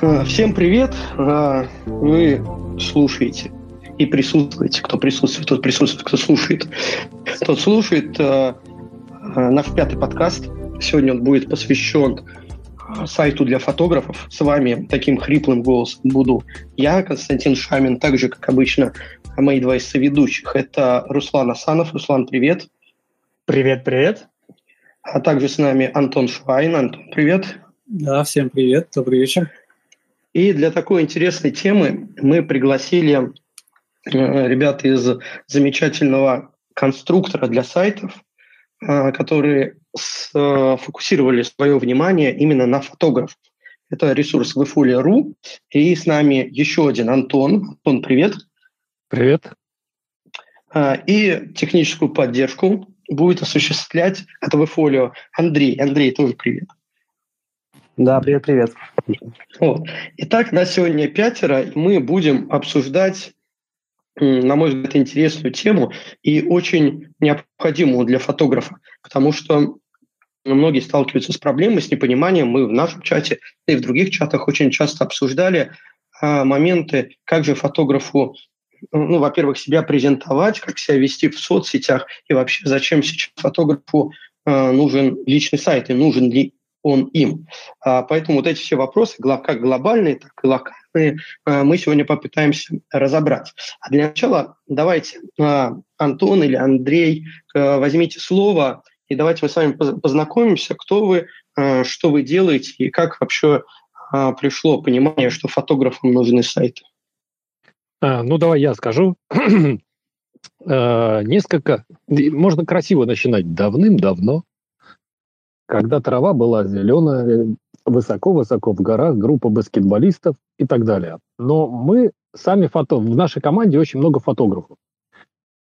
А, всем привет! А, вы слушаете и присутствуете. Кто присутствует, тот присутствует, кто слушает. Тот слушает а, наш пятый подкаст. Сегодня он будет посвящен сайту для фотографов. С вами таким хриплым голосом буду я, Константин Шамин, так же, как обычно, мои два соведущих. Это Руслан Асанов. Руслан, привет. Привет, привет. А также с нами Антон Швайн. Антон, привет. Да, всем привет, добрый вечер. И для такой интересной темы мы пригласили э, ребят из замечательного конструктора для сайтов, э, которые сфокусировали свое внимание именно на фотографов. Это ресурс вифуля.ру. И с нами еще один Антон. Антон, привет. Привет. Э, и техническую поддержку будет осуществлять от Вифолио Андрей. Андрей, тоже привет. Да, привет-привет. Вот. Итак, на сегодня пятеро, и мы будем обсуждать, на мой взгляд, интересную тему и очень необходимую для фотографа, потому что многие сталкиваются с проблемой, с непониманием. Мы в нашем чате и в других чатах очень часто обсуждали а, моменты, как же фотографу, ну, во-первых, себя презентовать, как себя вести в соцсетях и вообще зачем сейчас фотографу а, нужен личный сайт и нужен ли он им. А, поэтому вот эти все вопросы, как глобальные, так и локальные, а, мы сегодня попытаемся разобрать. А для начала давайте, а, Антон или Андрей, возьмите слово, и давайте мы с вами познакомимся, кто вы, что вы делаете, и как вообще пришло понимание, что фотографам нужны сайты. Ну, давай я скажу. Несколько, можно красиво начинать давным-давно, когда трава была зеленая, высоко-высоко в горах, группа баскетболистов и так далее. Но мы сами фото... В нашей команде очень много фотографов.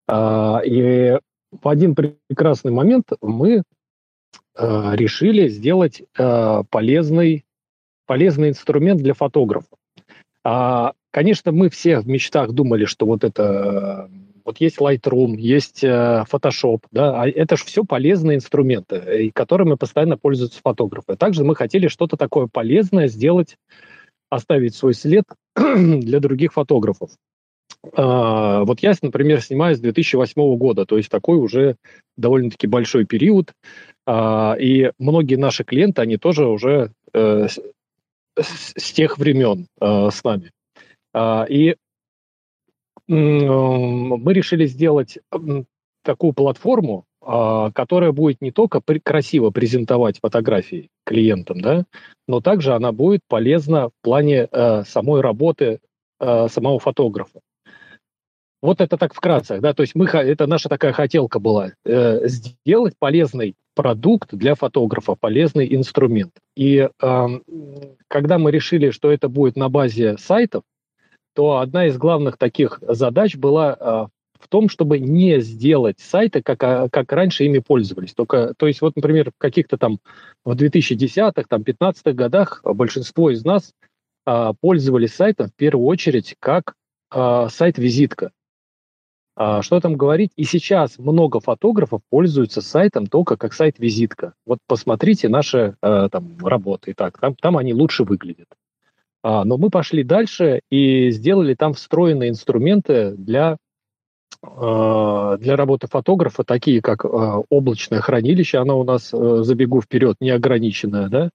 А, и в один прекрасный момент мы а, решили сделать а, полезный, полезный инструмент для фотографов. Конечно, мы все в мечтах думали, что вот это вот есть Lightroom, есть э, Photoshop, да, а это же все полезные инструменты, и которыми постоянно пользуются фотографы. Также мы хотели что-то такое полезное сделать, оставить свой след для других фотографов. А, вот я, например, снимаю с 2008 года, то есть такой уже довольно-таки большой период, а, и многие наши клиенты, они тоже уже э, с, тех времен э, с нами. И мы решили сделать такую платформу, а, которая будет не только красиво презентовать фотографии клиентам, да, но также она будет полезна в плане э, самой работы э, самого фотографа. Вот это так вкратце, да, то есть мы, это наша такая хотелка была, э, сделать полезный продукт для фотографа, полезный инструмент. И э, когда мы решили, что это будет на базе сайтов, то одна из главных таких задач была а, в том, чтобы не сделать сайты, как, а, как раньше ими пользовались. Только, то есть, вот, например, в каких-то там в 2010-х, там, 15-х годах большинство из нас а, пользовались сайтом в первую очередь как а, сайт-визитка. А, что там говорить? И сейчас много фотографов пользуются сайтом только как сайт-визитка. Вот посмотрите наши а, там работы, так, там, там они лучше выглядят. А, но мы пошли дальше и сделали там встроенные инструменты для, а, для работы фотографа, такие как а, облачное хранилище, оно у нас, э, забегу вперед, неограниченное, да,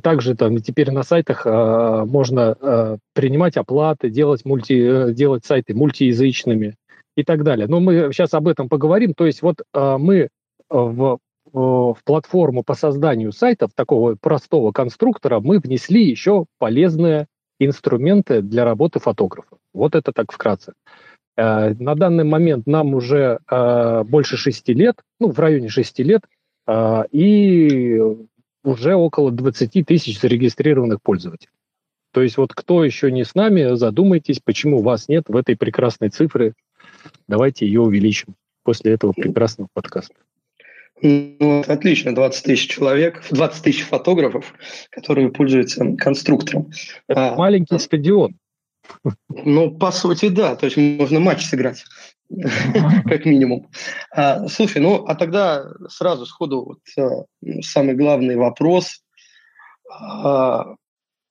также там теперь на сайтах можно принимать оплаты, делать, мульти, э, делать сайты мультиязычными и так далее. Но мы сейчас об этом поговорим. То есть вот мы в в платформу по созданию сайтов, такого простого конструктора, мы внесли еще полезные инструменты для работы фотографа. Вот это так вкратце. Э, на данный момент нам уже э, больше шести лет, ну, в районе шести лет, э, и уже около 20 тысяч зарегистрированных пользователей. То есть вот кто еще не с нами, задумайтесь, почему вас нет в этой прекрасной цифре. Давайте ее увеличим после этого прекрасного подкаста. Ну, отлично, 20 тысяч человек, 20 тысяч фотографов, которые пользуются конструктором. Это а, маленький стадион. Ну, по сути, да. То есть можно матч сыграть, как минимум. А, слушай, ну, а тогда сразу сходу вот, а, самый главный вопрос. А,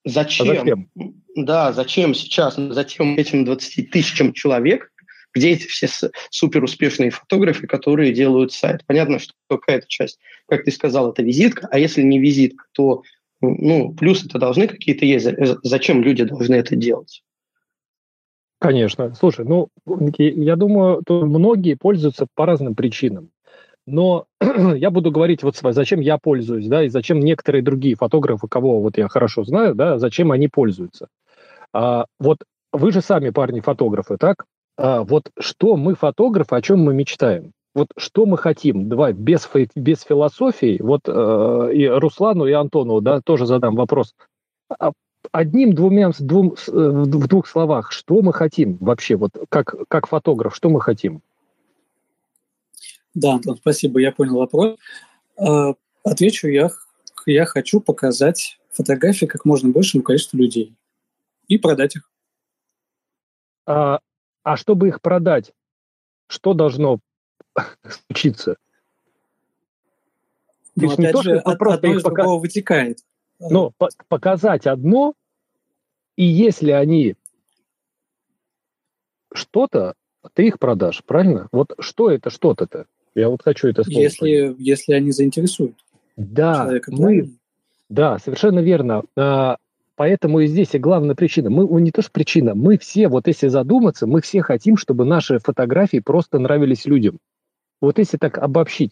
зачем? А зачем? Да, зачем сейчас, зачем этим 20 тысячам человек, где эти все супер успешные фотографы, которые делают сайт? Понятно, что какая-то часть, как ты сказал, это визитка, а если не визитка, то ну, плюсы-то должны какие-то есть. Зачем люди должны это делать? Конечно. Слушай, ну, я думаю, то многие пользуются по разным причинам. Но я буду говорить вот зачем я пользуюсь, да, и зачем некоторые другие фотографы, кого вот я хорошо знаю, да, зачем они пользуются. А, вот вы же сами парни фотографы, так? А, вот что мы фотографы, о чем мы мечтаем? Вот что мы хотим? Давай без без философии. Вот э, и Руслану и Антону, да, тоже задам вопрос. А одним, двумя, двум, э, в двух словах, что мы хотим вообще, вот как, как фотограф, что мы хотим? Да, Антон, спасибо, я понял вопрос. А, отвечу я. Я хочу показать фотографии как можно большему количеству людей и продать их. А, а чтобы их продать, что должно случиться? Ну, опять не то, же, от, одно из пока... другого вытекает. Но по показать одно, и если они что-то, ты их продашь, правильно? Вот что это что-то-то? Я вот хочу это слово. Если, если они заинтересуют. Да, мы, да, совершенно верно. А, поэтому и здесь и главная причина. Мы не то что причина, мы все, вот если задуматься, мы все хотим, чтобы наши фотографии просто нравились людям. Вот если так обобщить.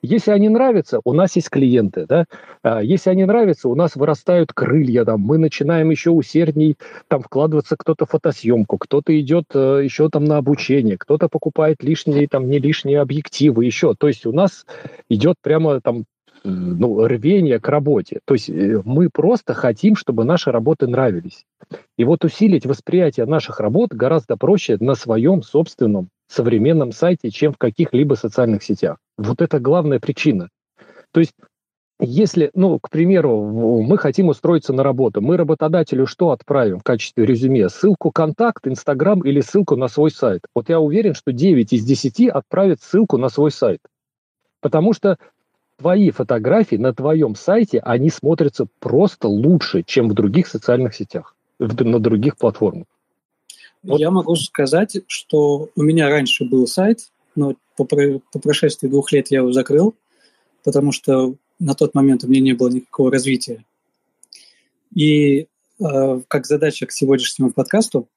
Если они нравятся, у нас есть клиенты, да. А, если они нравятся, у нас вырастают крылья, там, мы начинаем еще усердней там вкладываться кто-то в фотосъемку, кто-то идет э, еще там на обучение, кто-то покупает лишние там не лишние объективы еще. То есть у нас идет прямо там ну, рвение к работе. То есть э, мы просто хотим, чтобы наши работы нравились. И вот усилить восприятие наших работ гораздо проще на своем собственном современном сайте, чем в каких-либо социальных сетях. Вот это главная причина. То есть если, ну, к примеру, мы хотим устроиться на работу, мы работодателю что отправим в качестве резюме? Ссылку контакт, Инстаграм или ссылку на свой сайт? Вот я уверен, что 9 из 10 отправят ссылку на свой сайт. Потому что твои фотографии на твоем сайте, они смотрятся просто лучше, чем в других социальных сетях, на других платформах. Вот. Я могу сказать, что у меня раньше был сайт, но по, по прошествии двух лет я его закрыл, потому что на тот момент у меня не было никакого развития. И э, как задача к сегодняшнему подкасту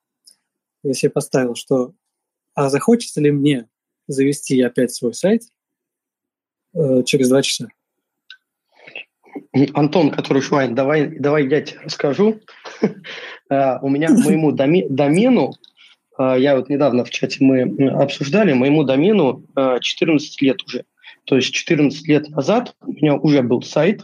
я себе поставил, что а захочется ли мне завести опять свой сайт через два часа? Антон, который Швайн, давай, давай я тебе расскажу. Э, у меня моему домену, э, я вот недавно в чате мы обсуждали, моему домену 14 э, лет уже. То есть 14 лет назад у меня уже был сайт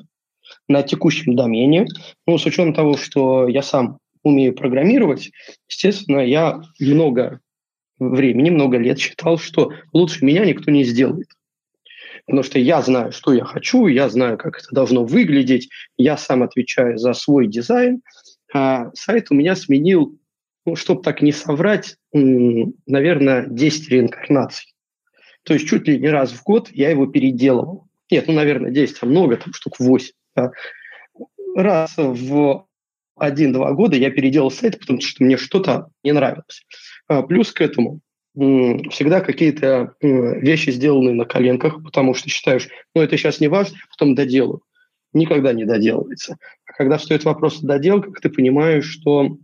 на текущем домене. Ну, с учетом того, что я сам умею программировать, естественно, я много времени, много лет считал, что лучше меня никто не сделает потому что я знаю, что я хочу, я знаю, как это должно выглядеть, я сам отвечаю за свой дизайн. А сайт у меня сменил, ну, чтобы так не соврать, наверное, 10 реинкарнаций. То есть чуть ли не раз в год я его переделывал. Нет, ну, наверное, 10, а много, там штук 8. Да. Раз в один-два года я переделал сайт, потому что мне что-то не нравилось. А плюс к этому всегда какие-то вещи сделаны на коленках, потому что считаешь, ну это сейчас не важно, потом доделаю. Никогда не доделывается. А когда встает вопрос о доделках, ты понимаешь, что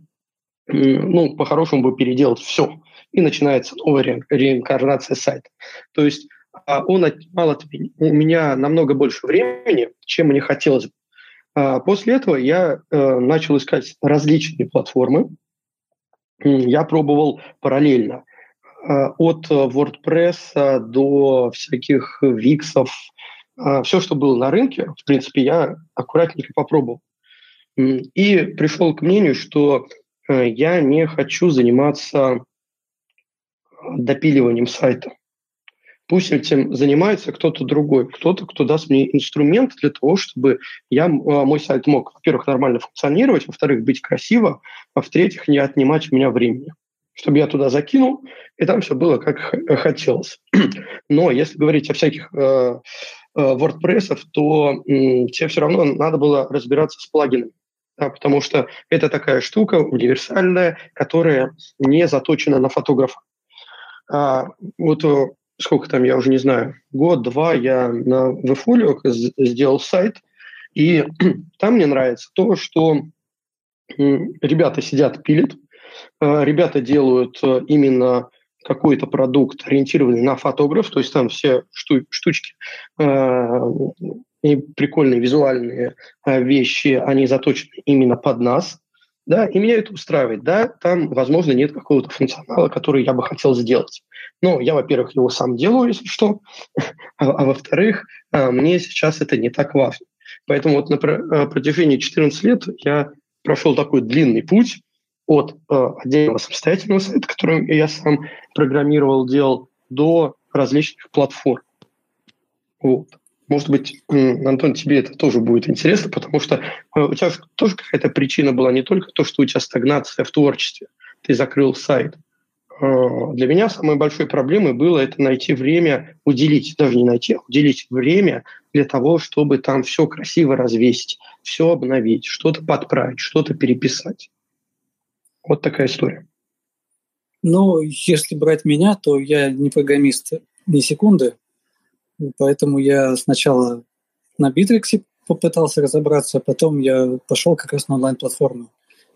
ну, по-хорошему бы переделать все. И начинается новая ре- реинкарнация сайта. То есть а, он отнимал от у меня намного больше времени, чем мне хотелось бы. А после этого я э, начал искать различные платформы. Я пробовал параллельно Э, от WordPress до всяких виксов, э, все, что было на рынке, в принципе, я аккуратненько попробовал. И пришел к мнению, что э, я не хочу заниматься допиливанием сайта. Пусть этим занимается кто-то другой, кто-то, кто даст мне инструмент для того, чтобы я, мой сайт мог, во-первых, нормально функционировать, во-вторых, быть красиво, а в-третьих, не отнимать у меня времени чтобы я туда закинул, и там все было как хотелось. Но если говорить о всяких э, э, WordPress, то э, тебе все равно надо было разбираться с плагинами. да, потому что это такая штука универсальная, которая не заточена на фотографа. А, вот э, сколько там, я уже не знаю, год-два я на VFolio сделал сайт, и там мне нравится то, что ребята сидят, пилят, э, ребята делают э, именно какой-то продукт, ориентированный на фотограф, то есть там все шту- штучки и прикольные визуальные вещи, они заточены именно под нас, да, и меня это устраивает, да, там, возможно, нет какого-то функционала, который я бы хотел сделать. Но я, во-первых, его сам делаю, если что, а, а во-вторых, мне сейчас это не так важно. Поэтому вот на протяжении 14 лет я прошел такой длинный путь от отдельного самостоятельного сайта, который я сам программировал, делал, до различных платформ. Вот. Может быть, Антон, тебе это тоже будет интересно, потому что э, у тебя тоже какая-то причина была не только то, что у тебя стагнация в творчестве, ты закрыл сайт. Э, для меня самой большой проблемой было это найти время, уделить, даже не найти, а уделить время для того, чтобы там все красиво развесить, все обновить, что-то подправить, что-то переписать. Вот такая история. Ну, если брать меня, то я не программист ни секунды, Поэтому я сначала на Битриксе попытался разобраться, а потом я пошел как раз на онлайн-платформу.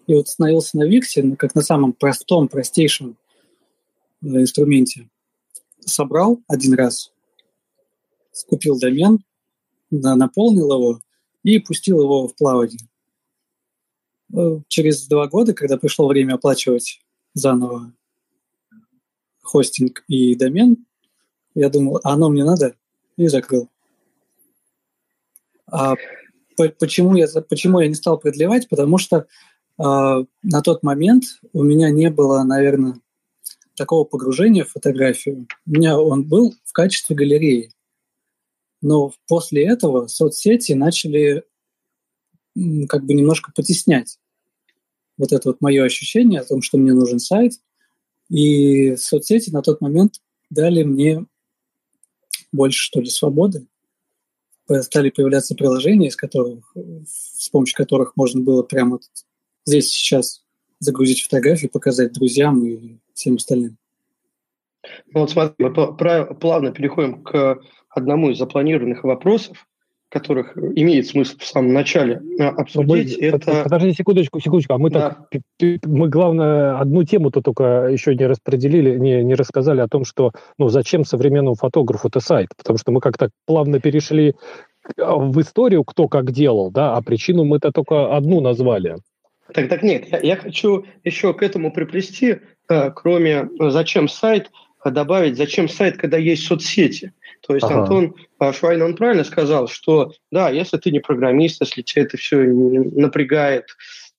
И вот становился на Виксе, ну, как на самом простом, простейшем э, инструменте. Собрал один раз, купил домен, наполнил его и пустил его в плавание. Э, через два года, когда пришло время оплачивать заново хостинг и домен, я думал, а оно мне надо? и закрыл. А почему, я, почему я не стал продлевать? Потому что а, на тот момент у меня не было, наверное, такого погружения в фотографию. У меня он был в качестве галереи. Но после этого соцсети начали как бы немножко потеснять вот это вот мое ощущение о том, что мне нужен сайт. И соцсети на тот момент дали мне больше, что ли, свободы. Стали появляться приложения, из которых, с помощью которых можно было прямо здесь сейчас загрузить фотографии, показать друзьям и всем остальным. Ну вот смотри, мы плавно переходим к одному из запланированных вопросов, которых имеет смысл в самом начале э, обсудить. Мы, это... Подожди секундочку, секундочку, а мы да. так, мы главное одну тему-то только еще не распределили, не, не рассказали о том, что, ну, зачем современному фотографу это сайт, потому что мы как-то плавно перешли а, в историю, кто как делал, да, а причину мы-то только одну назвали. Так, так нет, я, я хочу еще к этому приплести, э, кроме э, зачем сайт, добавить, зачем сайт, когда есть соцсети. То есть ага. Антон Швайн, он правильно сказал, что да, если ты не программист, если тебе это все напрягает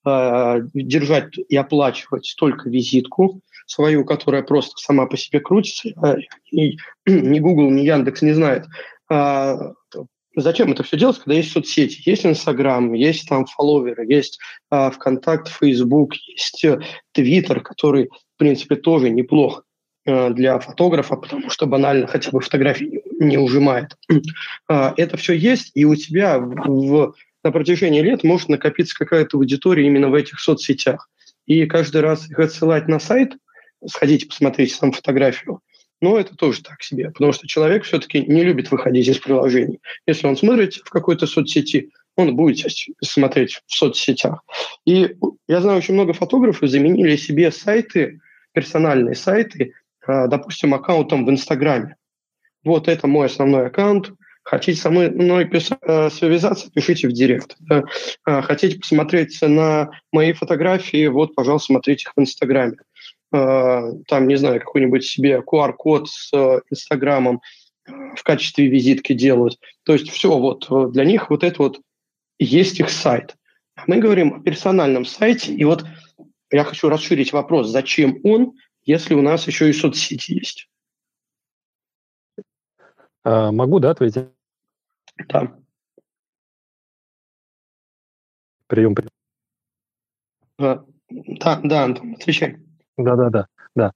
э, держать и оплачивать только визитку свою, которая просто сама по себе крутится, э, и ни Google, ни Яндекс не знает, э, зачем это все делать, когда есть соцсети, есть Инстаграм, есть там фолловеры, есть э, ВКонтакт, Фейсбук, есть Твиттер, который, в принципе, тоже неплохо. Э, для фотографа, потому что банально хотя бы фотографии не ужимает. А, это все есть, и у тебя в, на протяжении лет может накопиться какая-то аудитория именно в этих соцсетях. И каждый раз их отсылать на сайт, сходите, посмотрите сам фотографию, но это тоже так себе, потому что человек все-таки не любит выходить из приложений. Если он смотрит в какой-то соцсети, он будет смотреть в соцсетях. И я знаю, очень много фотографов заменили себе сайты, персональные сайты допустим, аккаунтом в Инстаграме. Вот это мой основной аккаунт. Хотите со мной писать, э, связаться, пишите в директ. Э, хотите посмотреть на мои фотографии, вот, пожалуйста, смотрите их в Инстаграме. Там, не знаю, какой-нибудь себе QR-код с Инстаграмом в качестве визитки делают. То есть все, вот для них вот это вот есть их сайт. Мы говорим о персональном сайте, и вот я хочу расширить вопрос, зачем он, если у нас еще и соцсети есть? А, могу, да, ответить? Да. Прием, прием. А, да, да, Антон, отвечай. Да, да, да, да.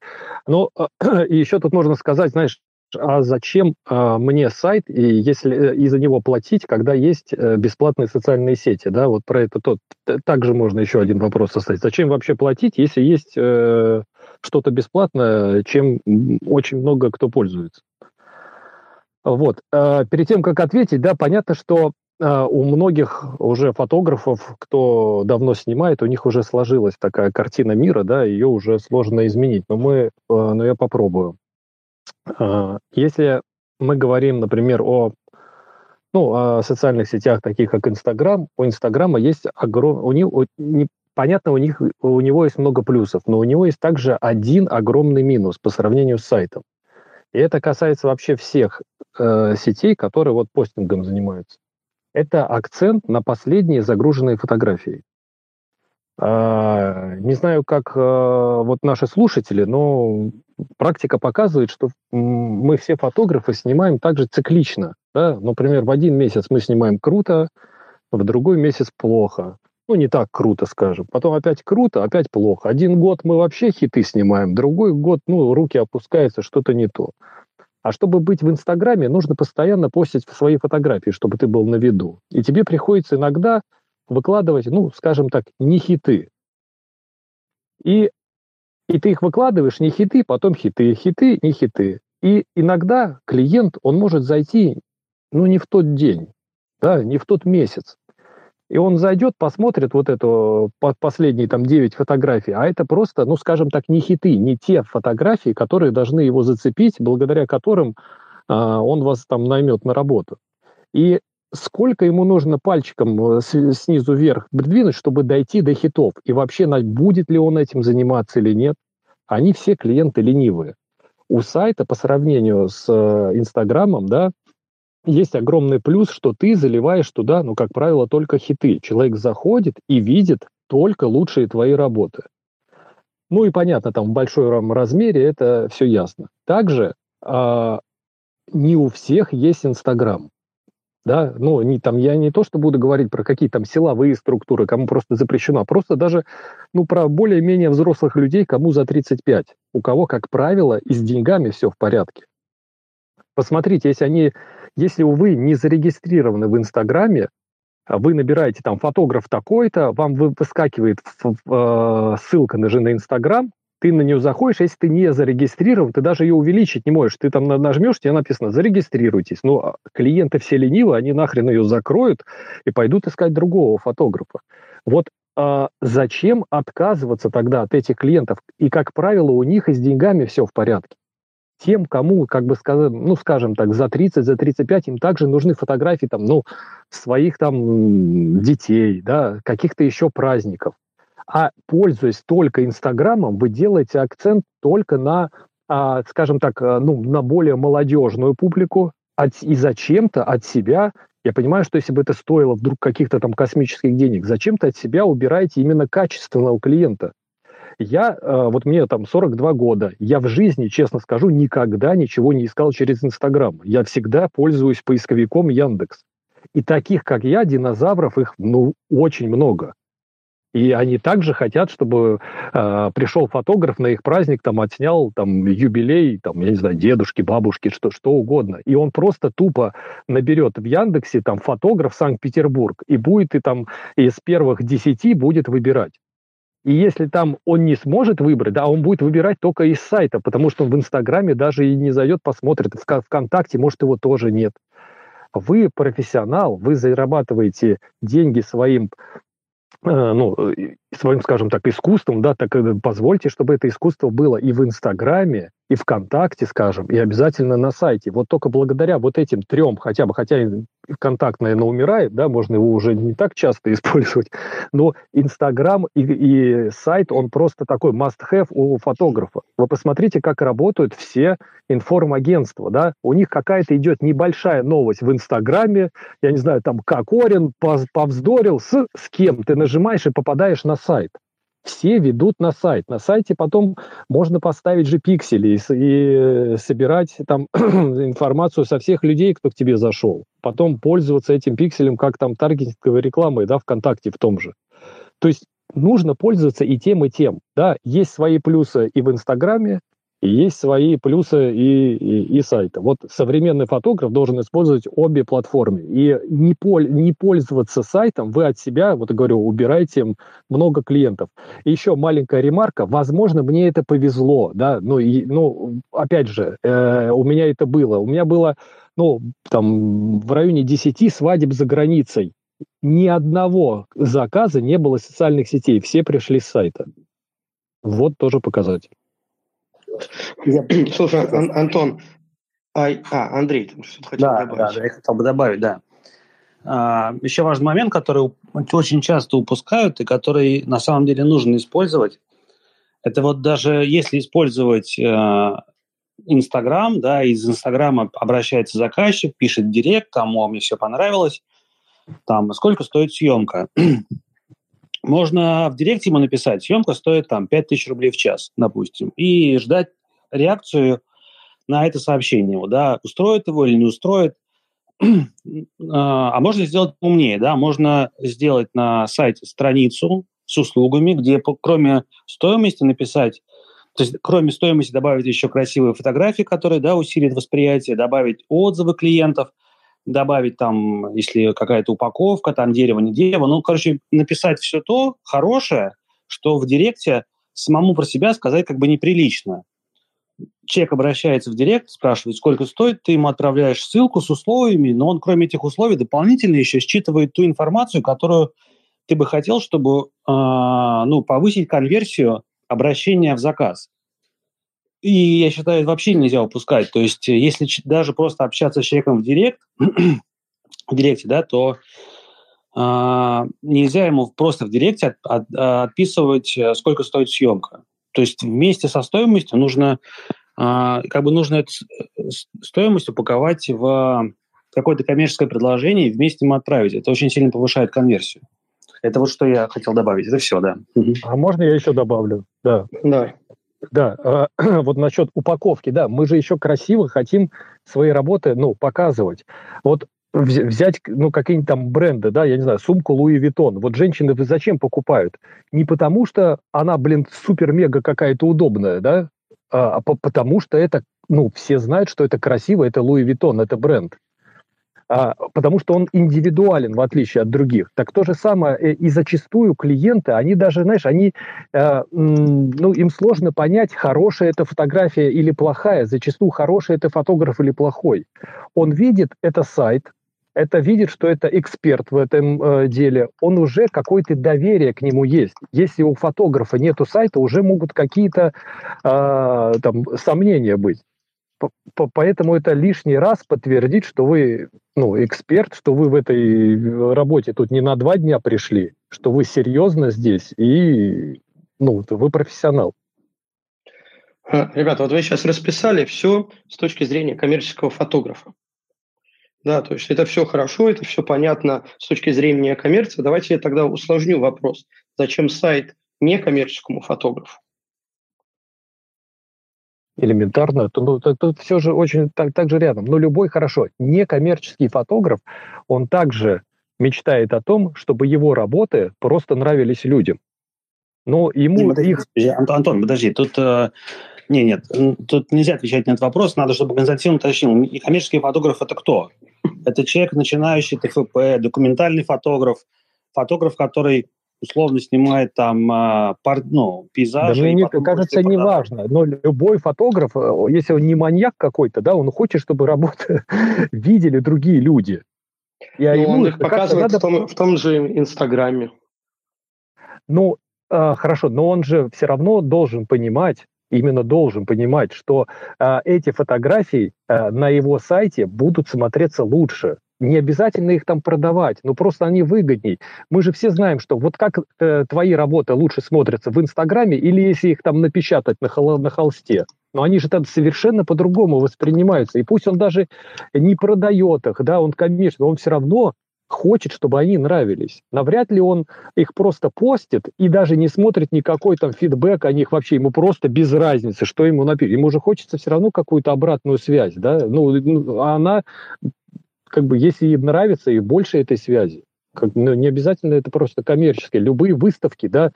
Ну, и еще тут можно сказать, знаешь, а зачем э, мне сайт, и если э, из-за него платить, когда есть э, бесплатные социальные сети, да, вот про это тот, также можно еще один вопрос составить. Зачем вообще платить, если есть э, что-то бесплатное, чем очень много кто пользуется? Вот. Э, перед тем, как ответить, да, понятно, что э, у многих уже фотографов, кто давно снимает, у них уже сложилась такая картина мира, да, ее уже сложно изменить. Но мы, э, но я попробую. А, если мы говорим, например, о, ну, о социальных сетях, таких как Инстаграм, у Инстаграма есть огромный, у не, понятно, у, них, у него есть много плюсов, но у него есть также один огромный минус по сравнению с сайтом. И это касается вообще всех э, сетей, которые вот постингом занимаются. Это акцент на последние загруженные фотографии. Э, не знаю, как э, вот наши слушатели, но практика показывает, что мы все фотографы снимаем также циклично. Да? Например, в один месяц мы снимаем круто, в другой месяц плохо. Ну, не так круто, скажем. Потом опять круто, опять плохо. Один год мы вообще хиты снимаем, другой год, ну, руки опускаются, что-то не то. А чтобы быть в Инстаграме, нужно постоянно постить свои фотографии, чтобы ты был на виду. И тебе приходится иногда выкладывать, ну, скажем так, не хиты. И и ты их выкладываешь, не хиты, потом хиты, хиты, не хиты. И иногда клиент, он может зайти, ну, не в тот день, да, не в тот месяц. И он зайдет, посмотрит вот эту последние там 9 фотографий, а это просто, ну, скажем так, не хиты, не те фотографии, которые должны его зацепить, благодаря которым а, он вас там наймет на работу. И сколько ему нужно пальчиком э, снизу вверх придвинуть, чтобы дойти до хитов, и вообще будет ли он этим заниматься или нет, они все клиенты ленивые. У сайта по сравнению с э, Инстаграмом, да, есть огромный плюс, что ты заливаешь туда, ну, как правило, только хиты. Человек заходит и видит только лучшие твои работы. Ну и понятно, там в большом размере это все ясно. Также э, не у всех есть Инстаграм да, ну, не, там, я не то, что буду говорить про какие там силовые структуры, кому просто запрещено, а просто даже, ну, про более-менее взрослых людей, кому за 35, у кого, как правило, и с деньгами все в порядке. Посмотрите, если они, если вы не зарегистрированы в Инстаграме, а вы набираете там фотограф такой-то, вам выскакивает э, ссылка на же на Инстаграм, ты на нее заходишь, если ты не зарегистрирован, ты даже ее увеличить не можешь. Ты там нажмешь, тебе написано «зарегистрируйтесь». Но ну, а клиенты все ленивы, они нахрен ее закроют и пойдут искать другого фотографа. Вот а зачем отказываться тогда от этих клиентов? И, как правило, у них и с деньгами все в порядке. Тем, кому, как бы скажем, ну, скажем так, за 30, за 35, им также нужны фотографии там, ну, своих там детей, да, каких-то еще праздников. А пользуясь только Инстаграмом, вы делаете акцент только на, а, скажем так, а, ну, на более молодежную публику, от, и зачем-то от себя, я понимаю, что если бы это стоило вдруг каких-то там космических денег, зачем-то от себя убираете именно качественного клиента. Я, а, вот мне там 42 года, я в жизни, честно скажу, никогда ничего не искал через Инстаграм. Я всегда пользуюсь поисковиком Яндекс. И таких, как я, динозавров, их, ну, очень много. И они также хотят, чтобы э, пришел фотограф на их праздник, там отснял там юбилей, там, я не знаю, дедушки, бабушки, что, что угодно. И он просто тупо наберет в Яндексе там фотограф Санкт-Петербург и будет и там из первых десяти будет выбирать. И если там он не сможет выбрать, да, он будет выбирать только из сайта, потому что он в Инстаграме даже и не зайдет, посмотрит, в ВКонтакте, может, его тоже нет. Вы профессионал, вы зарабатываете деньги своим ну, своим, скажем так, искусством, да, так позвольте, чтобы это искусство было и в Инстаграме, и ВКонтакте, скажем, и обязательно на сайте. Вот только благодаря вот этим трем, хотя бы, хотя ВКонтакт, наверное, умирает, да, можно его уже не так часто использовать, но Инстаграм и, и сайт, он просто такой must-have у фотографа. Вы посмотрите, как работают все информагентства, да, у них какая-то идет небольшая новость в Инстаграме, я не знаю, там, Кокорин повздорил с, с кем, ты нажимаешь и попадаешь на сайт все ведут на сайт. На сайте потом можно поставить же пиксели и, и собирать там информацию со всех людей, кто к тебе зашел. Потом пользоваться этим пикселем как там таргетинговой рекламой, да, ВКонтакте в том же. То есть нужно пользоваться и тем, и тем. Да, есть свои плюсы и в Инстаграме, Есть свои плюсы и, и, и сайта. Вот современный фотограф должен использовать обе платформы. И не, поль, не пользоваться сайтом, вы от себя, вот говорю, убираете много клиентов. И еще маленькая ремарка. Возможно, мне это повезло, да, ну, и, ну опять же, э, у меня это было. У меня было, ну, там, в районе 10 свадеб за границей. Ни одного заказа не было социальных сетей, все пришли с сайта. Вот тоже показатель. Слушай, Ан- Антон, а, а Андрей, ты что-то хотел да, добавить. Да, я хотел бы добавить, да. А, еще важный момент, который очень часто упускают и который на самом деле нужно использовать, это вот даже если использовать э, Инстаграм, да, из Инстаграма обращается заказчик, пишет директ, там, о, мне все понравилось, там, сколько стоит съемка. Можно в директе ему написать, съемка стоит там 5000 рублей в час, допустим, и ждать реакцию на это сообщение. Да, устроит его или не устроит. А, а можно сделать умнее, да, можно сделать на сайте страницу с услугами, где кроме стоимости написать, то есть кроме стоимости добавить еще красивые фотографии, которые, да, усилят восприятие, добавить отзывы клиентов – добавить там, если какая-то упаковка, там дерево, не дерево, ну, короче, написать все то хорошее, что в директе самому про себя сказать как бы неприлично. Человек обращается в директ, спрашивает, сколько стоит, ты ему отправляешь ссылку с условиями, но он, кроме этих условий, дополнительно еще считывает ту информацию, которую ты бы хотел, чтобы э, ну, повысить конверсию обращения в заказ. И я считаю, это вообще нельзя упускать. То есть, э, если даже просто общаться с человеком в директ, в директе, да, то а, нельзя ему просто в директе от, от, отписывать, э, сколько стоит съемка. То есть вместе со стоимостью нужно, а, как бы нужно эту э, стоимость упаковать в какое-то коммерческое предложение и вместе ему отправить. Это очень сильно повышает конверсию. Это вот что я хотел добавить. Это все, да. А можно я еще добавлю? Да. Да. Да, э, вот насчет упаковки, да, мы же еще красиво хотим свои работы, ну, показывать. Вот взять, ну, какие-нибудь там бренды, да, я не знаю, сумку Louis Vuitton. Вот женщины зачем покупают? Не потому что она, блин, супер-мега какая-то удобная, да, а, а потому что это, ну, все знают, что это красиво, это Louis Vuitton, это бренд а, потому что он индивидуален, в отличие от других. Так то же самое э, и зачастую клиенты, они даже, знаешь, они, э, ну, им сложно понять, хорошая это фотография или плохая. Зачастую хороший это фотограф или плохой. Он видит это сайт, это видит, что это эксперт в этом э, деле, он уже какое-то доверие к нему есть. Если у фотографа нету сайта, уже могут какие-то э, там сомнения быть. Поэтому это лишний раз подтвердит, что вы ну, эксперт, что вы в этой работе тут не на два дня пришли, что вы серьезно здесь и ну, вы профессионал. А, ребята, вот вы сейчас расписали все с точки зрения коммерческого фотографа. Да, то есть это все хорошо, это все понятно с точки зрения коммерции. Давайте я тогда усложню вопрос. Зачем сайт некоммерческому фотографу? Элементарно, то ну, тут, тут все же очень так, так же рядом. Но любой хорошо, некоммерческий фотограф, он также мечтает о том, чтобы его работы просто нравились людям. Но ему подожди, их... Антон, подожди, тут... Э, не, нет, тут нельзя отвечать на этот вопрос, надо, чтобы Константин уточнил. Некоммерческий фотограф – это кто? Это человек, начинающий ТФП, документальный фотограф, фотограф, который условно снимает там а, пар, ну, пейзажи. Да мне кажется, не важно. Но любой фотограф, э, если он не маньяк какой-то, да, он хочет, чтобы работы видели другие люди. И ну, он их показывает надо... в, том, в том же Инстаграме. Ну, э, хорошо, но он же все равно должен понимать, именно должен понимать, что э, эти фотографии э, на его сайте будут смотреться лучше. Не обязательно их там продавать, но просто они выгодней. Мы же все знаем, что вот как э, твои работы лучше смотрятся в Инстаграме или если их там напечатать на, хол- на холсте. Но они же там совершенно по-другому воспринимаются. И пусть он даже не продает их, да, он, конечно, он все равно хочет, чтобы они нравились. Навряд ли он их просто постит и даже не смотрит никакой там фидбэк о них вообще. Ему просто без разницы, что ему напишут. Ему же хочется все равно какую-то обратную связь, да. Ну, ну а она как бы, если им нравится, и больше этой связи. Как, ну, не обязательно это просто коммерческие. Любые выставки, да,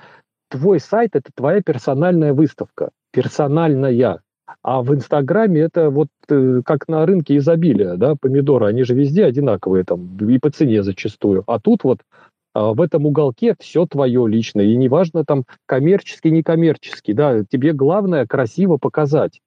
твой сайт – это твоя персональная выставка. Персональная. А в Инстаграме это вот э, как на рынке изобилия, да, помидоры, они же везде одинаковые там, и по цене зачастую. А тут вот а, в этом уголке все твое личное, и неважно там коммерческий, некоммерческий, да, тебе главное красиво показать.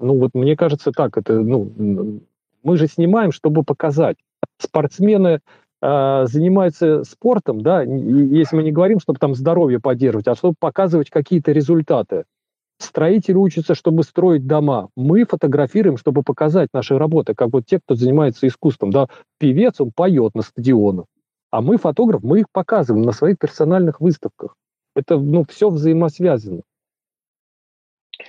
Ну вот мне кажется так, это, ну, мы же снимаем, чтобы показать. Спортсмены э, занимаются спортом, да, если мы не говорим, чтобы там здоровье поддерживать, а чтобы показывать какие-то результаты. Строители учатся, чтобы строить дома. Мы фотографируем, чтобы показать наши работы, как вот те, кто занимается искусством. Да, певец, он поет на стадионах. А мы, фотограф, мы их показываем на своих персональных выставках. Это, ну, все взаимосвязано.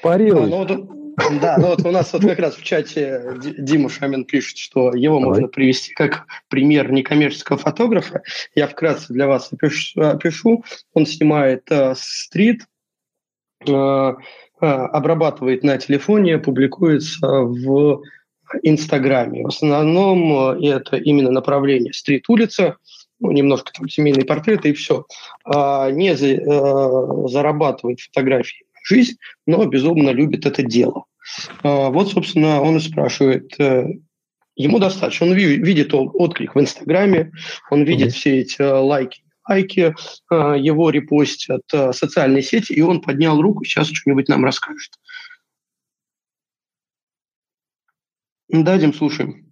Парируй. Да, ну, да, ну вот у нас вот как раз в чате Дима Шамин пишет, что его Давай. можно привести как пример некоммерческого фотографа. Я вкратце для вас опишу. опишу. Он снимает э, стрит, э, э, обрабатывает на телефоне, публикуется в Инстаграме. В основном э, это именно направление стрит-улица, ну, немножко там семейные портреты и все. А, не за, а, зарабатывает фотографии жизнь, но безумно любит это дело. А, вот, собственно, он и спрашивает, а, ему достаточно, он видит отклик в Инстаграме, он видит mm-hmm. все эти лайки, лайки, его репостят социальные сети, и он поднял руку, сейчас что-нибудь нам расскажет. Дадим, слушаем.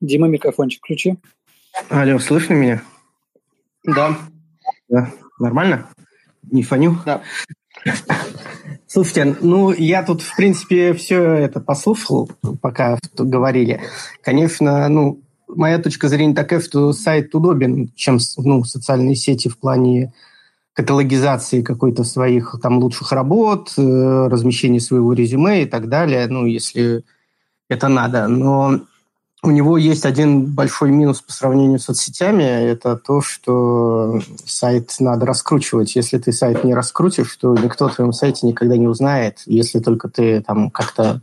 Дима, микрофончик включи. Алло, слышно меня? Да. Да. Нормально? Не фоню? Да. Слушайте, ну, я тут, в принципе, все это послушал, пока говорили. Конечно, ну, моя точка зрения такая, что сайт удобен, чем ну, социальные сети в плане каталогизации какой-то своих там лучших работ, э, размещения своего резюме и так далее, ну, если это надо. Но у него есть один большой минус по сравнению с соцсетями, это то, что сайт надо раскручивать. Если ты сайт не раскрутишь, то никто о твоем сайте никогда не узнает, если только ты там как-то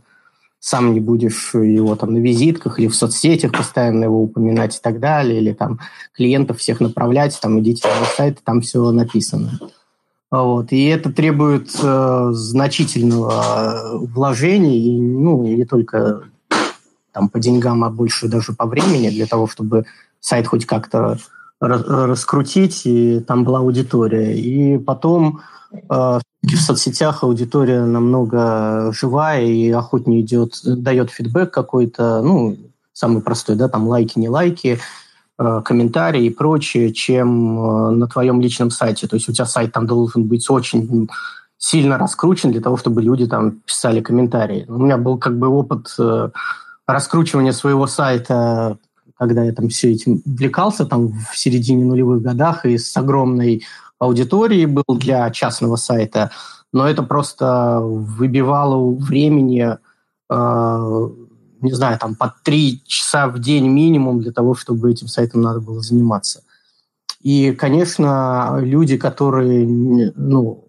сам не будешь его там на визитках или в соцсетях постоянно его упоминать и так далее, или там клиентов всех направлять, там идите на сайт, там все написано. Вот. И это требует э, значительного вложения, и, ну, не только там, по деньгам, а больше даже по времени для того, чтобы сайт хоть как-то раскрутить, и там была аудитория. И потом э, в соцсетях аудитория намного живая и охотнее идет, дает фидбэк какой-то, ну, самый простой, да, там лайки, не лайки, э, комментарии и прочее, чем э, на твоем личном сайте. То есть у тебя сайт там должен быть очень сильно раскручен для того, чтобы люди там писали комментарии. У меня был как бы опыт э, раскручивания своего сайта, когда я там все этим увлекался, там в середине нулевых годах и с огромной аудиторией был для частного сайта, но это просто выбивало времени, э, не знаю, там по три часа в день минимум для того, чтобы этим сайтом надо было заниматься. И, конечно, люди, которые ну,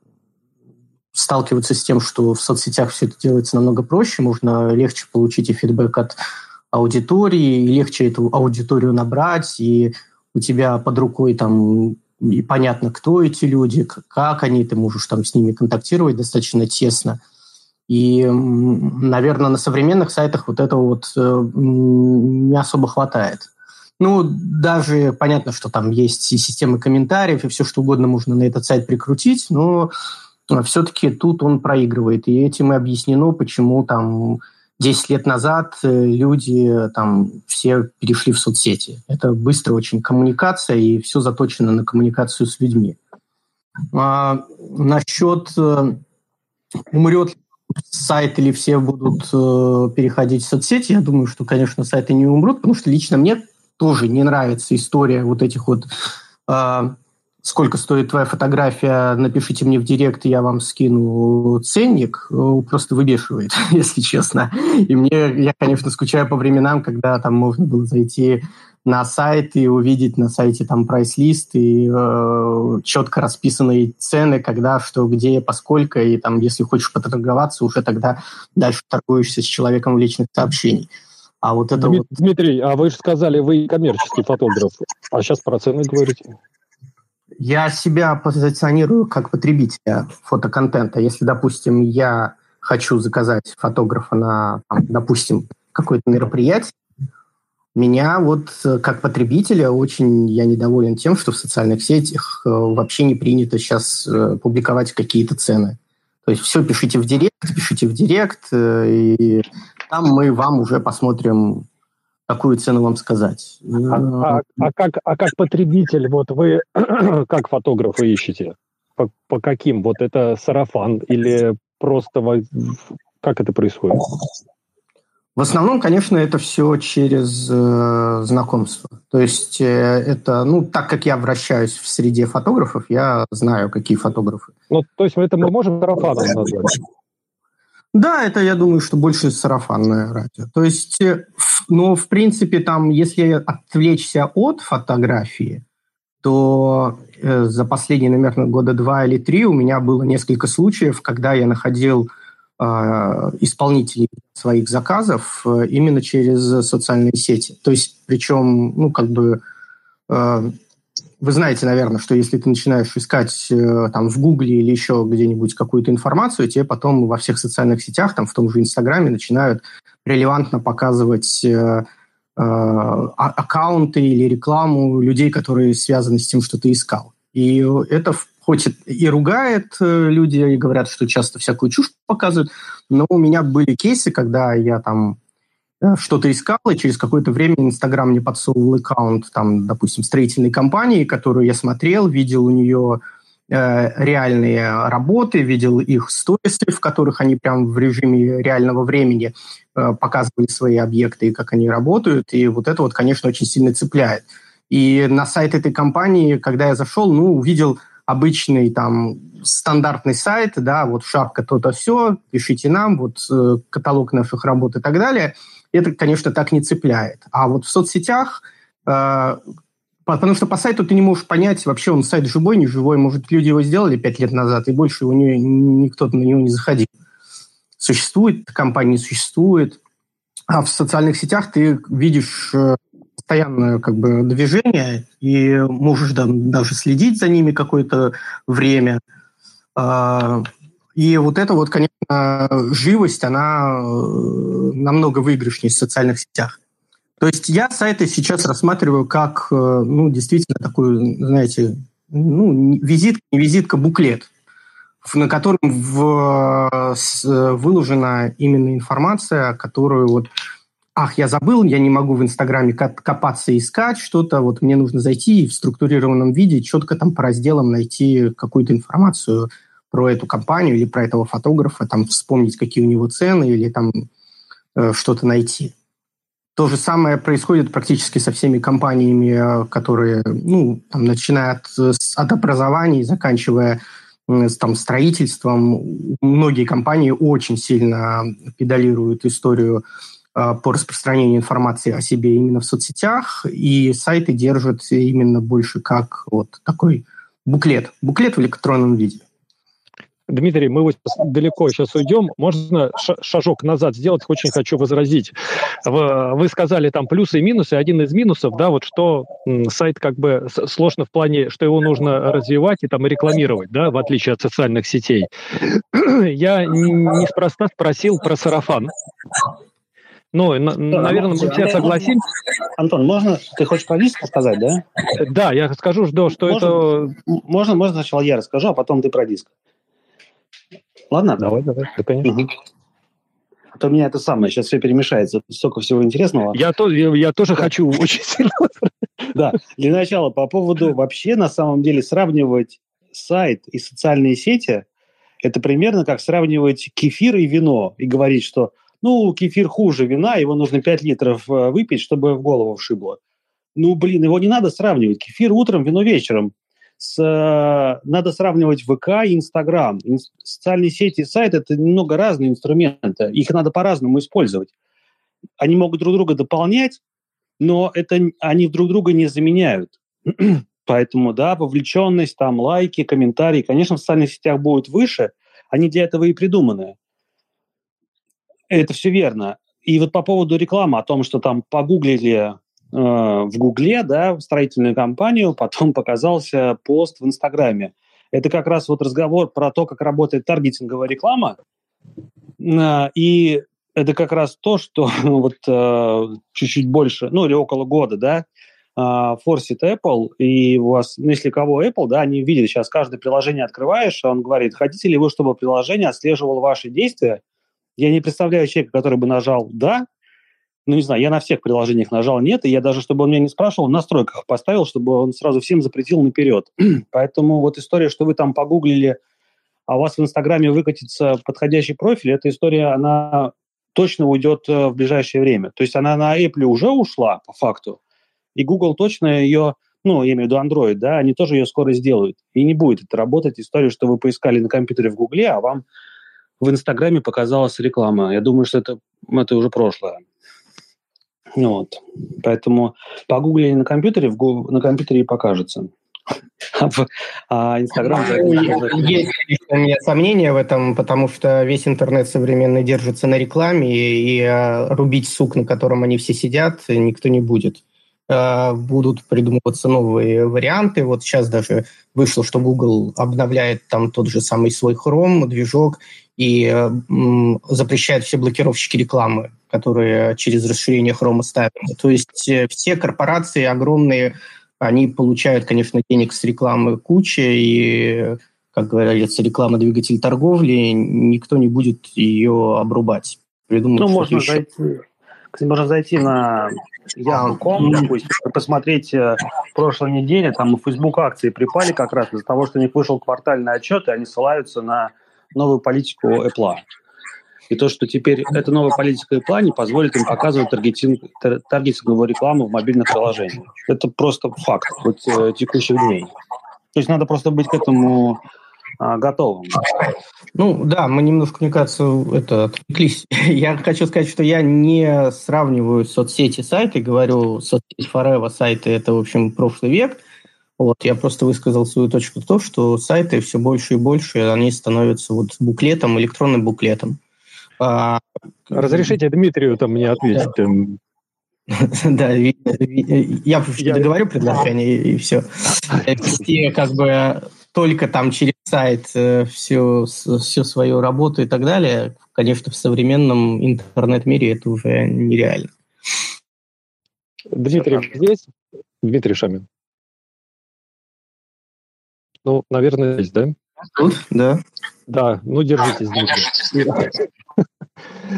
сталкиваются с тем, что в соцсетях все это делается намного проще, можно легче получить и фидбэк от аудитории, и легче эту аудиторию набрать, и у тебя под рукой там и понятно, кто эти люди, как они, ты можешь там с ними контактировать достаточно тесно. И, наверное, на современных сайтах вот этого вот э, не особо хватает. Ну, даже понятно, что там есть и системы комментариев, и все что угодно можно на этот сайт прикрутить, но все-таки тут он проигрывает. И этим и объяснено, почему там 10 лет назад э, люди там все перешли в соцсети. Это быстрая очень коммуникация, и все заточено на коммуникацию с людьми. А, насчет э, умрет сайт или все будут э, переходить в соцсети, я думаю, что, конечно, сайты не умрут, потому что лично мне тоже не нравится история вот этих вот а, сколько стоит твоя фотография, напишите мне в директ, я вам скину ценник, э, просто выбешивает, если честно. И мне, я, конечно, скучаю по временам, когда там можно было зайти на сайт и увидеть на сайте там прайс-лист и э, четко расписанные цены, когда, что, где, поскольку, и там, если хочешь поторговаться, уже тогда дальше торгуешься с человеком в личных сообщениях. А вот это Дмитрий, вот... Дмитрий, а вы же сказали, вы коммерческий фотограф, а сейчас про цены говорите. Я себя позиционирую как потребителя фотоконтента. Если, допустим, я хочу заказать фотографа на, допустим, какое-то мероприятие, меня вот э, как потребителя очень я недоволен тем, что в социальных сетях э, вообще не принято сейчас э, публиковать какие-то цены. То есть все пишите в директ, пишите в директ, и там мы вам уже посмотрим, какую цену вам сказать. А, а, а, как, а как потребитель, вот вы как фотографы ищете? По, по каким? Вот это сарафан или просто как это происходит? В основном, конечно, это все через э, знакомство. То есть э, это, ну, так как я вращаюсь в среде фотографов, я знаю, какие фотографы. Ну, то есть это мы можем сарафаном назвать? Да, это, я думаю, что больше сарафанное радио. То есть, э, но, в принципе, там, если отвлечься от фотографии, то э, за последние, наверное, года два или три у меня было несколько случаев, когда я находил а, исполнителей своих заказов э, именно через социальные сети. То есть, причем, ну, как бы, э, вы знаете, наверное, что если ты начинаешь искать э, там в Гугле или еще где-нибудь какую-то информацию, тебе потом во всех социальных сетях, там в том же Инстаграме начинают релевантно показывать а, аккаунты или рекламу людей, которые связаны с тем, что ты искал. И это хоть и ругает э, люди, и говорят, что часто всякую чушь показывают, но у меня были кейсы, когда я там э, что-то искал, и через какое-то время Инстаграм мне подсовывал аккаунт, там, допустим, строительной компании, которую я смотрел, видел у нее э, реальные работы, видел их сторисы, в которых они прям в режиме реального времени э, показывали свои объекты и как они работают, и вот это вот, конечно, очень сильно цепляет. И на сайт этой компании, когда я зашел, ну, увидел обычный там стандартный сайт, да, вот шапка то-то все, пишите нам, вот э, каталог наших работ и так далее, это, конечно, так не цепляет. А вот в соцсетях, э, потому что по сайту ты не можешь понять, вообще он сайт живой, не живой, может, люди его сделали пять лет назад, и больше у него никто на него не заходил. Существует компания, существует. А в социальных сетях ты видишь э, постоянное как бы движение, и можешь там, даже следить за ними какое-то время. И вот это вот, конечно, живость, она э, намного выигрышнее в социальных сетях. То есть я сайты сейчас рассматриваю как, э, ну, действительно такую, знаете, ну, визитка, не визитка, буклет, на котором в, выложена именно информация, которую вот ах, я забыл, я не могу в Инстаграме копаться и искать что-то, вот мне нужно зайти и в структурированном виде четко там по разделам найти какую-то информацию про эту компанию или про этого фотографа, там вспомнить, какие у него цены или там э, что-то найти. То же самое происходит практически со всеми компаниями, которые, ну, там, начиная от, от образования и заканчивая там, строительством. Многие компании очень сильно педалируют историю а, по распространению информации о себе именно в соцсетях, и сайты держат именно больше как вот такой буклет, буклет в электронном виде. Дмитрий, мы вот далеко сейчас уйдем. Можно шажок назад сделать? Очень хочу возразить. Вы сказали там плюсы и минусы. Один из минусов, да, вот что сайт как бы сложно в плане, что его нужно развивать и там рекламировать, да, в отличие от социальных сетей. Я неспроста спросил про сарафан. Ну, на, наверное, мы все согласимся. Антон, можно, ты хочешь про диск сказать, да? Да, я скажу, что, что можно, это... Можно, можно сначала я расскажу, а потом ты про диск. Ладно? Давай, давай, да, конечно. Угу. А то у меня это самое, сейчас все перемешается, столько всего интересного. Я, то, я, я тоже да. хочу очень сильно. Да, для начала по поводу вообще на самом деле сравнивать сайт и социальные сети, это примерно как сравнивать кефир и вино и говорить, что ну, кефир хуже вина, его нужно 5 литров э, выпить, чтобы в голову вшибло. Ну, блин, его не надо сравнивать. Кефир утром, вино вечером. С, э, надо сравнивать ВК и Инстаграм. Социальные сети и сайт – это немного разные инструменты. Их надо по-разному использовать. Они могут друг друга дополнять, но это они друг друга не заменяют. Поэтому, да, вовлеченность, там, лайки, комментарии, конечно, в социальных сетях будут выше. Они для этого и придуманы. Это все верно. И вот по поводу рекламы, о том, что там погуглили в Гугле, да, строительную компанию, потом показался пост в Инстаграме. Это как раз вот разговор про то, как работает таргетинговая реклама. И это как раз то, что вот чуть-чуть больше, ну или около года, да, форсит Apple, и у вас, ну, если кого Apple, да, они видели, сейчас каждое приложение открываешь, он говорит, хотите ли вы, чтобы приложение отслеживало ваши действия? Я не представляю человека, который бы нажал «да», ну, не знаю, я на всех приложениях нажал «нет», и я даже, чтобы он меня не спрашивал, в настройках поставил, чтобы он сразу всем запретил наперед. Поэтому вот история, что вы там погуглили, а у вас в Инстаграме выкатится подходящий профиль, эта история, она точно уйдет э, в ближайшее время. То есть она на Apple уже ушла, по факту, и Google точно ее, ну, я имею в виду Android, да, они тоже ее скоро сделают. И не будет это работать история, что вы поискали на компьютере в Гугле, а вам в Инстаграме показалась реклама. Я думаю, что это, это уже прошлое. Вот. Поэтому погугли на компьютере, в, на компьютере и покажется. А Инстаграм... Ну, есть у меня сомнения в этом, потому что весь интернет современный держится на рекламе, и, и а, рубить сук, на котором они все сидят, никто не будет. А, будут придумываться новые варианты. Вот сейчас даже вышло, что Google обновляет там тот же самый свой Chrome, движок, и м, запрещает все блокировщики рекламы, которые через расширение Chrome ставят. То есть э, все корпорации огромные, они получают, конечно, денег с рекламы куча, и, как говорится, реклама двигатель торговли, никто не будет ее обрубать. Придумать ну, можно еще. зайти, кстати, можно зайти на Yahoo.com, допустим, посмотреть э, прошлой неделе, там в Facebook акции припали как раз из-за того, что у них вышел квартальный отчет, и они ссылаются на новую политику Apple. И то, что теперь эта новая политика Apple не позволит им показывать таргетинг, таргетинговую рекламу в мобильных приложениях. Это просто факт вот, э, текущих дней. То есть надо просто быть к этому а, готовым. Ну да, мы немножко, мне кажется, это отвлеклись. Я хочу сказать, что я не сравниваю соцсети сайты, говорю, соцсети Forever сайты это, в общем, прошлый век. Вот, я просто высказал свою точку то, что сайты все больше и больше, они становятся вот буклетом, электронным буклетом. А, Разрешите Дмитрию там мне ответить. Да, я договорю предложение и все. Все как бы только там через сайт э, всю, всю свою работу и так далее, конечно, в современном интернет-мире это уже нереально. Дмитрий здесь? Дмитрий Шамин. Ну, наверное, здесь, да? Тут, да. Да, ну держитесь, Дмитрий.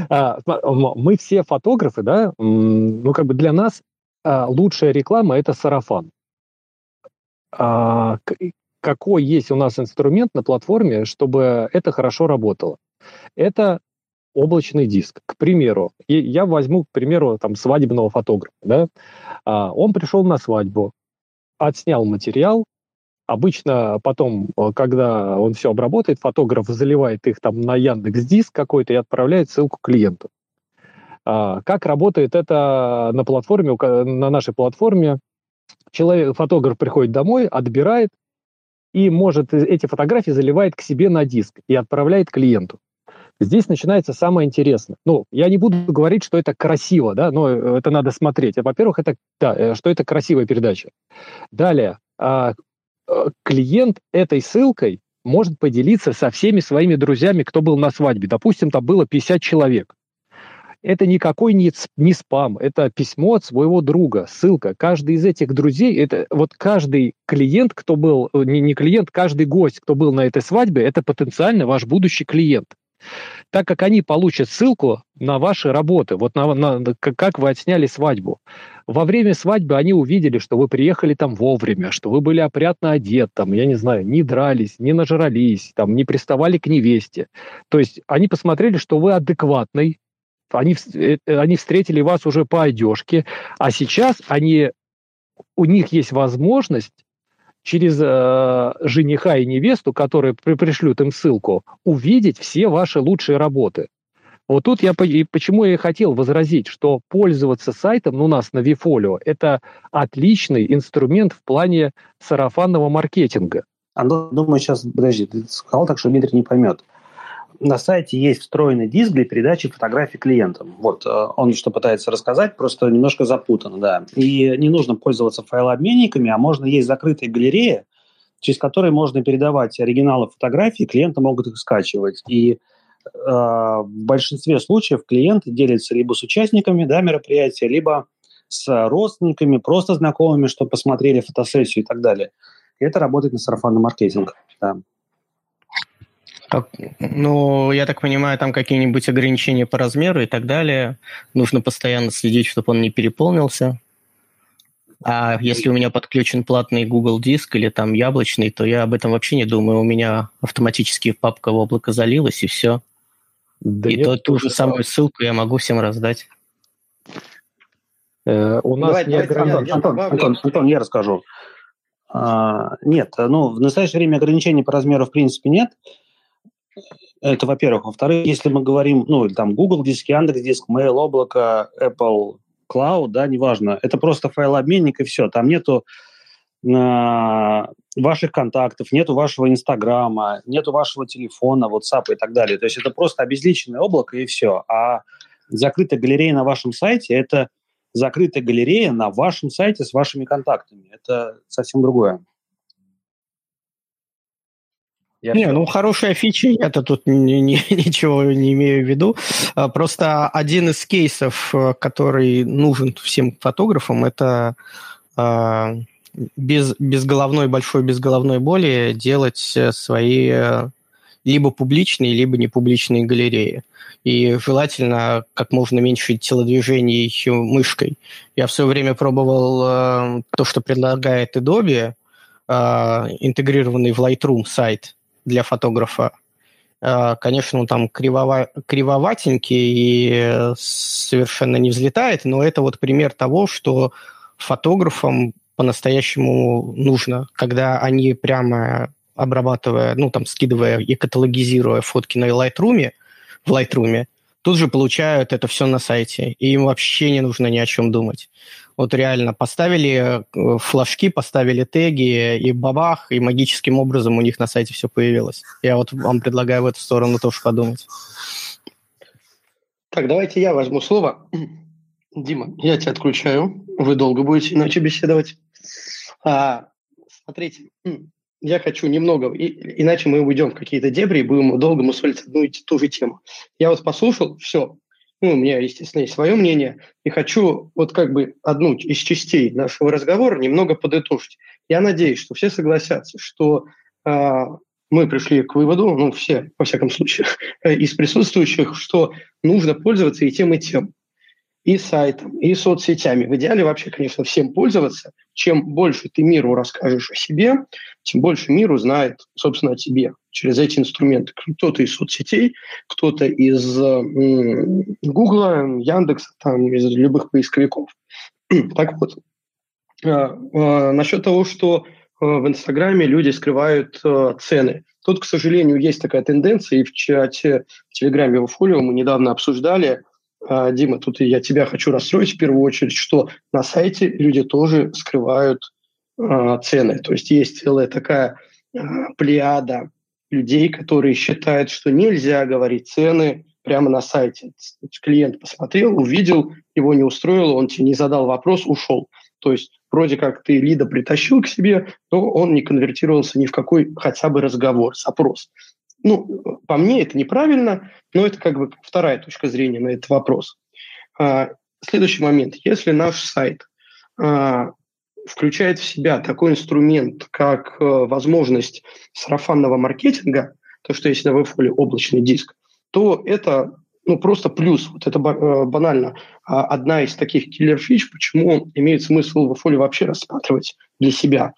А, мы все фотографы, да, ну как бы для нас а, лучшая реклама – это сарафан. А, какой есть у нас инструмент на платформе, чтобы это хорошо работало? Это облачный диск. К примеру, я возьму, к примеру, там, свадебного фотографа. Да? Он пришел на свадьбу, отснял материал, Обычно потом, э, когда он все обработает, фотограф заливает их там на Яндекс Диск какой-то и отправляет ссылку клиенту. А, как работает это на платформе, на нашей платформе? Человек, фотограф приходит домой, отбирает и может эти фотографии заливает к себе на диск и отправляет клиенту. Здесь начинается самое интересное. Ну, я не буду говорить, что это красиво, да, но это надо смотреть. Во-первых, это, да, э, что это красивая передача. Далее, а, Э, клиент этой ссылкой может поделиться со всеми своими друзьями, кто был на свадьбе. Допустим, там было 50 человек. Это никакой не, не спам, это письмо от своего друга, ссылка. Каждый из этих друзей, это вот каждый клиент, кто был, э, не, не клиент, каждый гость, кто был на этой свадьбе, это потенциально ваш будущий клиент так как они получат ссылку на ваши работы, вот на, на, как вы отсняли свадьбу. Во время свадьбы они увидели, что вы приехали там вовремя, что вы были опрятно одет, там, я не знаю, не дрались, не нажрались, там, не приставали к невесте. То есть они посмотрели, что вы адекватный, они, э, они встретили вас уже по одежке, а сейчас они, у них есть возможность через э, жениха и невесту, которые при, пришлют им ссылку, увидеть все ваши лучшие работы. Вот тут я и почему я и хотел возразить, что пользоваться сайтом ну, у нас на Вифолио – это отличный инструмент в плане сарафанного маркетинга. А, думаю, сейчас, подожди, ты сказал так, что Дмитрий не поймет на сайте есть встроенный диск для передачи фотографий клиентам. Вот, э, он что пытается рассказать, просто немножко запутан, да. И не нужно пользоваться файлообменниками, а можно есть закрытая галерея, через которую можно передавать оригиналы фотографий, клиенты могут их скачивать. И в большинстве случаев клиенты делятся либо с участниками да, мероприятия, либо с родственниками, просто знакомыми, что посмотрели фотосессию и так далее. И это работает на сарафанный маркетинг. Да. Ну, я так понимаю, там какие-нибудь ограничения по размеру и так далее. Нужно постоянно следить, чтобы он не переполнился. А если у меня подключен платный Google диск или там яблочный, то я об этом вообще не думаю. У меня автоматически папка в облако залилась, и все. Да и нет, то, ту же самую ссылку я могу всем раздать. Э, у нас Давай, не ограничения. Антон, Антон, Антон, Антон, я расскажу. А, нет, ну, в настоящее время ограничений по размеру в принципе нет. Это, во-первых. Во-вторых, если мы говорим, ну, там, Google диск, Яндекс диск, Mail, облако, Apple Cloud, да, неважно, это просто файлообменник и все. Там нету э, ваших контактов, нету вашего Инстаграма, нету вашего телефона, WhatsApp и так далее. То есть это просто обезличенное облако и все. А закрытая галерея на вашем сайте – это закрытая галерея на вашем сайте с вашими контактами. Это совсем другое. Я не, ну хорошая фича, я-то тут ни, ни, ничего не имею в виду. А, просто один из кейсов, э, который нужен всем фотографам, это э, без, без головной, большой без головной боли делать э, свои э, либо публичные, либо непубличные галереи. И желательно как можно меньше телодвижений мышкой. Я в свое время пробовал э, то, что предлагает Adobe, э, интегрированный в Lightroom сайт – для фотографа. А, конечно, он там кривова, кривоватенький и совершенно не взлетает, но это вот пример того, что фотографам по-настоящему нужно, когда они прямо обрабатывая, ну, там, скидывая и каталогизируя фотки на Lightroom, в Lightroom, тут же получают это все на сайте, и им вообще не нужно ни о чем думать. Вот реально поставили э, флажки, поставили теги, и бабах, и магическим образом у них на сайте все появилось. Я вот вам предлагаю в эту сторону тоже подумать. Так, давайте я возьму слово. Дима, я тебя отключаю. Вы долго будете иначе беседовать. А, смотрите, я хочу немного, и, иначе мы уйдем в какие-то дебри и будем долго мусолить одну и ту же тему. Я вот послушал, все, ну, у меня, естественно, есть свое мнение, и хочу вот как бы одну из частей нашего разговора немного подытожить. Я надеюсь, что все согласятся, что э, мы пришли к выводу, ну, все, во всяком случае, из присутствующих, что нужно пользоваться и тем, и тем и сайтом, и соцсетями. В идеале вообще, конечно, всем пользоваться. Чем больше ты миру расскажешь о себе, тем больше мир узнает, собственно, о тебе через эти инструменты. Кто-то из соцсетей, кто-то из Гугла, Яндекса, там, из любых поисковиков. так вот, а, а, насчет того, что а, в Инстаграме люди скрывают цены. Тут, к сожалению, есть такая тенденция, и в чате, в Телеграме в Фолио мы недавно обсуждали – Дима, тут я тебя хочу расстроить в первую очередь, что на сайте люди тоже скрывают цены. То есть есть целая такая плеяда людей, которые считают, что нельзя говорить цены прямо на сайте. Клиент посмотрел, увидел, его не устроило, он тебе не задал вопрос, ушел. То есть вроде как ты лида притащил к себе, но он не конвертировался ни в какой хотя бы разговор, запрос. Ну, по мне это неправильно, но это как бы вторая точка зрения на этот вопрос. А, следующий момент. Если наш сайт а, включает в себя такой инструмент, как а, возможность сарафанного маркетинга, то, что есть на Wfolio облачный диск, то это ну, просто плюс. Вот это э, банально одна из таких киллер-фич, почему имеет смысл Wfolio вообще рассматривать для себя.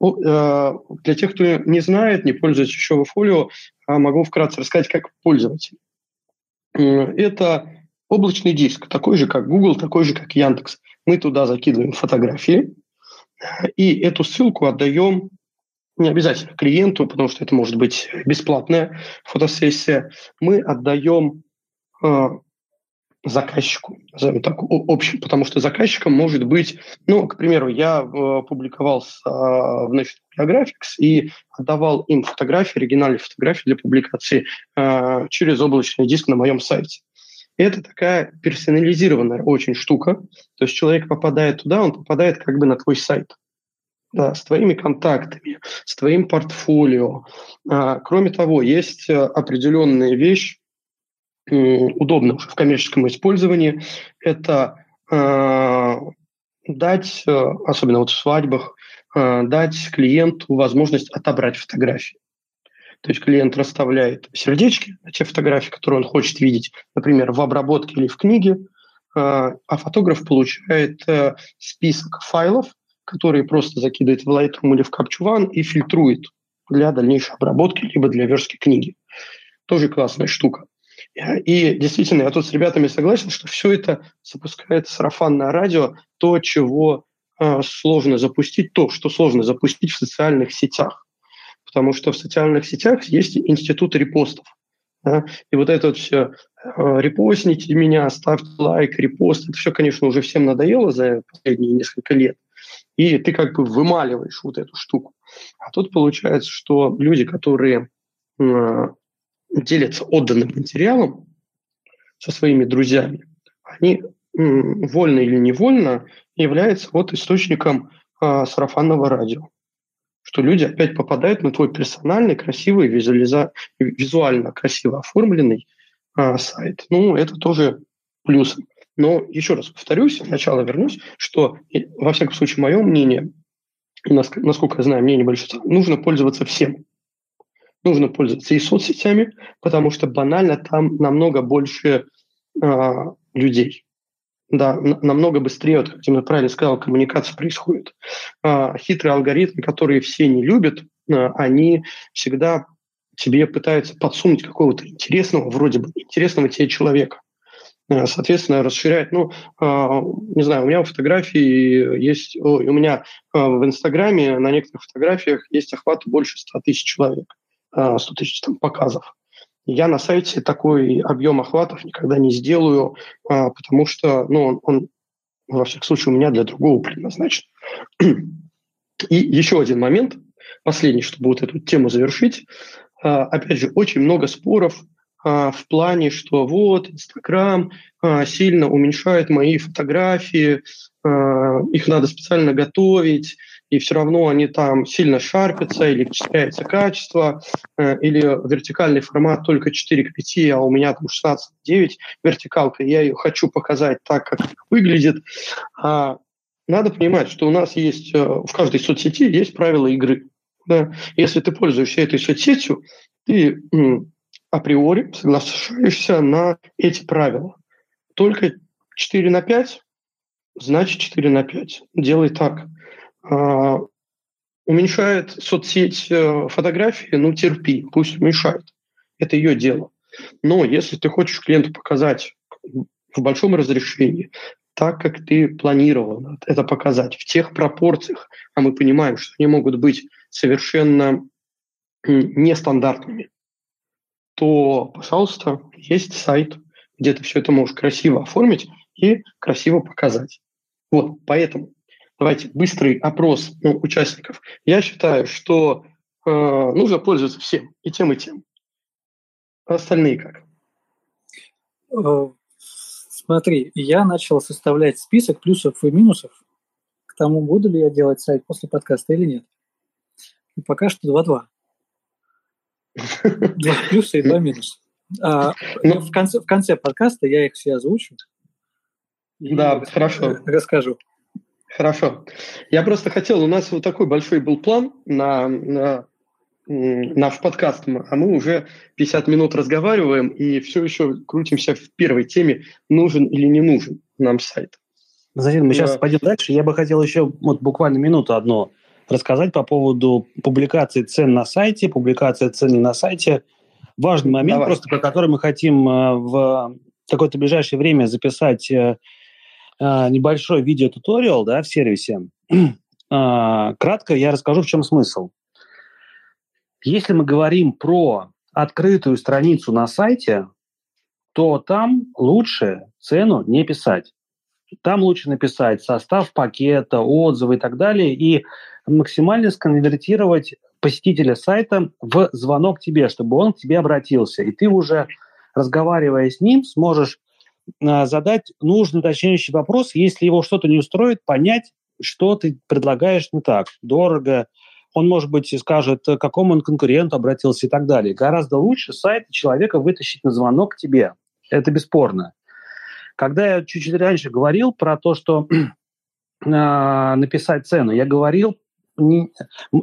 Э, для тех, кто не знает, не пользуется еще Folio, а могу вкратце рассказать, как пользователь. Это облачный диск, такой же, как Google, такой же, как Яндекс. Мы туда закидываем фотографии, и эту ссылку отдаем не обязательно клиенту, потому что это может быть бесплатная фотосессия. Мы отдаем э, заказчику, назовем так, общем, потому что заказчиком может быть, ну, к примеру, я э, публиковался э, в National Geographic и отдавал им фотографии, оригинальные фотографии для публикации э, через облачный диск на моем сайте. Это такая персонализированная очень штука, то есть человек попадает туда, он попадает как бы на твой сайт. Да, с твоими контактами, с твоим портфолио. А, кроме того, есть определенная вещь, удобно уже в коммерческом использовании, это э, дать, э, особенно вот в свадьбах, э, дать клиенту возможность отобрать фотографии. То есть клиент расставляет сердечки на те фотографии, которые он хочет видеть, например, в обработке или в книге, э, а фотограф получает э, список файлов, которые просто закидывает в Lightroom или в Capture One и фильтрует для дальнейшей обработки, либо для верстки книги. Тоже классная штука. И действительно, я тут с ребятами согласен, что все это запускает сарафанное радио, то, чего э, сложно запустить, то, что сложно запустить в социальных сетях. Потому что в социальных сетях есть институт репостов. Да? И вот это вот все э, репостните меня, ставьте лайк, репост, это все, конечно, уже всем надоело за последние несколько лет. И ты как бы вымаливаешь вот эту штуку. А тут получается, что люди, которые делятся отданным материалом со своими друзьями, они вольно или невольно являются вот источником э, сарафанного радио. Что люди опять попадают на твой персональный, красивый, визуализа... визуально красиво оформленный э, сайт. Ну, это тоже плюс. Но еще раз повторюсь, сначала вернусь, что, во всяком случае, мое мнение, насколько я знаю, мнение большинства, нужно пользоваться всем нужно пользоваться и соцсетями, потому что банально там намного больше э, людей. Да, намного быстрее, вот, как Дима правильно сказал, коммуникация происходит. Э, хитрые алгоритмы, которые все не любят, э, они всегда тебе пытаются подсунуть какого-то интересного, вроде бы интересного тебе человека соответственно, расширяет. Ну, не знаю, у меня фотографии есть, у меня в Инстаграме на некоторых фотографиях есть охват больше 100 тысяч человек. 100 э, тысяч там, показов. Я на сайте такой объем охватов никогда не сделаю, э, потому что ну, он, он, во всяком случае, у меня для другого предназначен. И еще один момент, последний, чтобы вот эту тему завершить. Э, опять же, очень много споров в плане, что вот Инстаграм сильно уменьшает мои фотографии, их надо специально готовить, и все равно они там сильно шарпятся или теряется качество, э, или вертикальный формат только 4 к 5, а у меня там 16 к 9 вертикалка, я ее хочу показать так, как выглядит. А надо понимать, что у нас есть, э, в каждой соцсети есть правила игры. Да? Если ты пользуешься этой соцсетью, ты априори соглашаешься на эти правила. Только 4 на 5, значит 4 на 5. Делай так. А, уменьшает соцсеть э, фотографии, ну терпи, пусть уменьшает. Это ее дело. Но если ты хочешь клиенту показать в большом разрешении, так, как ты планировал это показать, в тех пропорциях, а мы понимаем, что они могут быть совершенно нестандартными, то, пожалуйста, есть сайт, где ты все это можешь красиво оформить и красиво показать. Вот, поэтому давайте быстрый опрос ну, участников. Я считаю, что э, нужно пользоваться всем, и тем, и тем. остальные как? Э, смотри, я начал составлять список плюсов и минусов к тому, буду ли я делать сайт после подкаста или нет. И пока что 2-2. Два плюса и два минуса. А, ну, в, конце, в конце подкаста я их все озвучу. Да, хорошо. Расскажу. Хорошо. Я просто хотел, у нас вот такой большой был план на, на наш подкаст, а мы уже 50 минут разговариваем и все еще крутимся в первой теме, нужен или не нужен нам сайт. Затем мы сейчас пойдем дальше. Я бы хотел еще вот буквально минуту одну рассказать по поводу публикации цен на сайте, публикации цен не на сайте. Важный момент, Давай. просто про который мы хотим э, в какое-то ближайшее время записать э, небольшой видеотуториал да, в сервисе. А, кратко я расскажу, в чем смысл. Если мы говорим про открытую страницу на сайте, то там лучше цену не писать. Там лучше написать состав пакета, отзывы и так далее, и максимально сконвертировать посетителя сайта в звонок тебе, чтобы он к тебе обратился. И ты уже, разговаривая с ним, сможешь задать нужный уточняющий вопрос, если его что-то не устроит, понять, что ты предлагаешь не так, дорого, он, может быть, скажет, к какому он конкуренту обратился и так далее. Гораздо лучше сайт человека вытащить на звонок к тебе. Это бесспорно. Когда я чуть-чуть раньше говорил про то, что а, написать цену, я говорил не,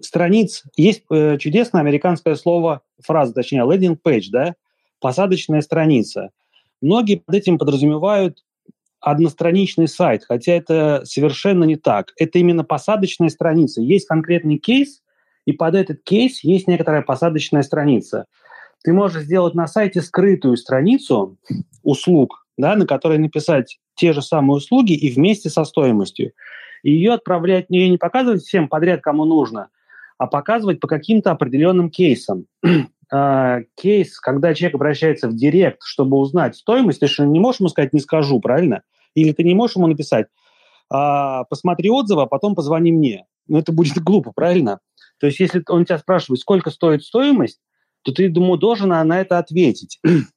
страниц, есть э, чудесное американское слово, фраза, точнее, landing page, да, посадочная страница. Многие под этим подразумевают одностраничный сайт, хотя это совершенно не так. Это именно посадочная страница. Есть конкретный кейс, и под этот кейс есть некоторая посадочная страница. Ты можешь сделать на сайте скрытую страницу услуг, да, на которой написать те же самые услуги и вместе со стоимостью. И ее отправлять, ее не показывать всем подряд, кому нужно, а показывать по каким-то определенным кейсам. А, кейс, когда человек обращается в директ, чтобы узнать стоимость, ты же не можешь ему сказать «не скажу», правильно? Или ты не можешь ему написать а, «посмотри отзывы, а потом позвони мне». Ну, это будет глупо, правильно? То есть, если он тебя спрашивает, сколько стоит стоимость, то ты, думаю, должен на это ответить.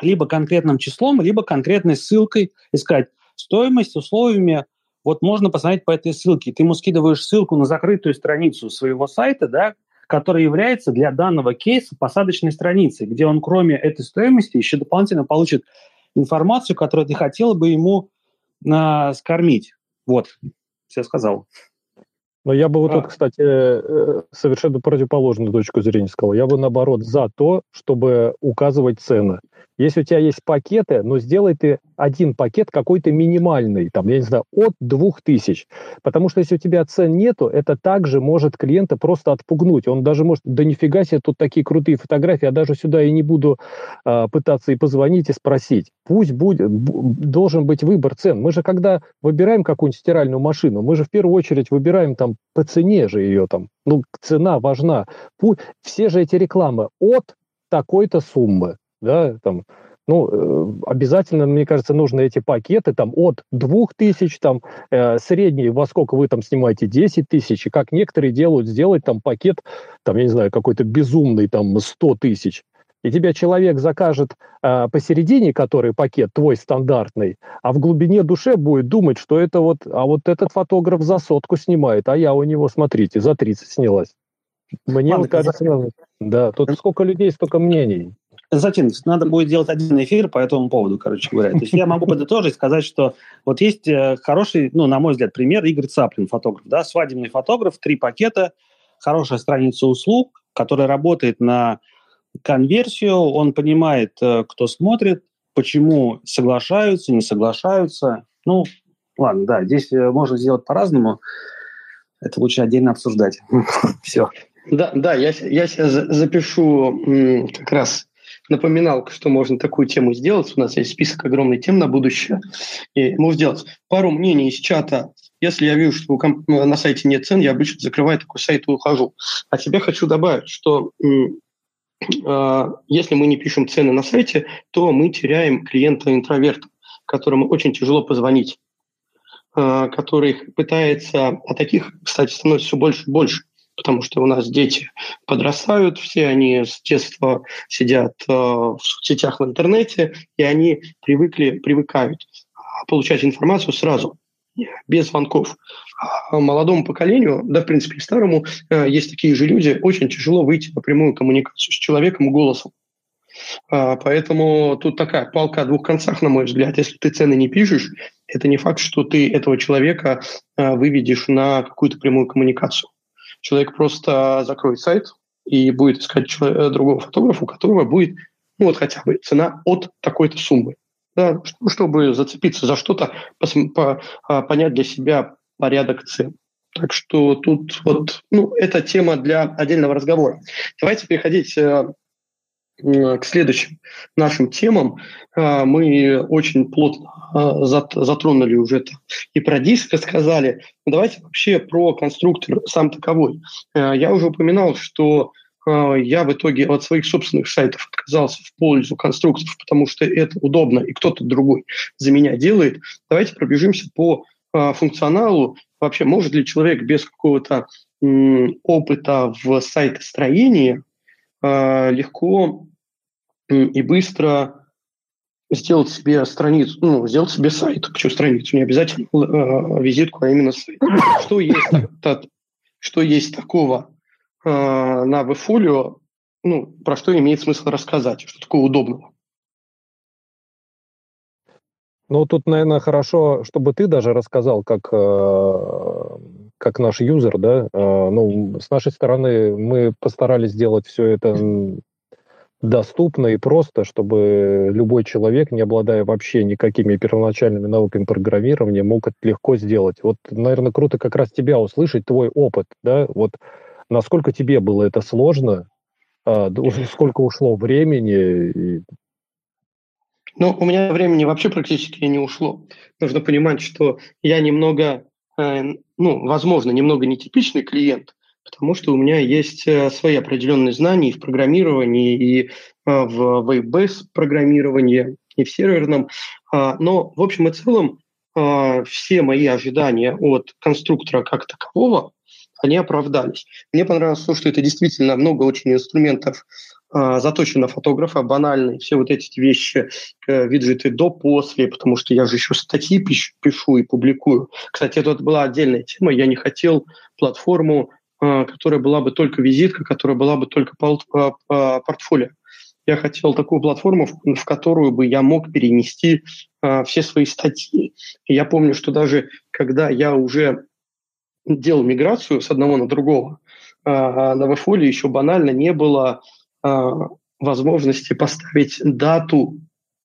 либо конкретным числом, либо конкретной ссылкой и сказать, стоимость условиями, вот можно посмотреть по этой ссылке. Ты ему скидываешь ссылку на закрытую страницу своего сайта, да, которая является для данного кейса посадочной страницей, где он кроме этой стоимости еще дополнительно получит информацию, которую ты хотела бы ему э, скормить. Вот, все сказал. Но я бы вот а. тут, кстати, э, совершенно противоположную точку зрения сказал. Я бы, наоборот, за то, чтобы указывать цены. Если у тебя есть пакеты, ну, сделай ты один пакет какой-то минимальный, там, я не знаю, от 2000. Потому что если у тебя цен нету, это также может клиента просто отпугнуть. Он даже может, да нифига себе, тут такие крутые фотографии, я даже сюда и не буду а, пытаться и позвонить, и спросить. Пусть будет, должен быть выбор цен. Мы же, когда выбираем какую-нибудь стиральную машину, мы же в первую очередь выбираем там по цене же ее там. Ну, цена важна. Пусть, все же эти рекламы от такой-то суммы да, там, ну, э, обязательно, мне кажется, нужно эти пакеты там от 2000, там, э, средний, во сколько вы там снимаете, 10 тысяч, и как некоторые делают, сделать там пакет, там, я не знаю, какой-то безумный, там, 100 тысяч. И тебя человек закажет э, посередине, который пакет твой стандартный, а в глубине душе будет думать, что это вот, а вот этот фотограф за сотку снимает, а я у него, смотрите, за 30 снялась. Мне Ладно, вот кажется, за... да, тут сколько людей, столько мнений. Константин, надо будет делать один эфир по этому поводу, короче говоря. То есть я могу подытожить, сказать, что вот есть э, хороший, ну, на мой взгляд, пример Игорь Цаплин, фотограф, да, свадебный фотограф, три пакета, хорошая страница услуг, которая работает на конверсию, он понимает, э, кто смотрит, почему соглашаются, не соглашаются. Ну, ладно, да, здесь э, можно сделать по-разному. Это лучше отдельно обсуждать. Все. Да, да, я, я сейчас запишу как раз напоминал, что можно такую тему сделать. У нас есть список огромных тем на будущее. И можно сделать пару мнений из чата. Если я вижу, что на сайте нет цен, я обычно закрываю такой сайт и ухожу. А тебе хочу добавить, что э, если мы не пишем цены на сайте, то мы теряем клиента-интроверта, которому очень тяжело позвонить э, который пытается, а таких, кстати, становится все больше и больше, потому что у нас дети подрастают, все они с детства сидят э, в соцсетях в интернете, и они привыкли, привыкают а, получать информацию сразу, без звонков. А молодому поколению, да, в принципе, и старому, э, есть такие же люди, очень тяжело выйти на прямую коммуникацию с человеком голосом. А, поэтому тут такая палка о двух концах, на мой взгляд. Если ты цены не пишешь, это не факт, что ты этого человека э, выведешь на какую-то прямую коммуникацию человек просто закроет сайт и будет искать человека, другого фотографа, у которого будет ну вот хотя бы цена от такой-то суммы. Да, чтобы зацепиться за что-то, по, а, понять для себя порядок цен. Так что тут вот, ну, это тема для отдельного разговора. Давайте переходить э, к следующим нашим темам. А, мы очень плотно а, затронули уже это и про диск рассказали. Но давайте вообще про конструктор сам таковой. Я уже упоминал, что я в итоге от своих собственных сайтов отказался в пользу конструкторов, потому что это удобно, и кто-то другой за меня делает. Давайте пробежимся по функционалу. Вообще, может ли человек без какого-то опыта в сайтостроении Э, легко и быстро сделать себе страницу, ну, сделать себе сайт. Почему страницу? Не обязательно э, визитку, а именно сайт. Что есть, что есть такого э, на Вефолио, ну, про что имеет смысл рассказать, что такое удобного? Ну, тут, наверное, хорошо, чтобы ты даже рассказал, как, э, как наш юзер, да. Э, ну, с нашей стороны мы постарались сделать все это доступно и просто, чтобы любой человек, не обладая вообще никакими первоначальными навыками программирования, мог это легко сделать. Вот, наверное, круто как раз тебя услышать, твой опыт, да, вот насколько тебе было это сложно, а, сколько ушло времени, ну, у меня времени вообще практически не ушло. Нужно понимать, что я немного, ну, возможно, немного нетипичный клиент, потому что у меня есть э, свои определенные знания и в программировании, и э, в web-based программировании, и в серверном. А, но, в общем и целом, э, все мои ожидания от конструктора как такового, они оправдались. Мне понравилось то, что это действительно много очень инструментов а, заточено фотографа, банальные, все вот эти вещи, э, виджеты до-после, потому что я же еще статьи пишу, пишу и публикую. Кстати, это была отдельная тема, я не хотел платформу, а, которая была бы только визитка, которая была бы только а, портфолио. Я хотел такую платформу, в которую бы я мог перенести все свои статьи. Я помню, что даже когда я уже делал миграцию с одного на другого, на Вефоле еще банально не было возможности поставить дату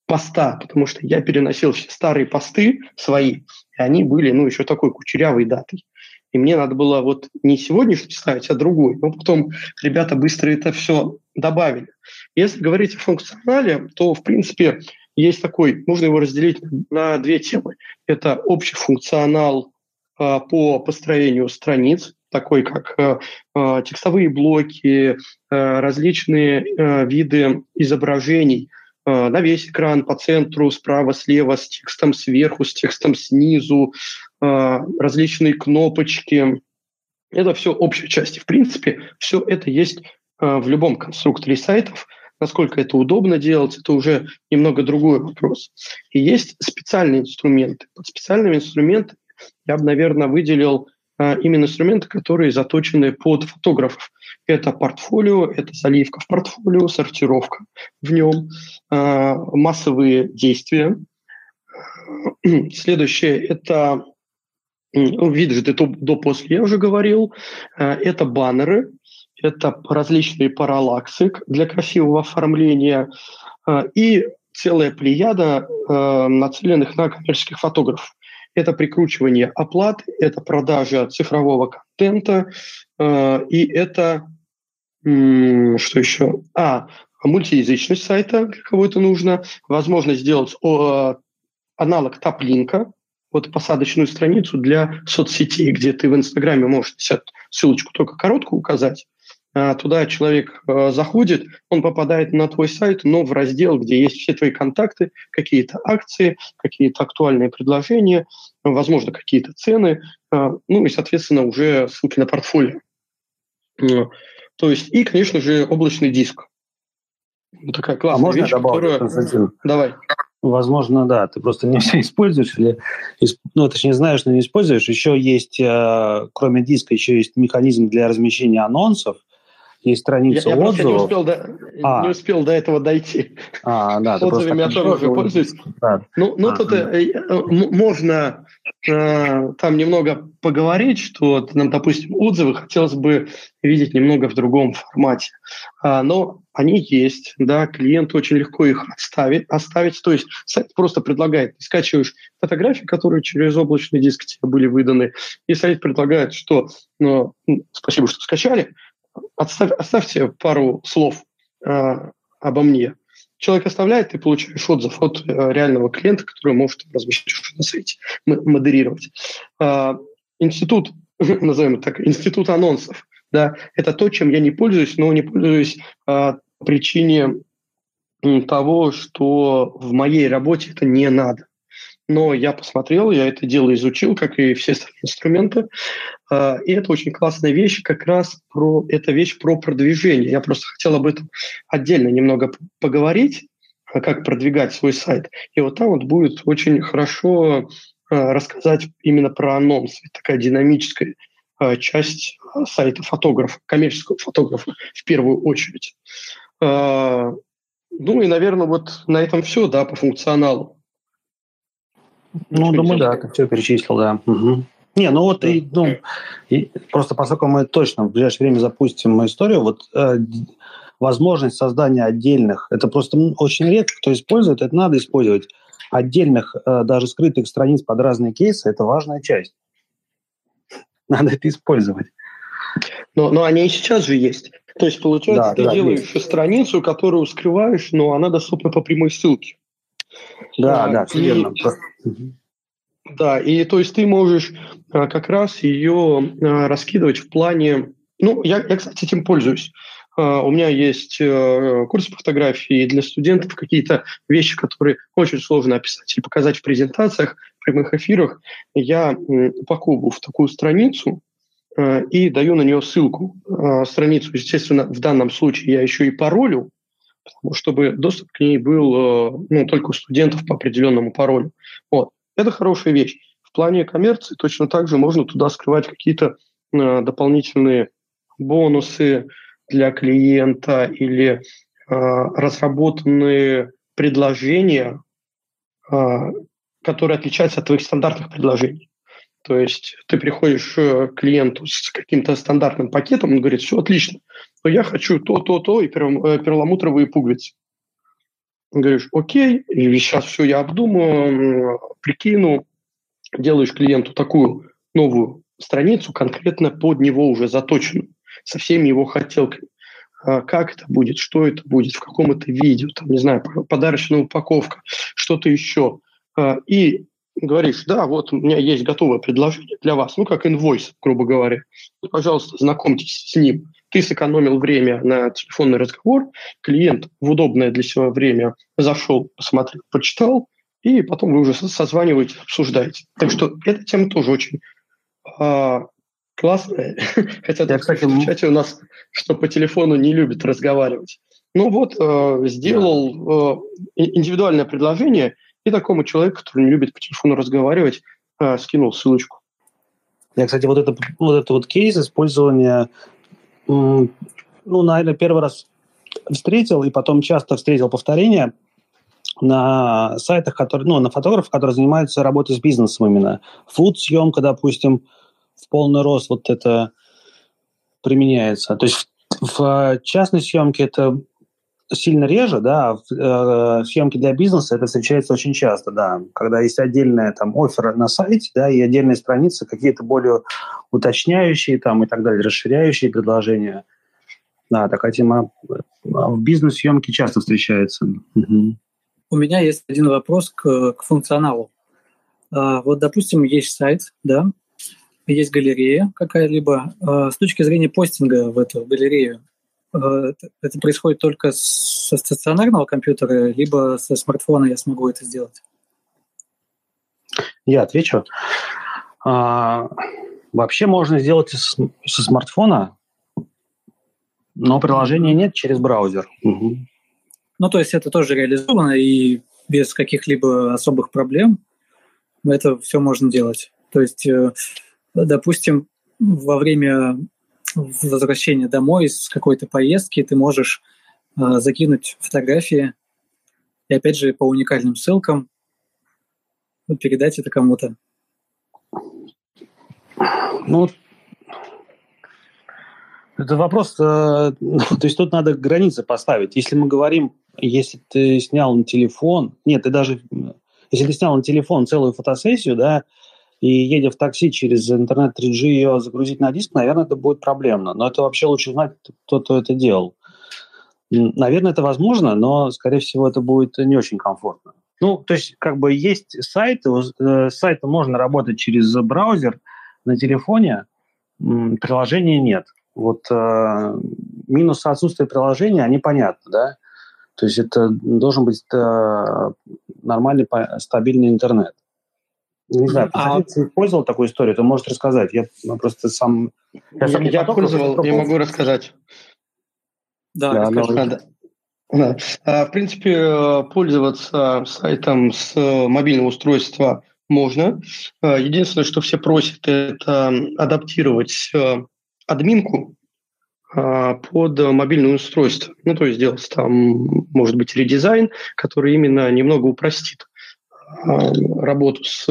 поста, потому что я переносил старые посты свои, и они были, ну, еще такой кучерявой датой. И мне надо было вот не сегодняшний ставить, а другой. Но потом ребята быстро это все добавили. Если говорить о функционале, то, в принципе, есть такой, можно его разделить на две темы. Это общий функционал по построению страниц, такой как э, э, текстовые блоки, э, различные виды изображений на весь экран, по центру, справа, слева, с текстом сверху, с текстом снизу, различные кнопочки. Это все общие части. В принципе, все это есть в любом конструкторе сайтов. Насколько это удобно делать, это уже немного другой вопрос. И есть специальные инструменты. Под специальными инструментами я бы, наверное, выделил а, именно инструменты, которые заточены под фотографов. Это портфолио, это заливка в портфолио, сортировка в нем, а, массовые действия. Следующее – это ну, виджеты до-после, я уже говорил. А, это баннеры, это различные параллаксы для красивого оформления и целая плеяда нацеленных на коммерческих фотографов это прикручивание оплат, это продажа цифрового контента, э, и это что еще? А, мультиязычность сайта, для кого это нужно, возможность сделать аналог таплинка, вот посадочную страницу для соцсетей, где ты в Инстаграме можешь ссылочку только короткую указать, туда человек а, заходит, он попадает на твой сайт, но в раздел, где есть все твои контакты, какие-то акции, какие-то актуальные предложения, возможно, какие-то цены, а, ну и, соответственно, уже ссылки на портфолио. То есть, и, конечно же, облачный диск. Такая классная а можно вещь, добавлю, которая... Давай. Возможно, да, ты просто не все используешь или, ну, точнее, знаешь, но не используешь. Еще есть, кроме диска, еще есть механизм для размещения анонсов, есть страница я, я отзывов. Не успел, до, а. не успел до этого дойти. А, да, Отзывами я тоже уже пользуюсь. Да. Ну, ну а, тут да. Э, э, можно э, там немного поговорить, что, ну, допустим, отзывы хотелось бы видеть немного в другом формате. А, но они есть, да, клиент очень легко их оставить, оставить. То есть сайт просто предлагает, ты скачиваешь фотографии, которые через облачный диск тебе были выданы, и сайт предлагает, что ну, спасибо, что скачали, Отставь, оставьте пару слов э, обо мне. Человек оставляет, ты получаешь отзыв от э, реального клиента, который может размещать на сайте, модерировать. Э, институт, назовем это так, институт анонсов, да, это то, чем я не пользуюсь, но не пользуюсь э, причине того, что в моей работе это не надо но я посмотрел, я это дело изучил, как и все остальные инструменты, а, и это очень классная вещь, как раз про, эта вещь про продвижение. Я просто хотел об этом отдельно немного поговорить, а, как продвигать свой сайт. И вот там вот будет очень хорошо а, рассказать именно про анонс. Это такая динамическая часть сайта фотографа, коммерческого фотографа в первую очередь. Ну и, наверное, вот на этом все, да, по функционалу. Ну, думаю, да, ты все перечислил, да. Угу. Не, ну вот, и, ну, и просто поскольку мы точно в ближайшее время запустим историю, вот э, возможность создания отдельных, это просто очень редко кто использует, это надо использовать, отдельных, э, даже скрытых страниц под разные кейсы, это важная часть. Надо это использовать. Но, но они и сейчас же есть. То есть, получается, да, ты да, делаешь есть. страницу, которую скрываешь, но она доступна по прямой ссылке. Да, да, все верно. Да, и то есть ты можешь а, как раз ее а, раскидывать в плане... Ну, я, я, кстати, этим пользуюсь. А, у меня есть э, курс по фотографии для студентов, какие-то вещи, которые очень сложно описать или показать в презентациях, в прямых эфирах. Я упаковываю в такую страницу, Э, и даю на нее ссылку. Э, страницу, естественно, в данном случае я еще и паролю, чтобы доступ к ней был э, ну, только у студентов по определенному паролю. Это хорошая вещь. В плане коммерции точно так же можно туда скрывать какие-то дополнительные бонусы для клиента или разработанные предложения, которые отличаются от твоих стандартных предложений. То есть ты приходишь э, к клиенту с каким-то стандартным пакетом, он говорит, все отлично, но я хочу то, то, то и э, перламутровые пуговицы. Говоришь, окей, сейчас все я обдумаю, прикину, делаешь клиенту такую новую страницу, конкретно под него уже заточенную, со всеми его хотелками. А как это будет, что это будет, в каком это видео, там, не знаю, подарочная упаковка, что-то еще. А, и говоришь, да, вот у меня есть готовое предложение для вас, ну, как инвойс, грубо говоря. Пожалуйста, знакомьтесь с ним. Ты сэкономил время на телефонный разговор, клиент в удобное для себя время зашел, посмотрел, почитал, и потом вы уже созваниваете, обсуждаете. Так что эта тема тоже очень а, классная. Хотя Я, кстати, в чате у нас, что по телефону не любят разговаривать. Ну вот, э, сделал э, индивидуальное предложение – и такому человеку, который не любит по телефону разговаривать, э, скинул ссылочку. Я, кстати, вот это вот, это вот кейс использования, ну, наверное, первый раз встретил, и потом часто встретил повторения на сайтах, которые, ну, на фотографов, которые занимаются работой с бизнесом именно. Фуд-съемка, допустим, в полный рост вот это применяется. То есть в, в частной съемке это сильно реже, да, в э, съемке для бизнеса это встречается очень часто, да, когда есть отдельная там офер на сайте, да, и отдельные страницы, какие-то более уточняющие там и так далее, расширяющие предложения. Да, такая тема э, в бизнес-съемке часто встречается. Угу. У меня есть один вопрос к, к функционалу. А, вот, допустим, есть сайт, да, есть галерея какая-либо. А, с точки зрения постинга в эту галерею, это происходит только со стационарного компьютера, либо со смартфона я смогу это сделать? Я отвечу. А, вообще можно сделать со, со смартфона, но приложения нет через браузер. Угу. Ну, то есть это тоже реализовано и без каких-либо особых проблем это все можно делать. То есть, э, допустим, во время возвращения домой с какой-то поездки ты можешь э, закинуть фотографии и опять же по уникальным ссылкам ну, передать это кому-то. Ну, это вопрос, э, то есть тут надо границы поставить. Если мы говорим, если ты снял на телефон, нет, ты даже, если ты снял на телефон целую фотосессию, да, и едя в такси через интернет 3G ее загрузить на диск, наверное, это будет проблемно. Но это вообще лучше знать, кто, кто это делал. Наверное, это возможно, но, скорее всего, это будет не очень комфортно. Ну, то есть, как бы есть сайт, э, с сайтом можно работать через браузер на телефоне, приложения нет. Вот э, минусы отсутствия приложения, они понятны, да? То есть это должен быть э, нормальный, стабильный интернет. Не знаю, а... ты использовал такую историю, ты можешь рассказать. Я ну, просто сам... Я, сам я пользовал, я могу рассказать. Да, да, да. да. А, в принципе, пользоваться сайтом с мобильного устройства можно. А, единственное, что все просят, это адаптировать э, админку под мобильное устройство. Ну, то есть сделать там, может быть, редизайн, который именно немного упростит работу с,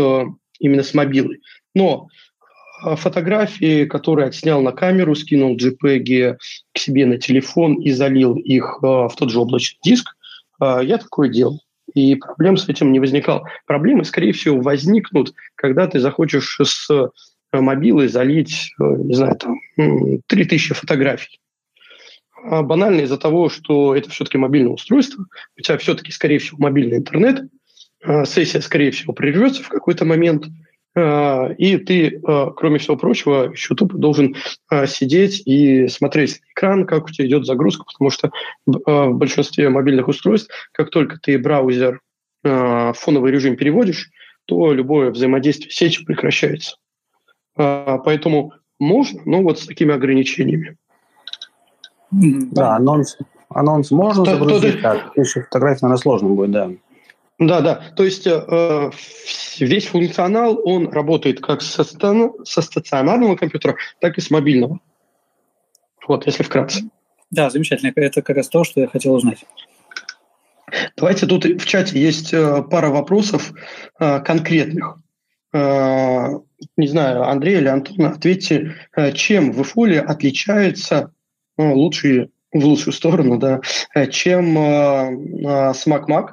именно с мобилой. Но фотографии, которые отснял на камеру, скинул JPEG к себе на телефон и залил их в тот же облачный диск, я такое делал. И проблем с этим не возникало. Проблемы, скорее всего, возникнут, когда ты захочешь с мобилы залить, не знаю, там, 3000 фотографий. А банально из-за того, что это все-таки мобильное устройство, у тебя все-таки, скорее всего, мобильный интернет, сессия, скорее всего, прервется в какой-то момент, а, и ты, кроме всего прочего, еще тупо должен сидеть и смотреть на экран, как у тебя идет загрузка, потому что в большинстве мобильных устройств, как только ты браузер в фоновый режим переводишь, то любое взаимодействие с сетью прекращается. Поэтому можно, но вот с такими ограничениями. Да, анонс, анонс можно то, загрузить, то, так, еще фотографии, наверное, сложно будет, да. Да, да. То есть э, весь функционал, он работает как со, со стационарного компьютера, так и с мобильного. Вот, если вкратце. Да, замечательно. Это как раз то, что я хотел узнать. Давайте тут в чате есть э, пара вопросов э, конкретных. Э, не знаю, Андрей или Антон, ответьте, чем вИфуле отличается ну, лучшие, в лучшую сторону, да, чем э, SmackMac,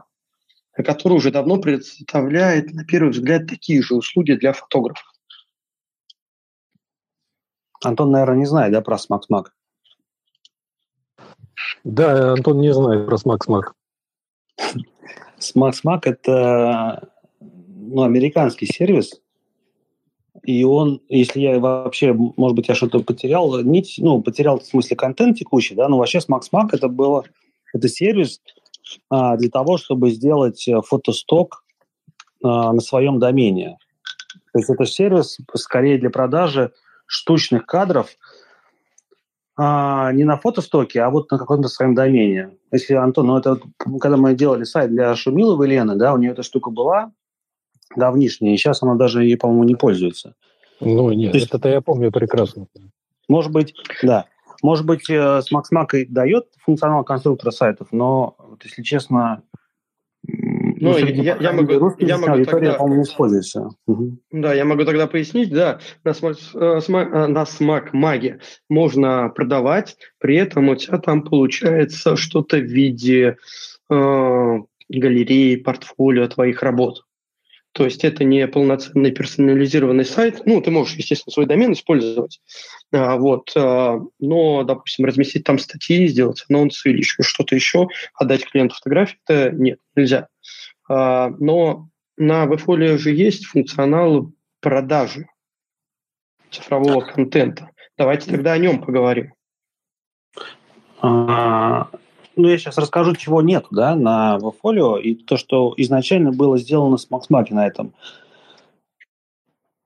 который уже давно представляет, на первый взгляд, такие же услуги для фотографов. Антон, наверное, не знает, да, про SmackMac? Да, Антон не знает про SmackMac. SmackMac – это ну, американский сервис, и он, если я вообще, может быть, я что-то потерял, нить, ну, потерял в смысле контент текущий, да, но вообще с MaxMac это было, это сервис для того, чтобы сделать э, фотосток а, на своем домене. То есть это сервис скорее для продажи штучных кадров, а, не на фотостоке, а вот на каком-то своем домене. Если, Антон, ну это когда мы делали сайт для Шумиловой Лены, да, у нее эта штука была, давнишняя, и сейчас она даже ей, по-моему, не пользуется. Ну, нет, есть, это я помню прекрасно. Может быть, да. Может быть, э, SmugMug дает функционал конструктора сайтов, но, вот, если честно, ну, ну я, я могу, русский я могу тогда, по-моему, используется. Угу. Да, я могу тогда пояснить, да, на, Smug, э, э, на SmugMug е можно продавать, при этом у тебя там получается что-то в виде э, галереи, портфолио твоих работ. То есть это не полноценный персонализированный сайт. Ну, ты можешь, естественно, свой домен использовать. А, вот, а, но, допустим, разместить там статьи, сделать анонсы или еще что-то еще, отдать клиенту фотографии, это нет, нельзя. А, но на WebFolio же есть функционал продажи цифрового контента. Давайте тогда о нем поговорим. А, ну, я сейчас расскажу, чего нет, да, на Вафолио, и то, что изначально было сделано с MaxMac на этом.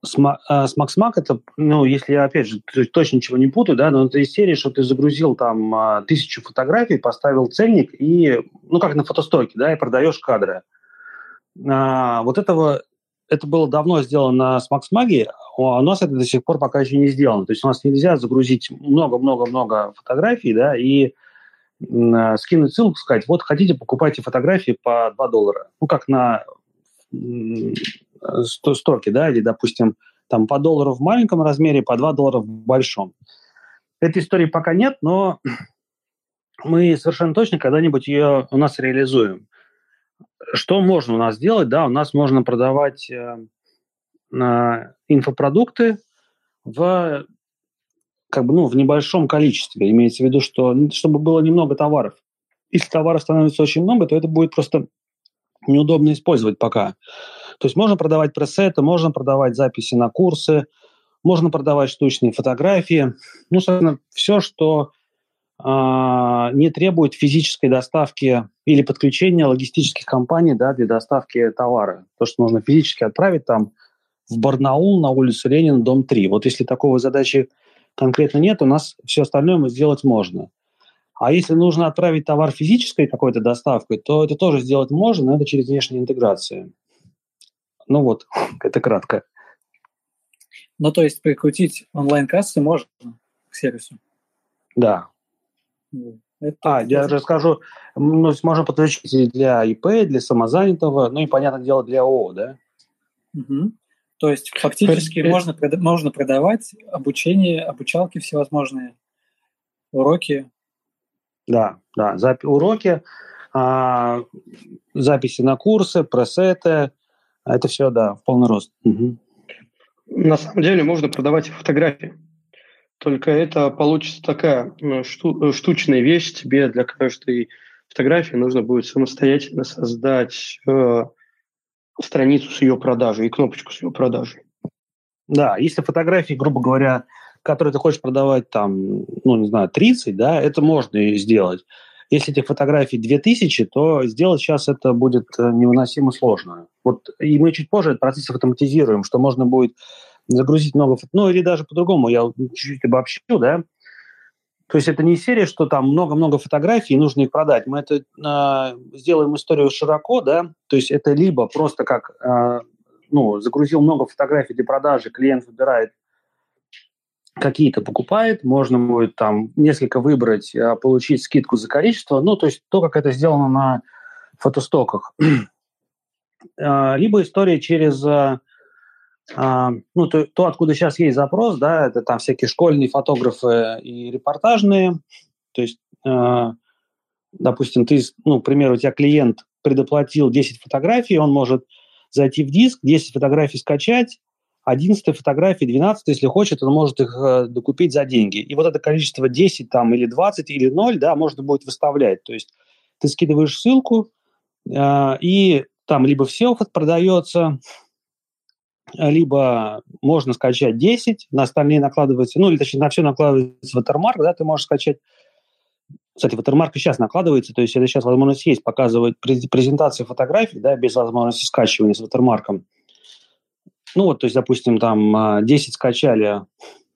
С, а, с MaxMac это, ну, если я, опять же, точно ничего не путаю, да, но это из серии, что ты загрузил там а, тысячу фотографий, поставил ценник и, ну, как на фотостоке, да, и продаешь кадры. А, вот этого, это было давно сделано на SmaxMag, а у нас это до сих пор пока еще не сделано. То есть у нас нельзя загрузить много-много-много фотографий, да, и Э, скинуть ссылку, сказать, вот хотите, покупайте фотографии по 2 доллара. Ну, как на стоке, да, или, допустим, там по доллару в маленьком размере, по 2 доллара в большом. Этой истории пока нет, но мы совершенно точно когда-нибудь ее у нас реализуем. Что можно у нас делать? Да, у нас можно продавать э, э, инфопродукты в как бы, ну, в небольшом количестве. Имеется в виду, что чтобы было немного товаров. Если товаров становится очень много, то это будет просто неудобно использовать пока. То есть можно продавать пресеты, можно продавать записи на курсы, можно продавать штучные фотографии. Ну, собственно, все, что э, не требует физической доставки или подключения логистических компаний да, для доставки товара. То, что нужно физически отправить там в Барнаул на улицу Ленина, дом 3. Вот если такого задачи конкретно нет, у нас все остальное мы сделать можно. А если нужно отправить товар физической какой-то доставкой, то это тоже сделать можно, но это через внешнюю интеграцию. Ну вот, это кратко. Ну, то есть прикрутить онлайн-кассы можно к сервису? Да. Это а, я же скажу, ну, можно подключить для ИП, для самозанятого, ну и, понятное дело, для ООО, да? Угу. То есть фактически есть, можно, можно продавать обучение, обучалки всевозможные, уроки. Да, да, запи- уроки, а, записи на курсы, пресеты, это все, да, в полный рост. Угу. На самом деле можно продавать фотографии. Только это получится такая ну, шту, штучная вещь. Тебе для каждой фотографии нужно будет самостоятельно создать э, страницу с ее продажей и кнопочку с ее продажей. Да, если фотографии, грубо говоря, которые ты хочешь продавать там, ну, не знаю, 30, да, это можно сделать. Если этих фотографий 2000, то сделать сейчас это будет э, невыносимо сложно. Вот, и мы чуть позже этот процесс автоматизируем, что можно будет загрузить много фото, ну или даже по-другому, я чуть-чуть обобщу, да, то есть это не серия, что там много-много фотографий, и нужно их продать. Мы это э, сделаем историю широко, да, то есть это либо просто как, э, ну, загрузил много фотографий для продажи, клиент выбирает какие-то покупает, можно будет там несколько выбрать, э, получить скидку за количество, ну, то есть то, как это сделано на фотостоках. Либо история через а, ну, то, то, откуда сейчас есть запрос, да, это там всякие школьные фотографы и репортажные. То есть, э, допустим, ты, ну, к примеру, у тебя клиент предоплатил 10 фотографий, он может зайти в диск, 10 фотографий скачать, 11 фотографии, 12, если хочет, он может их э, докупить за деньги. И вот это количество 10 там, или 20 или 0, да, можно будет выставлять. То есть ты скидываешь ссылку, э, и там либо все продается, либо можно скачать 10, на остальные накладывается, ну, или точнее, на все накладывается watermark, да, ты можешь скачать кстати, и сейчас накладывается, то есть это сейчас возможность есть показывать презентацию фотографий, да, без возможности скачивания с watermark. Ну вот, то есть, допустим, там 10 а, скачали,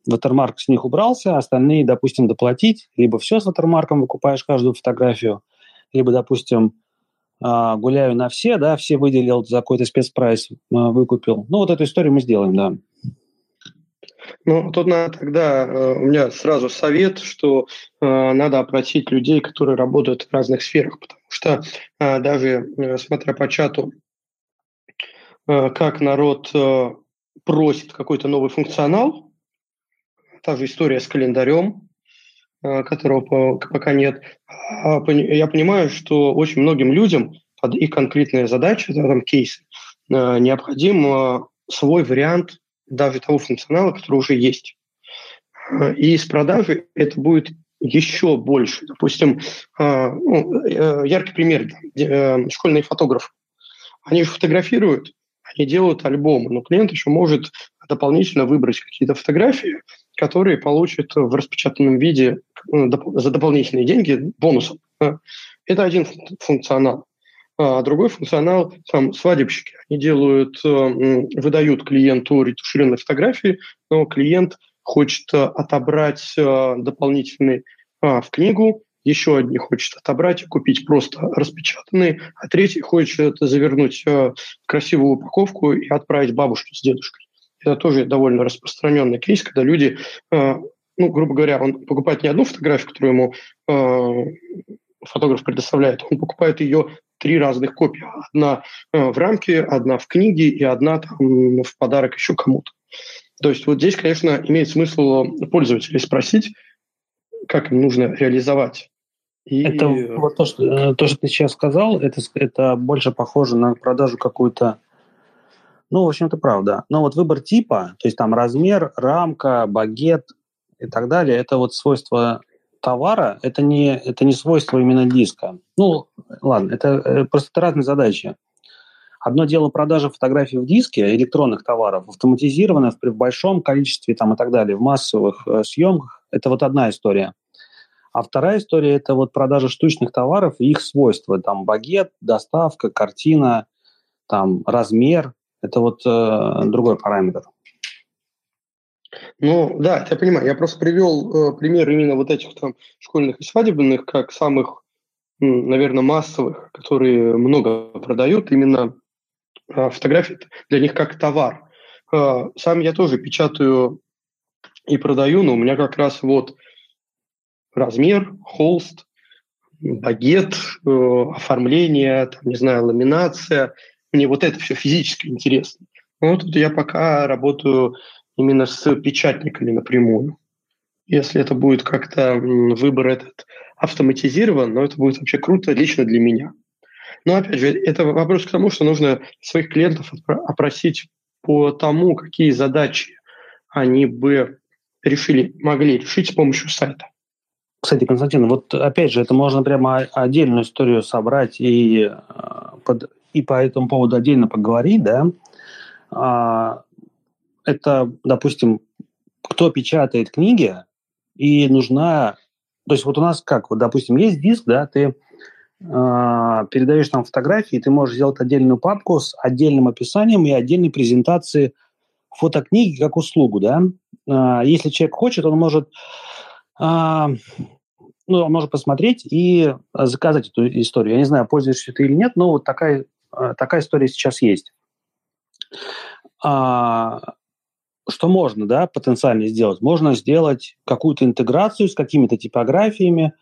watermark с них убрался, остальные, допустим, доплатить, либо все с watermark выкупаешь каждую фотографию, либо, допустим, гуляю на все, да, все выделил за какой-то спецпрайс, а, выкупил. Ну, вот эту историю мы сделаем, да. Ну, тут надо тогда, э, у меня сразу совет, что э, надо опросить людей, которые работают в разных сферах, потому что э, даже э, смотря по чату, э, как народ э, просит какой-то новый функционал, та же история с календарем, которого пока нет. А, я понимаю, что очень многим людям под их конкретные задачи, там, кейсы, э, необходим э, свой вариант даже того функционала, который уже есть. И с продажи это будет еще больше. Допустим, ну, яркий пример, школьные фотографы. Они же фотографируют, они делают альбомы, но клиент еще может дополнительно выбрать какие-то фотографии, которые получат в распечатанном виде э, за дополнительные деньги бонусом. Это один функционал. А другой функционал, там, свадебщики, они делают, э, выдают клиенту ретушированные фотографии, но клиент хочет э, отобрать дополнительные а, в книгу, еще одни хочет отобрать и купить просто распечатанные, а третий хочет завернуть в красивую упаковку и отправить бабушке с дедушкой. Это тоже довольно распространенный кейс, когда люди, э, ну, грубо говоря, он покупает не одну фотографию, которую ему э, фотограф предоставляет, он покупает ее три разных копии. Одна э, в рамке, одна в книге и одна там, в подарок еще кому-то. То есть вот здесь, конечно, имеет смысл пользователей спросить, как им нужно реализовать. И... Это вот то что, то, что ты сейчас сказал, это, это больше похоже на продажу какую-то ну, в общем, это правда. Но вот выбор типа, то есть там размер, рамка, багет и так далее, это вот свойство товара, это не, это не свойство именно диска. Ну, ладно, это э, просто разные задачи. Одно дело продажа фотографий в диске, электронных товаров, автоматизированных в большом количестве там, и так далее, в массовых э, съемках. Это вот одна история. А вторая история – это вот продажа штучных товаров и их свойства. Там багет, доставка, картина, там размер, это вот э, другой параметр. Ну, да, я понимаю. Я просто привел э, пример именно вот этих там школьных и свадебных, как самых, наверное, массовых, которые много продают, именно э, фотографии для них как товар. Э, сам я тоже печатаю и продаю, но у меня как раз вот размер, холст, багет, э, оформление, там, не знаю, ламинация. Мне вот это все физически интересно. Но тут я пока работаю именно с печатниками напрямую. Если это будет как-то выбор этот автоматизирован, но это будет вообще круто лично для меня. Но опять же, это вопрос к тому, что нужно своих клиентов опросить по тому, какие задачи они бы решили, могли решить с помощью сайта. Кстати, Константин, вот опять же, это можно прямо отдельную историю собрать и, э, под, и по этому поводу отдельно поговорить, да. А, это, допустим, кто печатает книги, и нужна... То есть вот у нас как, вот, допустим, есть диск, да, ты э, передаешь там фотографии, ты можешь сделать отдельную папку с отдельным описанием и отдельной презентацией фотокниги как услугу, да. Э, если человек хочет, он может э, ну, он может посмотреть и заказать эту историю. Я не знаю, пользуешься ты или нет, но вот такая, такая история сейчас есть. Что можно, да, потенциально сделать? Можно сделать какую-то интеграцию с какими-то типографиями,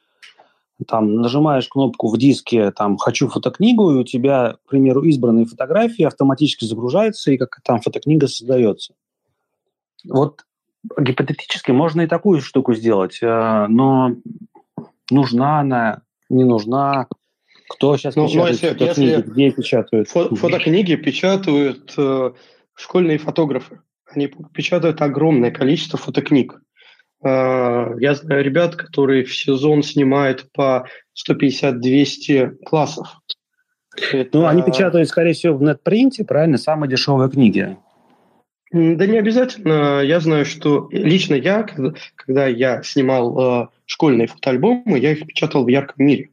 там нажимаешь кнопку в диске, там «Хочу фотокнигу», и у тебя, к примеру, избранные фотографии автоматически загружаются, и как там фотокнига создается. Вот гипотетически можно и такую штуку сделать, э, но нужна она, не нужна, кто сейчас ну, печатает если, фотокниги, если где печатают? Фо- фотокниги печатают э, школьные фотографы. Они печатают огромное количество фотокниг. Э, я знаю ребят, которые в сезон снимают по 150-200 классов. Это... Ну, они печатают, скорее всего, в нетпринте, правильно? Самые дешевые книги. Да не обязательно. Я знаю, что лично я, когда, когда я снимал э, школьные фотоальбомы, я их печатал в ярком мире.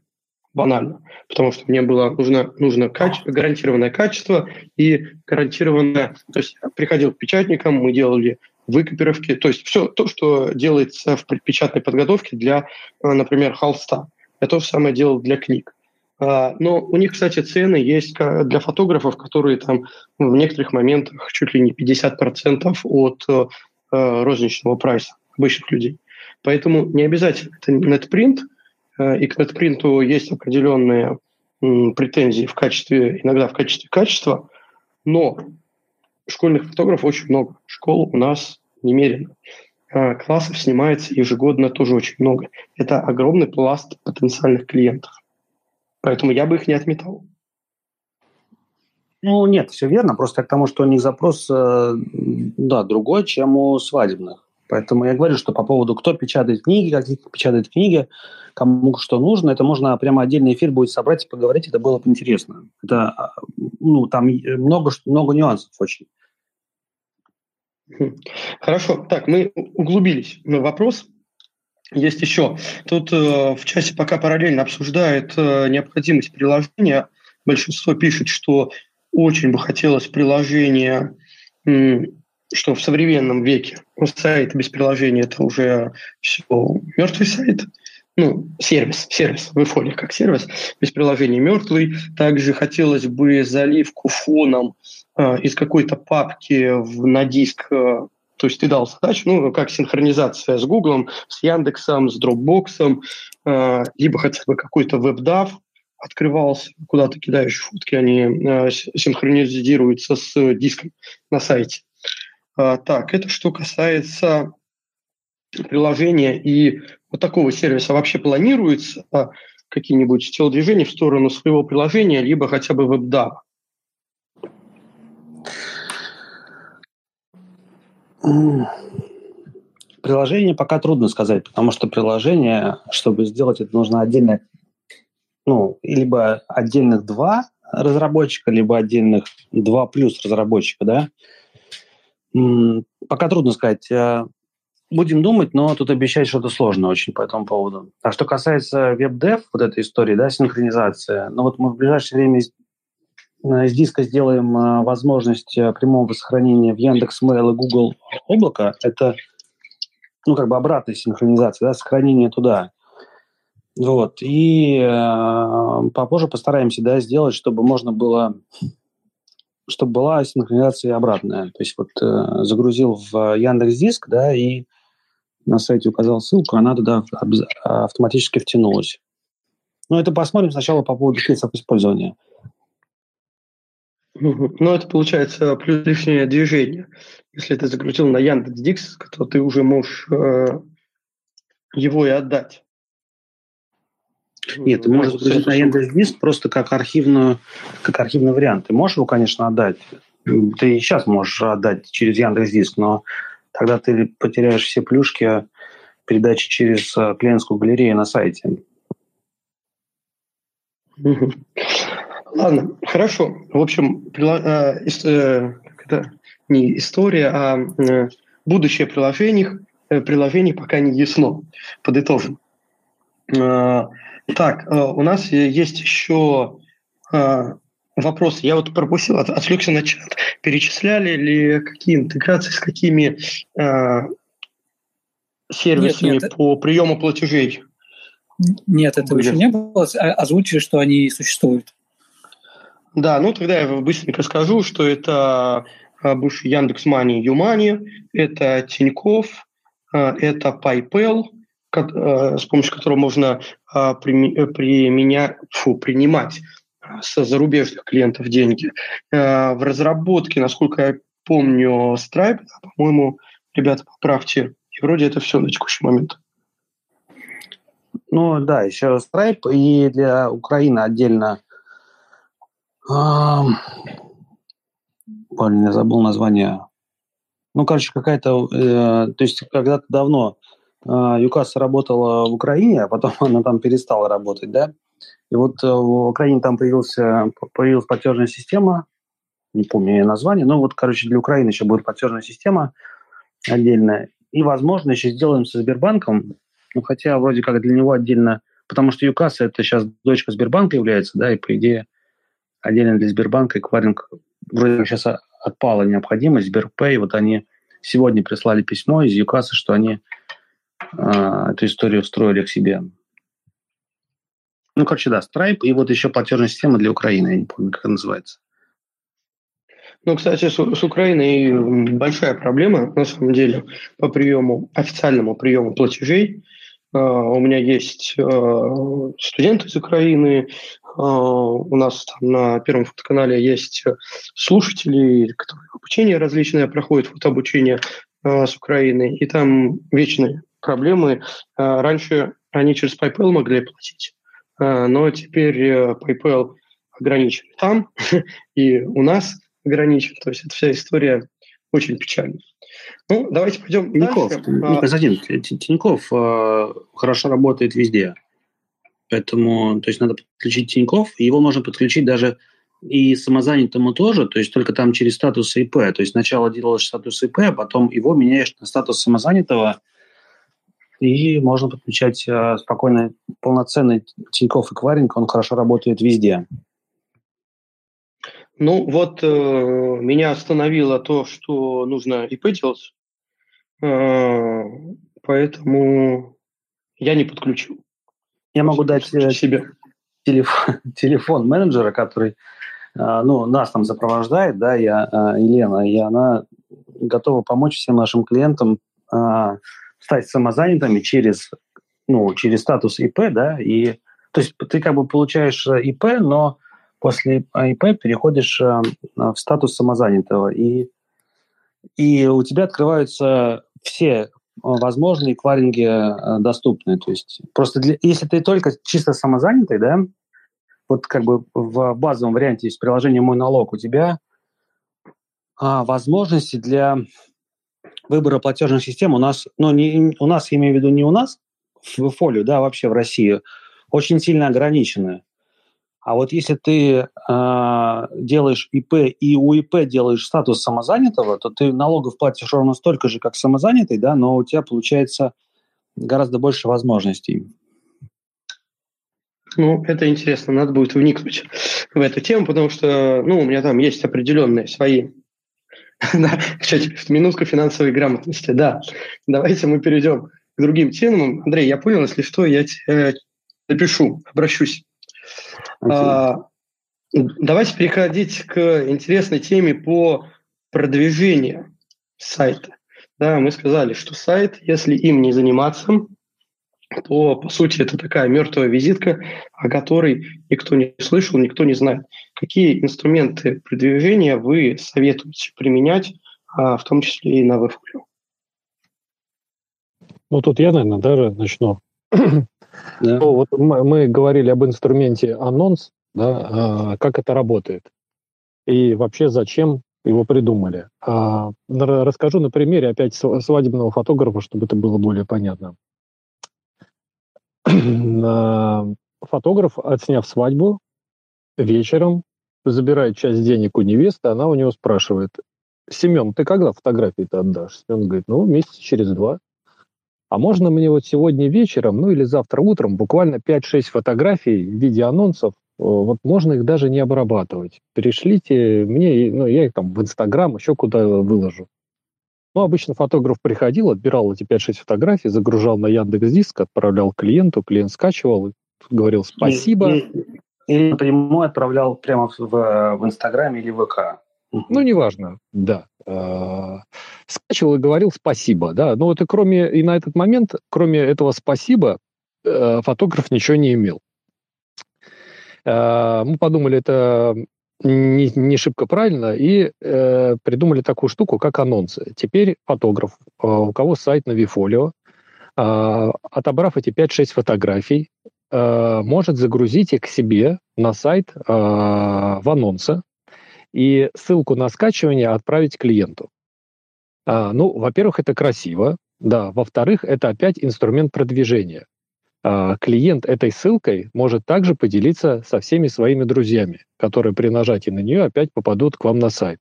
Банально. Потому что мне было нужно, нужно каче- гарантированное качество и гарантированное... То есть приходил к печатникам, мы делали выкопировки, то есть все то, что делается в печатной подготовке для, э, например, холста. Я то же самое делал для книг. А, но у них, кстати, цены есть для фотографов, которые там в некоторых моментах чуть ли не 50% от э, розничного прайса обычных людей. Поэтому не обязательно это нетпринт, и к нетпринту есть определенные претензии в качестве, иногда в качестве качества, но школьных фотографов очень много. Школ у нас немерено. А классов снимается ежегодно тоже очень много. Это огромный пласт потенциальных клиентов. Поэтому я бы их не отметал. Ну, нет, все верно. Просто к тому, что у них запрос, э, да, другой, чем у свадебных. Поэтому я говорю, что по поводу, кто печатает книги, как печатает книги, кому что нужно, это можно прямо отдельный эфир будет собрать и поговорить, это было бы интересно. Это, а, ну, там много, много нюансов очень. Хорошо. Так, мы углубились в вопрос. Есть еще. Тут э, в часе пока параллельно обсуждают э, необходимость приложения. Большинство пишет, что очень бы хотелось приложение, что в современном веке сайт без приложения это уже все мертвый сайт. Ну, сервис, сервис, в фоле как сервис, без приложения мертвый. Также хотелось бы заливку фоном э, из какой-то папки в, на диск э, то есть ты дал задачу, ну, как синхронизация с Гуглом, с Яндексом, с Dropbox, э, либо хотя бы какой-то веб-дав открывался, куда ты кидаешь фотки, они э, синхронизируются с диском на сайте. Э, так, это что касается приложения и вот такого сервиса. Вообще планируется какие-нибудь телодвижения в сторону своего приложения, либо хотя бы веб-дава? Приложение пока трудно сказать, потому что приложение, чтобы сделать это, нужно отдельно, ну, либо отдельных два разработчика, либо отдельных два плюс разработчика, да. Пока трудно сказать. Э, будем думать, но тут обещать что-то сложно очень по этому поводу. А что касается веб-дев, вот этой истории, да, синхронизация, ну вот мы в ближайшее время Э, из диска сделаем э, возможность прямого сохранения в Яндекс Mail и Google облако. Это ну, как бы обратная синхронизация, да, сохранение туда. Вот. И э, попозже постараемся да, сделать, чтобы можно было чтобы была синхронизация обратная. То есть вот э, загрузил в Яндекс Диск, да, и на сайте указал ссылку, она туда автоматически втянулась. Но это посмотрим сначала по поводу кейсов использования. Ну, это получается плюс лишнее движение. Если ты загрузил на Яндекс.Дикс, то ты уже можешь э, его и отдать. Нет, ты можешь загрузить на Яндекс.Диск просто как, архивную, как архивный вариант. Ты можешь его, конечно, отдать. Ты сейчас можешь отдать через Яндекс.Диск, но тогда ты потеряешь все плюшки передачи через э, клиентскую галерею на сайте. Ладно, хорошо. В общем, э, э, это не история, а э, будущее приложений, приложений пока не ясно. Подытожим. Так, у нас есть еще вопрос. Я вот пропустил, отвлекся на чат. Перечисляли ли какие интеграции с какими сервисами нет, нет. по приему платежей? Нет, этого еще не было. Озвучили, что они существуют. Да, ну тогда я быстренько скажу, что это а, бывший Яндекс Мани, Юмани, это Тиньков, а, это PayPal, а, с помощью которого можно применять, фу, принимать со зарубежных клиентов деньги. В разработке, насколько я помню, Stripe, по-моему, ребята, поправьте, и вроде это все на текущий момент. Ну да, еще Stripe, и для Украины отдельно Блин, я забыл название. Ну, короче, какая-то... Э, то есть когда-то давно э, ЮКАС работала в Украине, а потом она там перестала работать, да? И вот э, в Украине там появился, появилась платежная система, не помню ее название, но вот, короче, для Украины еще будет платежная система отдельная. И, возможно, еще сделаем со Сбербанком, ну, хотя вроде как для него отдельно, потому что ЮКАС это сейчас дочка Сбербанка является, да, и по идее отдельно для Сбербанка эквайринг вроде сейчас отпала необходимость. Сберпэй, вот они сегодня прислали письмо из ЮКАСа, что они э, эту историю встроили к себе. Ну, короче, да, Stripe и вот еще платежная система для Украины, я не помню, как она называется. Ну, кстати, с, с Украиной большая проблема, на самом деле, по приему, официальному приему платежей. Uh, у меня есть uh, студенты из Украины, а, у нас там на Первом фотоканале есть слушатели, которые обучение различное проходят, фотообучение а, с Украины, и там вечные проблемы. А, раньше они через PayPal могли платить, но теперь э, PayPal ограничен там, и у нас ограничен. То есть это вся история очень печальная. Ну, давайте пойдем Тиньков, дальше. Константин, Тиньков хорошо работает везде. Поэтому, то есть надо подключить Тиньков, его можно подключить даже и самозанятому тоже, то есть только там через статус ИП. То есть сначала делаешь статус ИП, а потом его меняешь на статус самозанятого, и можно подключать э, спокойно полноценный Тиньков эквайринг, он хорошо работает везде. Ну вот э, меня остановило то, что нужно ИП делать, э, поэтому я не подключил. Я могу дать э, себе телефон, телефон менеджера, который э, ну, нас там сопровождает, да, я, э, Елена, и она готова помочь всем нашим клиентам стать самозанятыми через, ну, через статус ИП, да, и то есть ты как бы получаешь ИП, но после ИП переходишь в статус самозанятого, и, и у тебя открываются все возможные эквайринги э, доступны. То есть просто для, если ты только чисто самозанятый, да, вот как бы в базовом варианте есть приложение «Мой налог», у тебя а, возможности для выбора платежных систем у нас, ну, не, у нас, я имею в виду не у нас, в фолио, да, вообще в России, очень сильно ограничены. А вот если ты э, делаешь ИП и у ИП делаешь статус самозанятого, то ты налогов платишь ровно столько же, как самозанятый, да, но у тебя получается гораздо больше возможностей. Ну, это интересно, надо будет вникнуть в эту тему, потому что, ну, у меня там есть определенные свои да, минутка финансовой грамотности, да. Давайте мы перейдем к другим темам. Андрей, я понял, если что, я тебе напишу, обращусь. А, давайте переходить к интересной теме по продвижению сайта. Да, мы сказали, что сайт, если им не заниматься, то, по сути, это такая мертвая визитка, о которой никто не слышал, никто не знает. Какие инструменты продвижения вы советуете применять, а, в том числе и на WebFolio? Ну, тут я, наверное, даже начну. Да. Ну, вот мы, мы говорили об инструменте анонс, да, а, как это работает. И вообще, зачем его придумали. А, расскажу на примере опять свадебного фотографа, чтобы это было более понятно. Фотограф, отсняв свадьбу, вечером забирает часть денег у невесты, она у него спрашивает, Семен, ты когда фотографии-то отдашь? Семен говорит, ну, месяц через два. А можно мне вот сегодня вечером, ну или завтра утром, буквально 5-6 фотографий в виде анонсов, вот можно их даже не обрабатывать. Перешлите мне, ну, я их там в Инстаграм, еще куда выложу. Ну, обычно фотограф приходил, отбирал эти 5-6 фотографий, загружал на Яндекс Диск, отправлял клиенту, клиент скачивал, говорил спасибо. И, и, и напрямую отправлял прямо в, в Инстаграме или ВК. Ну, неважно, да. А, скачивал и говорил спасибо, да. Но вот и кроме, и на этот момент, кроме этого спасибо, э, фотограф ничего не имел. А, мы подумали, это не, не шибко правильно, и э, придумали такую штуку, как анонсы. Теперь фотограф, э, у кого сайт на Вифолио, э, отобрав эти 5-6 фотографий, э, может загрузить их к себе на сайт э, в анонсы и ссылку на скачивание отправить клиенту. А, ну, во-первых, это красиво, да. Во-вторых, это опять инструмент продвижения. А, клиент этой ссылкой может также поделиться со всеми своими друзьями, которые при нажатии на нее опять попадут к вам на сайт.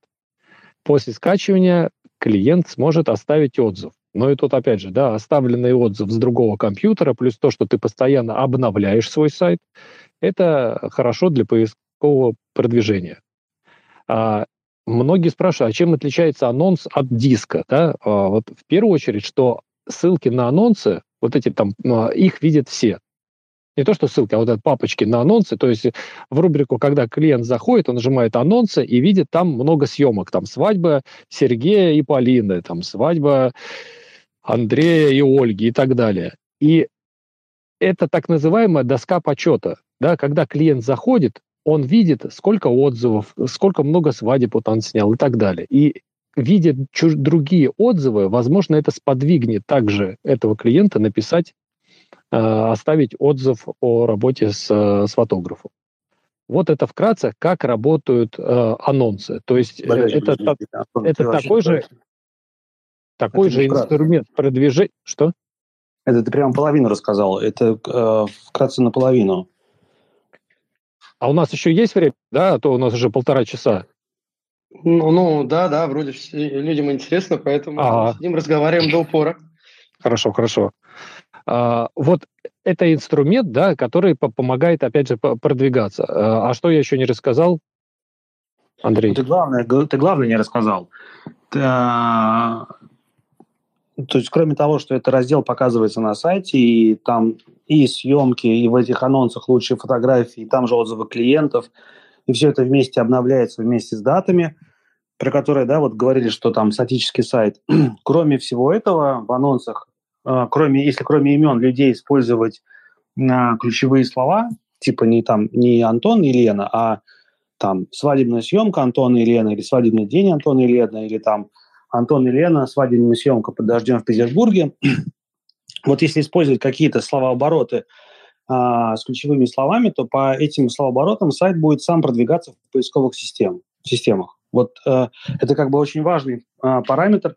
После скачивания клиент сможет оставить отзыв. Но и тут опять же, да, оставленный отзыв с другого компьютера, плюс то, что ты постоянно обновляешь свой сайт, это хорошо для поискового продвижения. А, многие спрашивают, а чем отличается анонс от диска? Да? А, вот в первую очередь, что ссылки на анонсы, вот эти там, ну, их видят все. Не то, что ссылки, а вот эти папочки на анонсы. То есть в рубрику, когда клиент заходит, он нажимает анонсы и видит там много съемок. Там свадьба Сергея и Полины, там свадьба Андрея и Ольги и так далее. И это так называемая доска почета. Да, когда клиент заходит, он видит, сколько отзывов, сколько много свадеб вот он снял и так далее. И видя другие отзывы, возможно, это сподвигнет также этого клиента написать, э, оставить отзыв о работе с, с фотографом. Вот это вкратце, как работают э, анонсы. То есть э, подожди, это, подожди, та, это такой же, такой это же инструмент продвижения. Что? Это ты прямо половину рассказал. Это э, вкратце наполовину. А у нас еще есть время, да? А то у нас уже полтора часа. Ну, ну да, да, вроде людям интересно, поэтому ага. сидим, разговариваем до упора. Хорошо, хорошо. А, вот это инструмент, да, который помогает, опять же, продвигаться. А, а что я еще не рассказал, Андрей? Ты главное, ты главное не рассказал. А, то есть, кроме того, что это раздел показывается на сайте, и там и съемки, и в этих анонсах лучшие фотографии, и там же отзывы клиентов – и все это вместе обновляется вместе с датами, про которые, да, вот говорили, что там статический сайт. кроме всего этого, в анонсах, э, кроме, если кроме имен людей использовать э, ключевые слова, типа не там не Антон и Лена, а там свадебная съемка Антона и Лены, или свадебный день Антона и Лены, или там Антон и Лена, свадебная съемка под дождем в Петербурге. вот если использовать какие-то словообороты, а, с ключевыми словами, то по этим словооборотам сайт будет сам продвигаться в поисковых систем, системах. Вот э, это как бы очень важный э, параметр,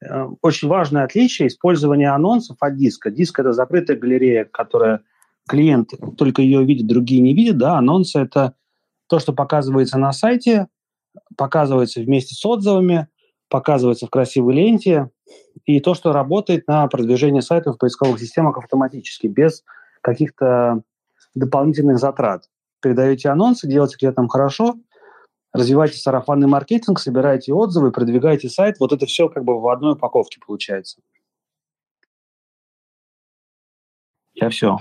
э, очень важное отличие использования анонсов от диска. Диск – это закрытая галерея, которая клиент только ее видит, другие не видят. Да? Анонсы – это то, что показывается на сайте, показывается вместе с отзывами, показывается в красивой ленте, и то, что работает на продвижение сайта в поисковых системах автоматически, без каких-то дополнительных затрат. Передаете анонсы, делаете клиентам хорошо, развиваете сарафанный маркетинг, собираете отзывы, продвигаете сайт. Вот это все как бы в одной упаковке получается. Я все.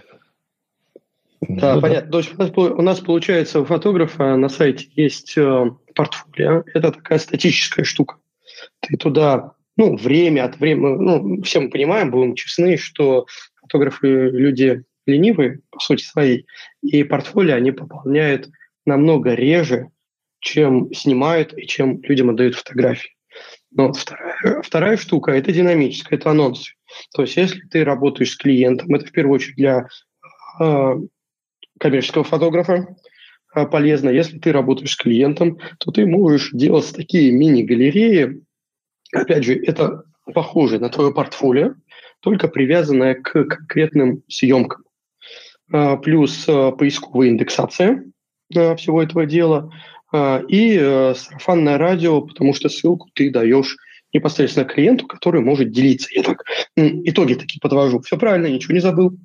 Да, ну, понятно. То есть у нас, у нас получается у фотографа на сайте есть э, портфолио. Это такая статическая штука. Ты туда ну, время от времени, ну, все мы понимаем, будем честны, что фотографы люди ленивые, по сути своей, и портфолио они пополняют намного реже, чем снимают и чем людям отдают фотографии. Но вторая, вторая штука – это динамическая, это анонсы. То есть если ты работаешь с клиентом, это в первую очередь для э, коммерческого фотографа э, полезно. Если ты работаешь с клиентом, то ты можешь делать такие мини-галереи. Опять же, это похоже на твое портфолио, только привязанное к конкретным съемкам. Э, плюс э, поисковая индексация всего этого дела – а, и э, сарафанное радио, потому что ссылку ты даешь непосредственно клиенту, который может делиться. Я так итоги такие подвожу. Все правильно, ничего не забыл.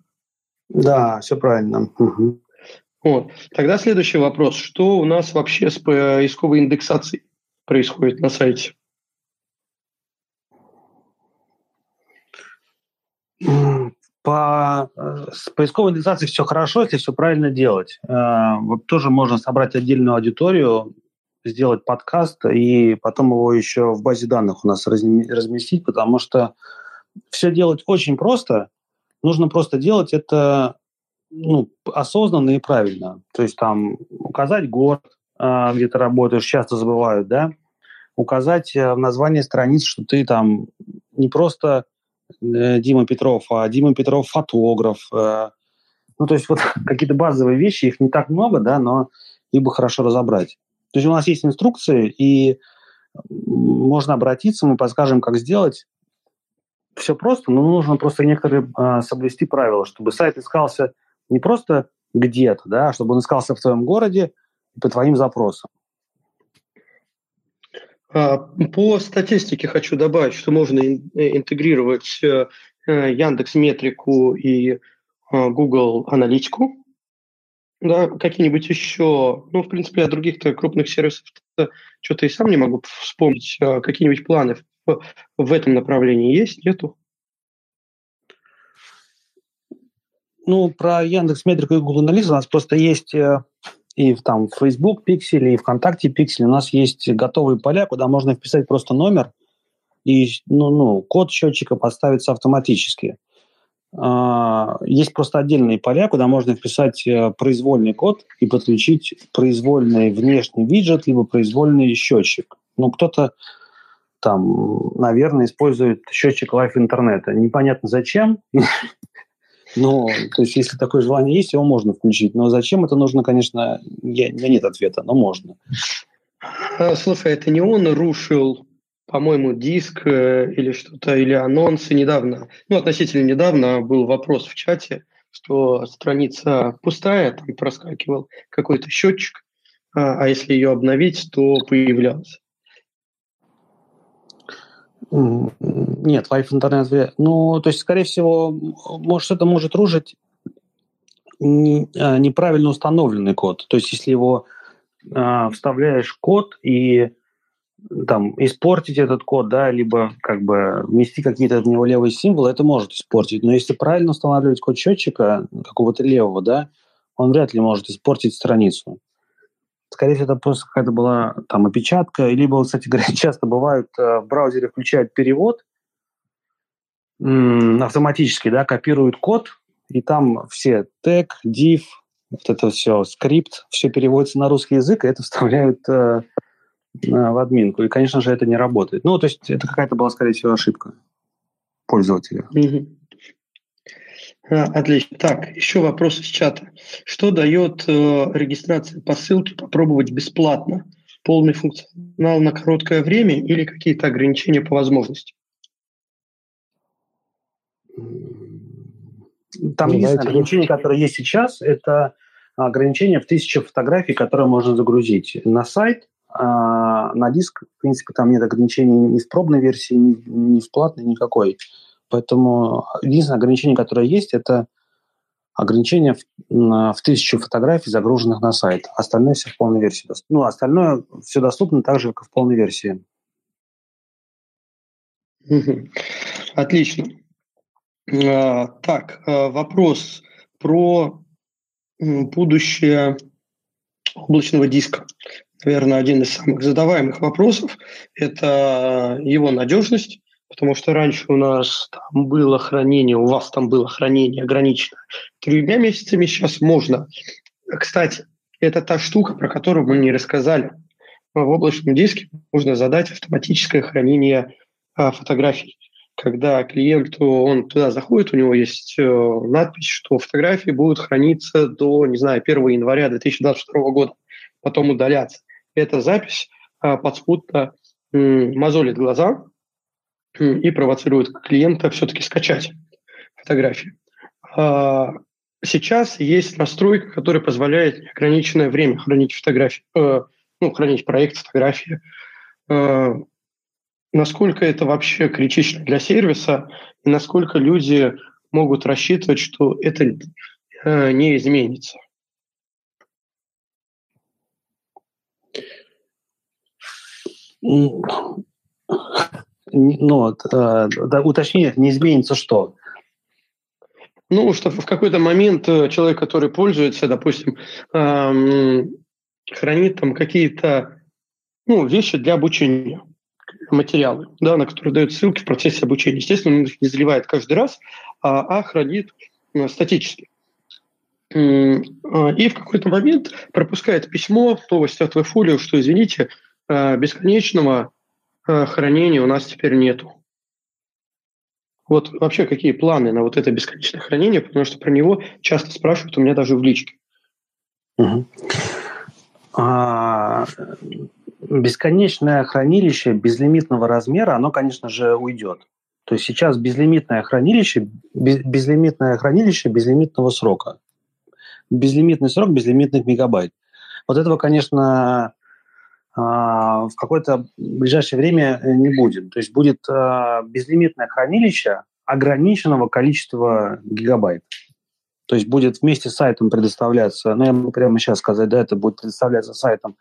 Да, все правильно. Угу. Вот. Тогда следующий вопрос. Что у нас вообще с поисковой индексацией происходит на сайте? По э, с поисковой индексацией все хорошо, если все правильно делать. Э, вот тоже можно собрать отдельную аудиторию, сделать подкаст и потом его еще в базе данных у нас разместить, потому что все делать очень просто. Нужно просто делать это ну, осознанно и правильно. То есть там указать город, э, где ты работаешь, часто забывают, да, указать в названии страниц, что ты там не просто Дима Петров, а Дима Петров фотограф. Э, ну, то есть вот какие-то базовые вещи, их не так много, да, но их бы хорошо разобрать. То есть у нас есть инструкции, и можно обратиться, мы подскажем, как сделать. Все просто, но нужно просто некоторые э, соблюсти правила, чтобы сайт искался не просто где-то, да, а чтобы он искался в твоем городе по твоим запросам. А, по статистике хочу добавить, что можно э, интегрировать э, э, Яндекс Метрику и Google Аналитику. Да, какие-нибудь еще, ну, в принципе, о других-то крупных сервисах что-то и сам не могу вспомнить. А какие-нибудь планы в, в этом направлении есть, нету? Ну, про Яндекс Метрику и Google Аналитику у нас просто есть и в, там, Facebook пикселе, и ВКонтакте пикселе у нас есть готовые поля, куда можно вписать просто номер, и ну, ну, код счетчика подставится автоматически. А, есть просто отдельные поля, куда можно вписать э, произвольный код и подключить произвольный внешний виджет, либо произвольный счетчик. Ну, кто-то там, наверное, использует счетчик лайф интернета. Непонятно зачем, но, то есть, если такое желание есть, его можно включить. Но зачем это нужно, конечно, я, у меня нет ответа, но можно. А, слушай, это не он рушил, по-моему, диск э, или что-то, или анонсы недавно, ну, относительно недавно был вопрос в чате, что страница пустая, там проскакивал какой-то счетчик, а, а если ее обновить, то появлялся. Нет, Wi-Fi интернет. Ну, то есть, скорее всего, может, это может рушить а, неправильно установленный код. То есть, если его э, вставляешь код и там испортить этот код, да, либо как бы ввести какие-то в него левые символы, это может испортить. Но если правильно устанавливать код счетчика какого-то левого, да, он вряд ли может испортить страницу. Скорее всего, это просто какая-то была там опечатка, либо, кстати говоря, часто бывают э, в браузере включают перевод автоматически, да, копируют код, и там все тег, div, вот это все, скрипт, все переводится на русский язык, и это вставляют э, в админку. И, конечно же, это не работает. Ну, то есть это какая-то была, скорее всего, ошибка пользователя. Mm-hmm. А, отлично. Так, еще вопрос из чата. Что дает э, регистрация по ссылке попробовать бесплатно? Полный функционал на короткое время или какие-то ограничения по возможности? Там ну, единственное ограничение, которое есть сейчас, это ограничение в тысячу фотографий, которые можно загрузить на сайт, а на диск, в принципе, там нет ограничений ни в пробной версии, ни, ни в платной, никакой. Поэтому единственное ограничение, которое есть, это ограничение в, в тысячу фотографий, загруженных на сайт. Остальное все в полной версии. Ну, остальное все доступно так же, как в полной версии. Отлично. А, так, а, вопрос про будущее облачного диска. Наверное, один из самых задаваемых вопросов – это его надежность потому что раньше у нас там было хранение, у вас там было хранение ограничено тремя месяцами, сейчас можно. Кстати, это та штука, про которую мы не рассказали. В облачном диске можно задать автоматическое хранение а, фотографий. Когда клиенту он туда заходит, у него есть э, надпись, что фотографии будут храниться до, не знаю, 1 января 2022 года, потом удаляться. Эта запись а, подспутно мозолит глаза и провоцирует клиента все-таки скачать фотографии. А, сейчас есть настройка, которая позволяет неограниченное время хранить фотографии, э, ну, хранить проект фотографии. Э, насколько это вообще критично для сервиса и насколько люди могут рассчитывать, что это э, не изменится? Ну, да, уточнение, не изменится что? Ну, что в какой-то момент э, человек, который пользуется, допустим, эм, хранит там какие-то ну, вещи для обучения, материалы, да, на которые дают ссылки в процессе обучения. Естественно, он их не заливает каждый раз, а, а хранит э, статически. Э, и в какой-то момент пропускает письмо, новость от Вефолио, что, извините, э, бесконечного э, хранения у нас теперь нету. Вот вообще какие планы на вот это бесконечное хранение, потому что про него часто спрашивают у меня даже в личке. А, бесконечное хранилище безлимитного размера, оно, конечно же, уйдет. То есть сейчас безлимитное хранилище, безлимитное хранилище безлимитного срока. Безлимитный срок безлимитных мегабайт. Вот этого, конечно, в какое-то ближайшее время э, не будет. То есть будет а, безлимитное хранилище ограниченного количества гигабайт. То есть будет вместе с сайтом предоставляться, ну я могу прямо сейчас сказать, да, это будет предоставляться сайтом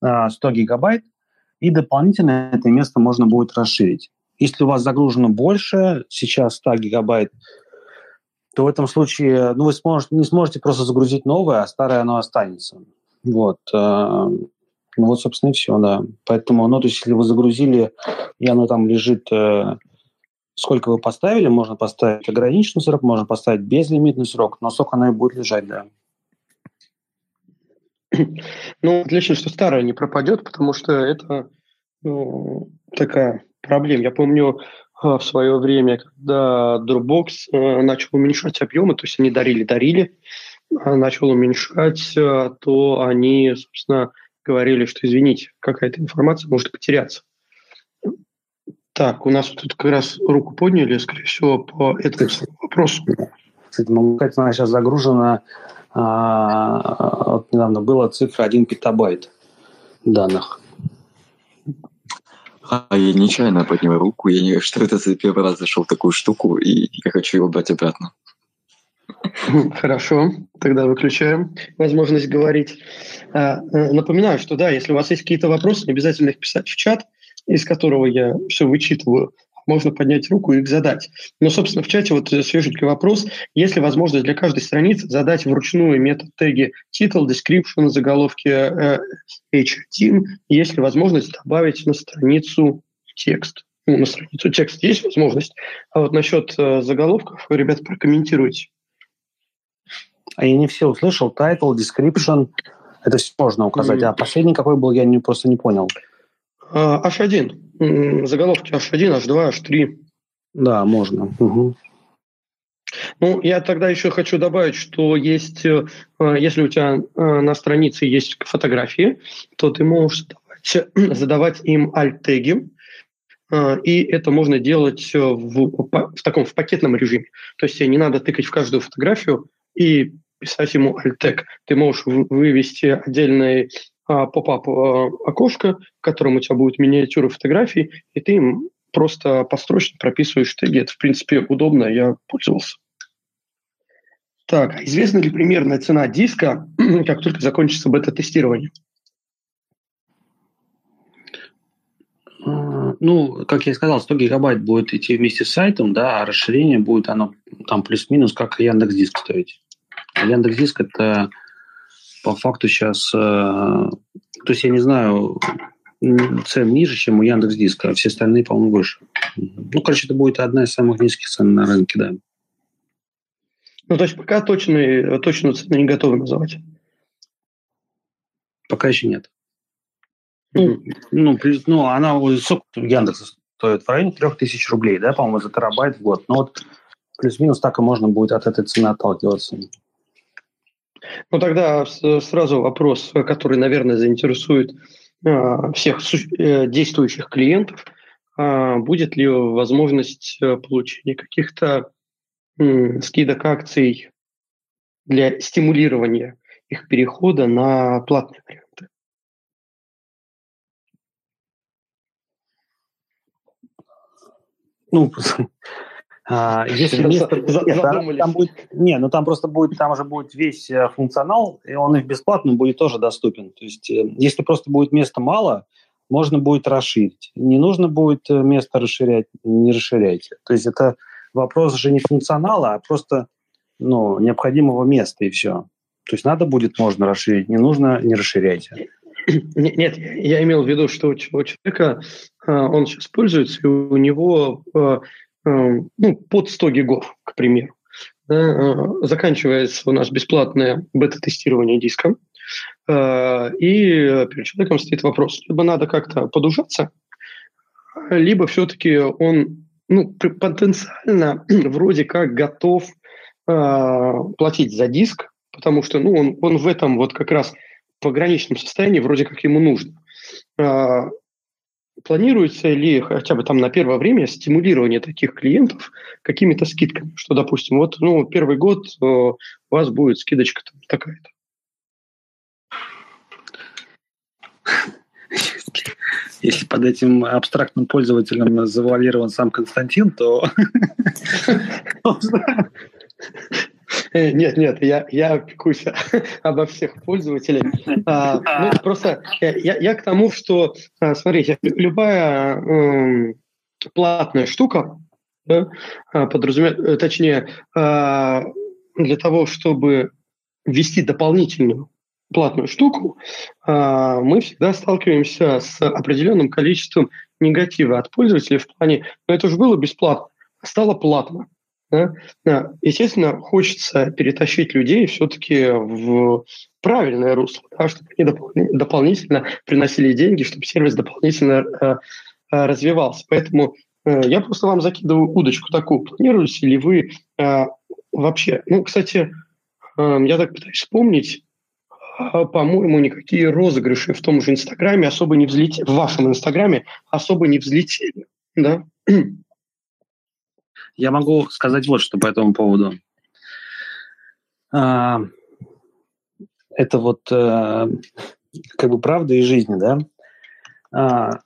100 а, гигабайт, и дополнительно это место можно будет расширить. Если у вас загружено больше, сейчас 100 гигабайт, то в этом случае ну, вы сможете, не сможете просто загрузить новое, а старое оно останется. Вот. Ну вот, собственно, и все, да. Поэтому, ну, то есть, если вы загрузили, и оно там лежит, э, сколько вы поставили, можно поставить ограниченный срок, можно поставить безлимитный срок, но срок оно и будет лежать, да. Ну, отлично, что старое не пропадет, потому что это ну, такая проблема. Я помню э, в свое время, когда Dropbox э, начал уменьшать объемы, то есть они дарили-дарили, а начал уменьшать, э, то они, собственно, говорили, что, извините, какая-то информация может потеряться. Так, у нас тут как раз руку подняли, скорее всего, по этому вопросу. Кстати, могу сказать, она сейчас загружена, а, вот недавно была цифра 1 петабайт данных. А я нечаянно поднял руку, я не что это за первый раз зашел в такую штуку, и я хочу его брать обратно. Хорошо, тогда выключаем возможность говорить. А, э, напоминаю, что да, если у вас есть какие-то вопросы, не обязательно их писать в чат, из которого я все вычитываю. Можно поднять руку и их задать. Но, собственно, в чате вот свеженький вопрос. Есть ли возможность для каждой страницы задать вручную метод теги title, description, заголовки э, H1? Есть ли возможность добавить на страницу текст? Ну, на страницу текст есть возможность. А вот насчет э, заголовков, ребята, прокомментируйте. А я не все услышал. Title, description. Это все можно указать. А последний какой был, я не, просто не понял. H1. Заголовки H1, H2, H3. Да, можно. Угу. Ну, я тогда еще хочу добавить, что есть, э, если у тебя э, на странице есть фотографии, то ты можешь задавать, задавать им alt-теги, э, и это можно делать в, в таком в пакетном режиме. То есть тебе не надо тыкать в каждую фотографию и писать ему alt-тег. Ты можешь вывести отдельный а, поп-ап а, окошко, в котором у тебя будет миниатюра фотографий, и ты им просто построчно прописываешь теги. Это, в принципе, удобно, я пользовался. Так, а известна ли примерная цена диска, как только закончится бета-тестирование? Ну, как я сказал, 100 гигабайт будет идти вместе с сайтом, да, а расширение будет оно там плюс-минус, как Яндекс Диск стоить. Яндекс Диск это по факту сейчас, э, то есть я не знаю, цен ниже, чем у Яндекс Диска, а все остальные, по-моему, выше. Ну, короче, это будет одна из самых низких цен на рынке, да. Ну, то есть пока точную, точную цену не готовы называть? Пока еще нет. Ну, ну, ну она сколько Яндекс стоит в районе 3000 рублей, да, по-моему, за терабайт в год. Но вот плюс-минус так и можно будет от этой цены отталкиваться. Ну, тогда сразу вопрос, который, наверное, заинтересует э, всех э, действующих клиентов. Э, будет ли возможность получения каких-то скидок акций для стимулирования их перехода на платные варианты? Ну, а, если место... Нет, там будет... Не, ну там просто будет, там уже будет весь э, функционал, и он и в бесплатном будет тоже доступен. То есть, э, если просто будет места мало, можно будет расширить. Не нужно будет э, место расширять, не расширяйте. То есть, это вопрос же не функционала, а просто ну, необходимого места, и все. То есть, надо будет, можно расширить, не нужно, не расширяйте. Нет, я имел в виду, что у человека он сейчас пользуется, и у него Эм, ну, под 100 гигов, к примеру. Да, э, заканчивается у нас бесплатное бета-тестирование диска, э, и перед человеком стоит вопрос, либо надо как-то подужаться, либо все-таки он ну, потенциально вроде как готов э, платить за диск, потому что ну, он, он в этом вот как раз пограничном состоянии вроде как ему нужно планируется ли хотя бы там на первое время стимулирование таких клиентов какими-то скидками, что, допустим, вот ну, первый год э, у вас будет скидочка там, такая-то? Если под этим абстрактным пользователем завуалирован сам Константин, то нет, нет, я, я пекусь обо всех пользователях. А, ну, просто я, я к тому, что, а, смотрите, любая э, платная штука да, подразумевает, э, точнее, э, для того, чтобы ввести дополнительную платную штуку, э, мы всегда сталкиваемся с определенным количеством негатива от пользователей в плане, ну это уже было бесплатно, стало платно. Да? Естественно, хочется перетащить людей все-таки в правильное русло, да, чтобы они дополнительно приносили деньги, чтобы сервис дополнительно э, э, развивался. Поэтому э, я просто вам закидываю удочку такую. Планируете ли вы вообще... Ну, кстати, я так пытаюсь вспомнить, по-моему, никакие розыгрыши в том же Инстаграме особо не взлетели, в вашем Инстаграме особо не взлетели, да? Я могу сказать вот что по этому поводу. А, это вот э, как бы правда из жизни, да? А,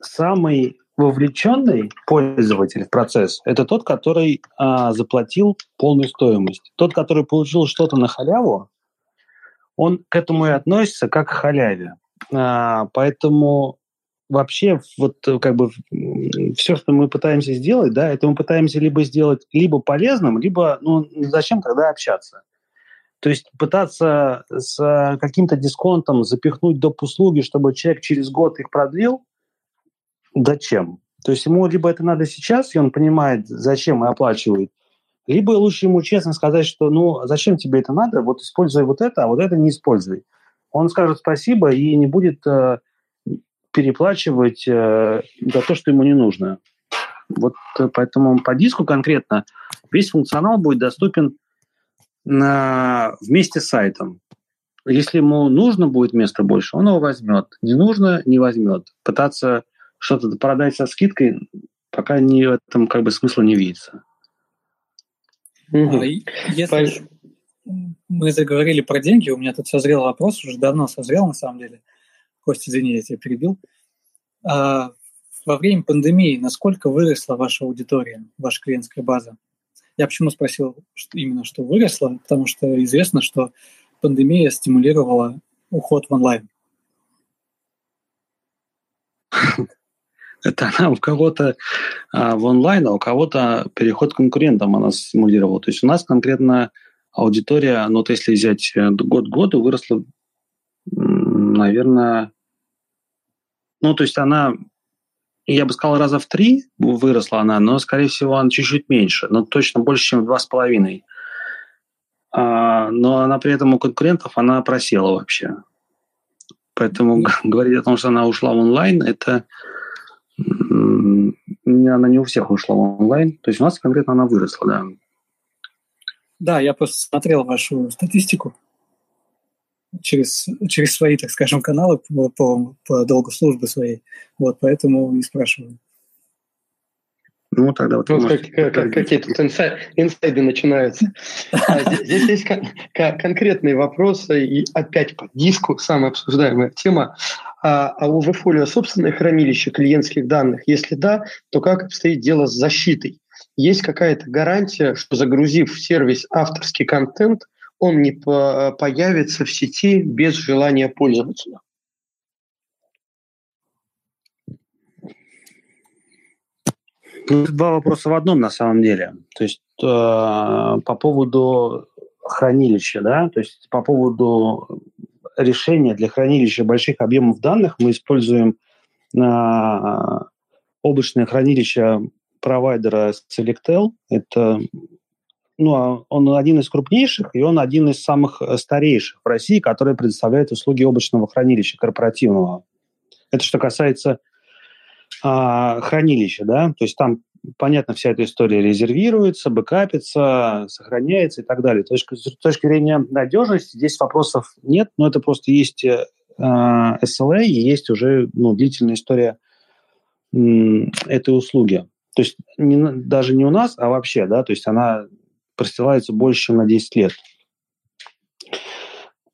самый вовлеченный пользователь в процесс – это тот, который а, заплатил полную стоимость. Тот, который получил что-то на халяву, он к этому и относится как к халяве. Поэтому вообще вот э, как бы все, что мы пытаемся сделать, да, это мы пытаемся либо сделать либо полезным, либо, ну, зачем тогда общаться? То есть пытаться с каким-то дисконтом запихнуть доп. услуги, чтобы человек через год их продлил, зачем? То есть ему либо это надо сейчас, и он понимает, зачем и оплачивает, либо лучше ему честно сказать, что ну зачем тебе это надо, вот используй вот это, а вот это не используй. Он скажет спасибо и не будет э, переплачивать э, за то, что ему не нужно. Вот э, поэтому по диску конкретно весь функционал будет доступен на, вместе с сайтом. Если ему нужно будет место больше, он его возьмет. Не нужно, не возьмет. Пытаться что-то продать со скидкой, пока не в этом как бы смысла не видится. А если мы заговорили про деньги, у меня тут созрел вопрос, уже давно созрел на самом деле. Костя, извини, я тебя перебил. А во время пандемии насколько выросла ваша аудитория, ваша клиентская база? Я почему спросил что именно, что выросла? Потому что известно, что пандемия стимулировала уход в онлайн. Это она у кого-то а, в онлайн, а у кого-то переход к конкурентам она стимулировала. То есть у нас конкретно аудитория, ну вот если взять э, год году, выросла, наверное, Ну, то есть она, я бы сказал, раза в три выросла она, но, скорее всего, она чуть-чуть меньше, но точно больше, чем в два с половиной. А, но она при этом у конкурентов, она просела вообще. Поэтому говорить о том, что она ушла в онлайн, это она не у всех ушла в онлайн. То есть у нас конкретно она выросла, да. Да, я просто смотрел вашу статистику через, через свои, так скажем, каналы по, по, по долгу службы своей. Вот, поэтому и спрашиваю. Ну, тогда вот... Ну, как, как, как, какие тут инсайды, инсайды начинаются. А, здесь, есть кон, конкретные вопросы, и опять по диску, самая обсуждаемая тема. А, а у VFolio собственное хранилище клиентских данных? Если да, то как обстоит дело с защитой? Есть какая-то гарантия, что загрузив в сервис авторский контент, он не по появится в сети без желания пользователя? Два вопроса в одном на самом деле. То есть э, по поводу хранилища, да, то есть по поводу решения для хранилища больших объемов данных мы используем э, облачное хранилище провайдера Selectel. Это ну, а он один из крупнейших, и он один из самых старейших в России, который предоставляет услуги облачного хранилища корпоративного. Это что касается а, хранилища, да, то есть там, понятно, вся эта история резервируется, бэкапится, сохраняется и так далее. То есть с точки зрения надежности здесь вопросов нет, но это просто есть э, SLA и есть уже ну, длительная история э, этой услуги. То есть не, даже не у нас, а вообще, да, то есть она простилается больше, чем на 10 лет.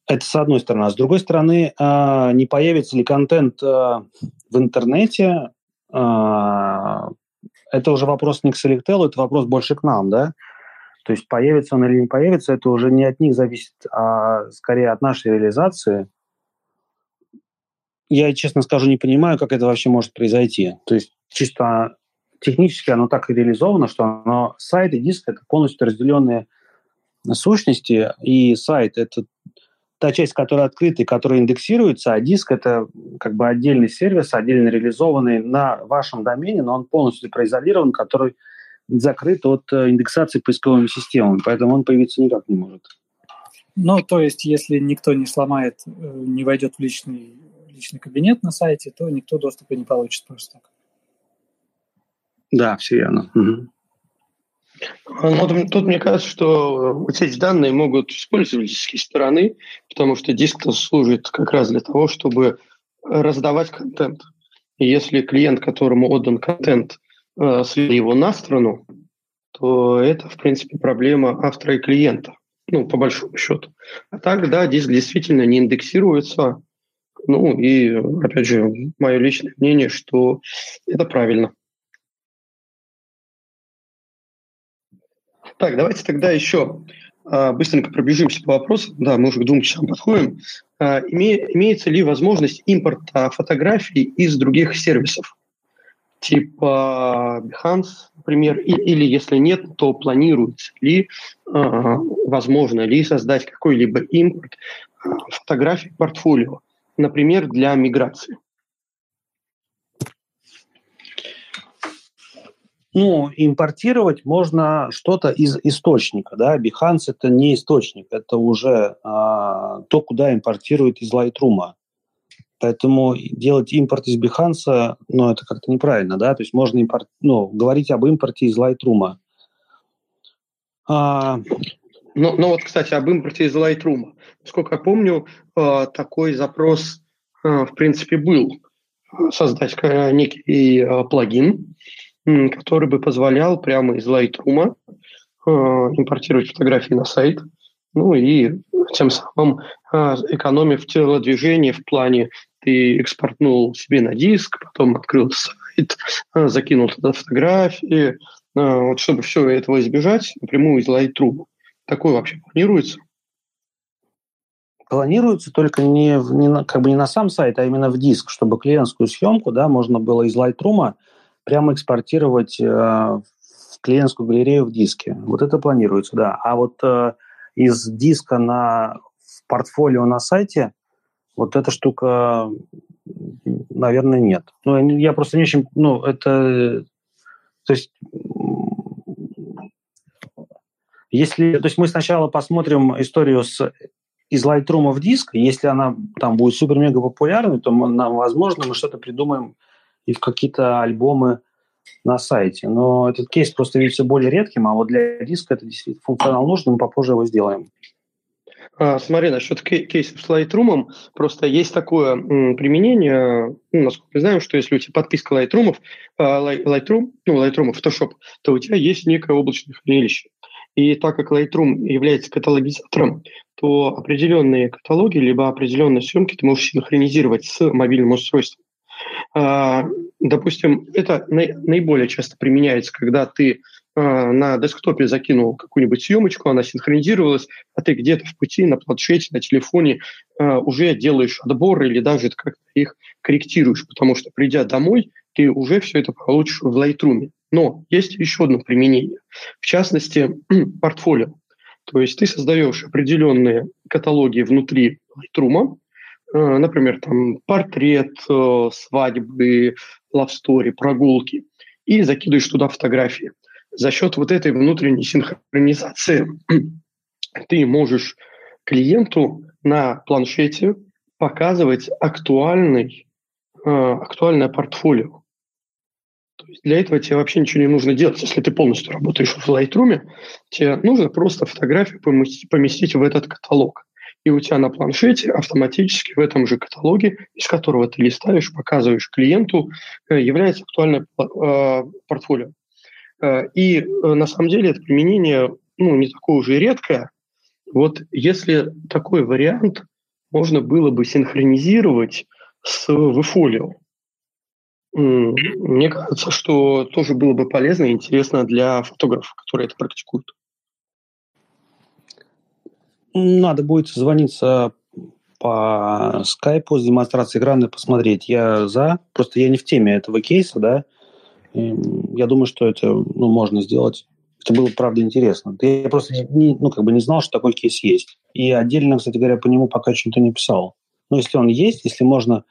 Это с одной стороны. А с другой стороны, а, не появится ли контент а, в интернете, а, это уже вопрос не к Selectel, это вопрос больше к нам, да? То есть появится он или не появится, это уже не от них зависит, а скорее от нашей реализации. Я, честно скажу, не понимаю, как это вообще может произойти. То есть чисто технически оно так и реализовано, что оно, сайт и диск – это полностью разделенные сущности, и сайт – это та часть, которая открыта и которая индексируется, а диск – это как бы отдельный сервис, отдельно реализованный на вашем домене, но он полностью произолирован, который закрыт от э, индексации поисковыми системами, поэтому он появиться никак не может. Ну, то есть, если никто не сломает, э, не войдет в личный, личный кабинет на сайте, то никто доступа не получит просто так. Да, все верно. Угу. Ну, тут мне кажется, что вот эти данные могут использовать с стороны, потому что диск служит как раз для того, чтобы раздавать контент. И если клиент, которому отдан контент, э, слил его на страну, то это, в принципе, проблема автора и клиента, ну, по большому счету. А так, да, диск действительно не индексируется. Ну, и, опять же, мое личное мнение, что это правильно. Так, давайте тогда еще а, быстренько пробежимся по вопросам. Да, мы уже к двум часам подходим. А, име, имеется ли возможность импорта фотографий из других сервисов? Типа Behance, например, и, или если нет, то планируется ли, а, возможно ли создать какой-либо импорт фотографий в портфолио, например, для миграции? Ну, импортировать можно что-то из источника, да, Behance это не источник, это уже а, то, куда импортируют из Lightroom. Поэтому делать импорт из Behance, ну, это как-то неправильно, да, то есть можно импорт, ну, говорить об импорте из Lightroom. А... Ну, ну вот, кстати, об импорте из Lightroom. Сколько я помню, а, такой запрос, а, в принципе, был создать некий плагин, который бы позволял прямо из Lightroom э, импортировать фотографии на сайт, ну и тем самым э, экономив телодвижение в плане ты экспортнул себе на диск, потом открыл сайт, э, закинул туда фотографии, вот чтобы все этого избежать, напрямую из Lightroom. Такое вообще планируется? Планируется только не, не на, как бы не на сам сайт, а именно в диск, чтобы клиентскую съемку да, можно было из Lightroom прямо экспортировать э, в клиентскую галерею в диске. Вот это планируется, да. А вот э, из диска на в портфолио на сайте вот эта штука наверное, нет. Ну, я просто не очень... Ну, это... То есть если, то есть мы сначала посмотрим историю с из Lightroom в диск, если она там будет супер-мега популярной, то мы, нам, возможно, мы что-то придумаем и в какие-то альбомы на сайте. Но этот кейс просто видится более редким, а вот для диска это действительно функционал нужен, мы попозже его сделаем. А, смотри, насчет кейсов с Lightroom, просто есть такое применение, ну, насколько мы знаем, что если у тебя подписка Lightroom, а, Lightroom, ну, Lightroom, Photoshop, то у тебя есть некое облачное хранилище. И так как Lightroom является каталогизатором, то определенные каталоги либо определенные съемки ты можешь синхронизировать с мобильным устройством. А, допустим, это наиболее часто применяется, когда ты а, на десктопе закинул какую-нибудь съемочку, она синхронизировалась, а ты где-то в пути на планшете, на телефоне а, уже делаешь отбор или даже как-то их корректируешь, потому что придя домой, ты уже все это получишь в Lightroom. Но есть еще одно применение, в частности, портфолио. То есть ты создаешь определенные каталоги внутри Lightroom, например, там портрет, э, свадьбы, story, прогулки, и закидываешь туда фотографии. За счет вот этой внутренней синхронизации ты можешь клиенту на планшете показывать актуальный, э, актуальное портфолио. То есть для этого тебе вообще ничего не нужно делать. Если ты полностью работаешь в Lightroom, тебе нужно просто фотографию поместить в этот каталог. И у тебя на планшете автоматически в этом же каталоге, из которого ты листаешь, показываешь клиенту, э, является актуальное э, портфолио. Э, и на самом деле это применение ну, не такое уже редкое. Вот если такой вариант можно было бы синхронизировать с VFolio, мне кажется, что тоже было бы полезно и интересно для фотографов, которые это практикуют. Надо будет звониться по скайпу с демонстрацией экрана посмотреть. Я за. Просто я не в теме этого кейса, да. Я думаю, что это ну, можно сделать. Это было, правда, интересно. Я просто не, ну, как бы не знал, что такой кейс есть. И отдельно, кстати говоря, по нему пока что-то не писал. Но если он есть, если можно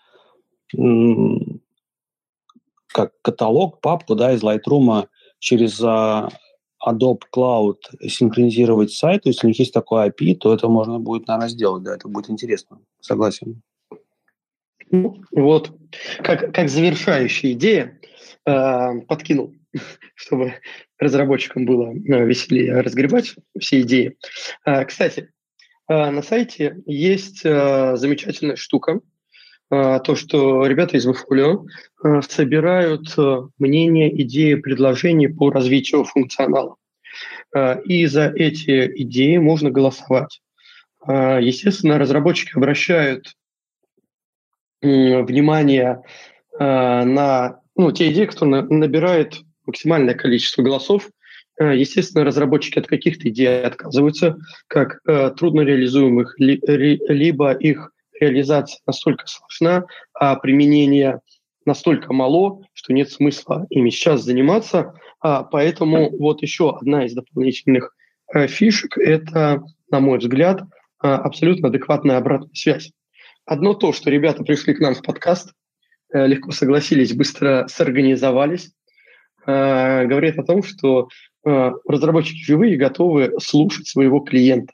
как каталог, папку да, из Lightroom через uh, Adobe Cloud синхронизировать сайт, то есть если у них есть такой API, то это можно будет, наверное, сделать, да, это будет интересно, согласен. Ну, вот, как, как завершающая идея, э, подкинул, чтобы разработчикам было э, веселее разгребать все идеи. Э, кстати, э, на сайте есть э, замечательная штука, то, что ребята из Вифолио а, собирают а, мнения, идеи, предложения по развитию функционала. И за эти идеи можно голосовать. Естественно, разработчики обращают внимание на ну, те идеи, которые набирают максимальное количество голосов. Естественно, разработчики от каких-то идей отказываются, как трудно реализуемых, либо их реализация настолько сложна, а применение настолько мало, что нет смысла ими сейчас заниматься. А, поэтому вот еще одна из дополнительных э, фишек – это, на мой взгляд, э, абсолютно адекватная обратная связь. Одно то, что ребята пришли к нам в подкаст, э, легко согласились, быстро сорганизовались, говорит о том, что разработчики живые готовы слушать своего клиента.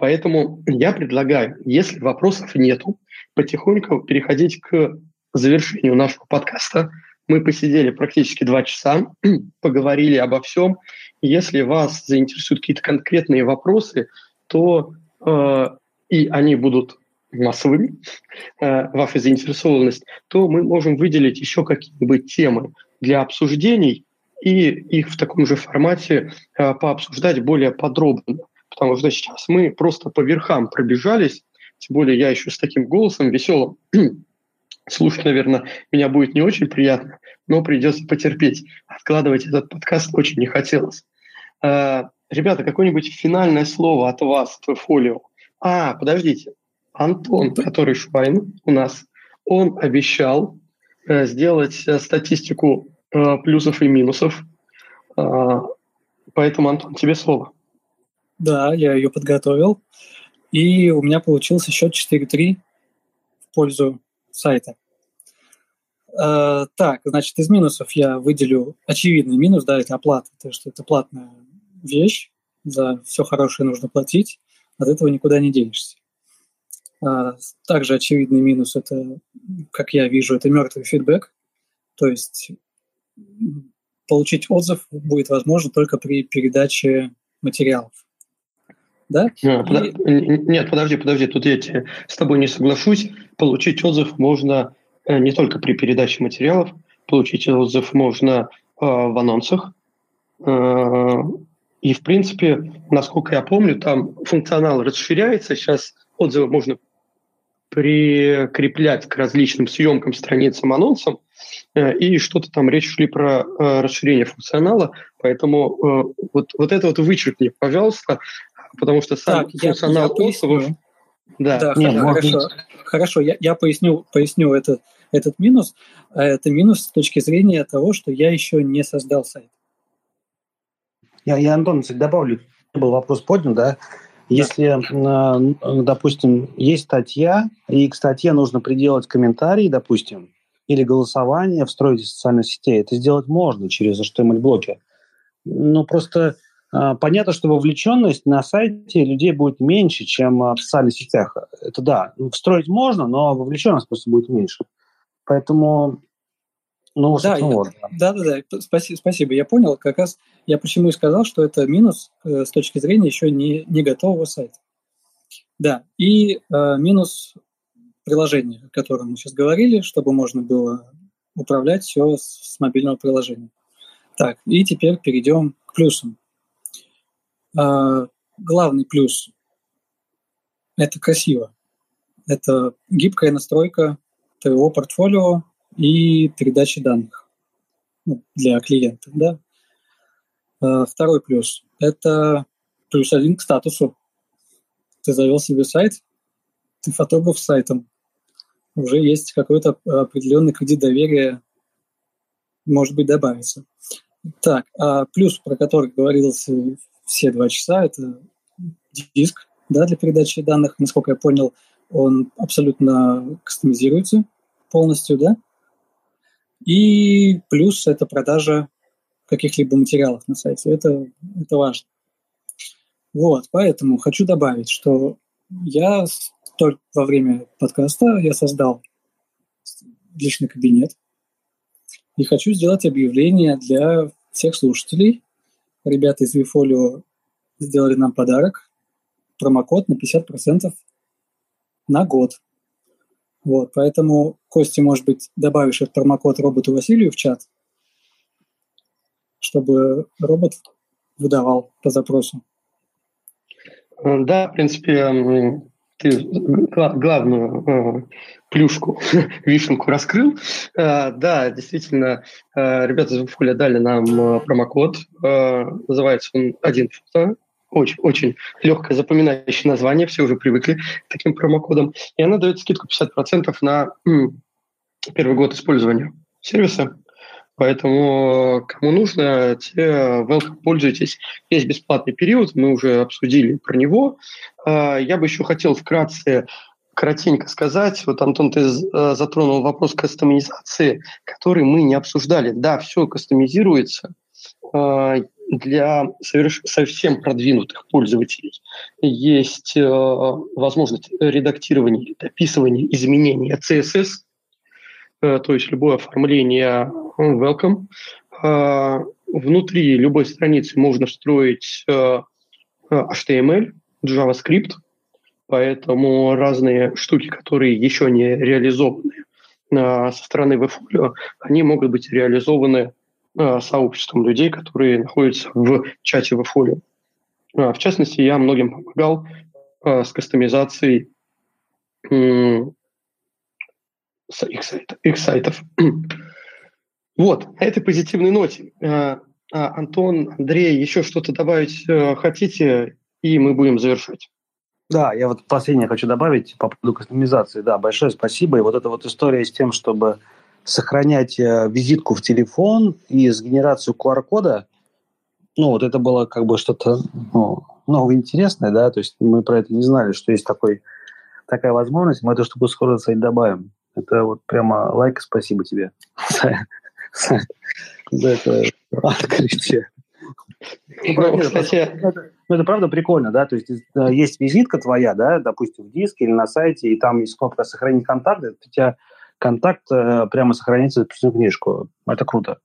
Поэтому я предлагаю, если вопросов нету, потихоньку переходить к завершению нашего подкаста. Мы посидели практически два часа, поговорили обо всем. Если вас заинтересуют какие-то конкретные вопросы, то э, и они будут массовыми, э, ваша заинтересованность, то мы можем выделить еще какие-нибудь темы для обсуждений и их в таком же формате э, пообсуждать более подробно потому что сейчас мы просто по верхам пробежались, тем более я еще с таким голосом веселым. Слушать, наверное, меня будет не очень приятно, но придется потерпеть. Откладывать этот подкаст очень не хотелось. А, ребята, какое-нибудь финальное слово от вас, фолио. А, подождите. Антон, который Швайн у нас, он обещал э, сделать э, статистику э, плюсов и минусов. А, поэтому, Антон, тебе слово. Да, я ее подготовил. И у меня получился счет 4-3 в пользу сайта. Э, так, значит, из минусов я выделю очевидный минус, да, это оплата, то что это платная вещь, за все хорошее нужно платить, от этого никуда не денешься. А, также очевидный минус – это, как я вижу, это мертвый фидбэк, то есть получить отзыв будет возможно только при передаче материалов. Да? Нет, И... нет, подожди, подожди, тут я с тобой не соглашусь. Получить отзыв можно э, не только при передаче материалов, получить отзыв можно э, в анонсах. Э, и, в принципе, насколько я помню, там функционал расширяется. Сейчас отзывы можно прикреплять к различным съемкам, страницам, анонсам. Э, и что-то там речь шли про э, расширение функционала. Поэтому э, вот, вот это вот вычеркни, пожалуйста, потому что сам так, функционал я, я отзывов... Да, да Нет, хорошо, быть... хорошо я, я поясню, поясню этот, этот минус. Это минус с точки зрения того, что я еще не создал сайт. Я, я Антон, добавлю, был вопрос поднят, да, если, э, допустим, есть статья, и к статье нужно приделать комментарий, допустим, или голосование, встроить в социальные сети, это сделать можно через HTML-блоки. Но просто э, понятно, что вовлеченность на сайте людей будет меньше, чем э, в социальных сетях. Это да, встроить можно, но вовлеченность просто будет меньше. Поэтому ну, да, я, вот. да, да, да. Спасибо, спасибо. Я понял. Как раз я почему и сказал, что это минус э, с точки зрения еще не, не готового сайта. Да, и э, минус приложения, о котором мы сейчас говорили, чтобы можно было управлять все с, с мобильного приложения. Так, и теперь перейдем к плюсам. Э, главный плюс – это красиво. Это гибкая настройка твоего портфолио и передачи данных ну, для клиента. Да? А, второй плюс – это плюс один к статусу. Ты завел себе сайт, ты фотограф с сайтом, уже есть какой-то определенный кредит доверия, может быть, добавится. Так, а плюс, про который говорился все два часа, это диск да, для передачи данных. Насколько я понял, он абсолютно кастомизируется полностью, да? И плюс это продажа каких-либо материалов на сайте. Это, это важно. Вот, поэтому хочу добавить, что я только во время подкаста я создал личный кабинет и хочу сделать объявление для всех слушателей. Ребята из Вифолио сделали нам подарок, промокод на 50% на год. Вот, поэтому, Кости, может быть, добавишь этот промокод роботу Василию в чат, чтобы робот выдавал по запросу. Да, в принципе, ты главную э, плюшку, вишенку раскрыл. Э, да, действительно, ребята из Вуфуля дали нам промокод. Называется он «Один фото» очень, очень легкое запоминающее название, все уже привыкли к таким промокодам. И она дает скидку 50% на м, первый год использования сервиса. Поэтому кому нужно, те welcome, пользуйтесь. Есть бесплатный период, мы уже обсудили про него. А, я бы еще хотел вкратце коротенько сказать. Вот, Антон, ты э, затронул вопрос кастомизации, который мы не обсуждали. Да, все кастомизируется. Для совсем продвинутых пользователей есть э, возможность редактирования, дописывания изменений CSS, э, то есть любое оформление welcome. Э, внутри любой страницы можно встроить э, HTML, JavaScript, поэтому разные штуки, которые еще не реализованы э, со стороны WebFolio, они могут быть реализованы Э, сообществом людей, которые находятся в чате в фолио. В частности, я многим помогал э, с кастомизацией их сайтов. Вот, на этой позитивной ноте. Э, а, Антон, Андрей, еще что-то добавить хотите, и мы будем завершать. Да, я вот последнее хочу добавить по поводу кастомизации. Да, большое спасибо. И вот эта вот история с тем, чтобы сохранять э, визитку в телефон и с генерацию QR-кода, ну, вот это было как бы что-то ну, новое да, то есть мы про это не знали, что есть такой, такая возможность, мы эту штуку скоро сайт добавим. Это вот прямо лайк спасибо тебе за это открытие. Ну, кстати... Ну, это правда прикольно, да, то есть э, есть визитка твоя, да, допустим, в диске или на сайте, и там есть кнопка «Сохранить контакт», у тебя контакт э, прямо сохранится в книжку. Это круто.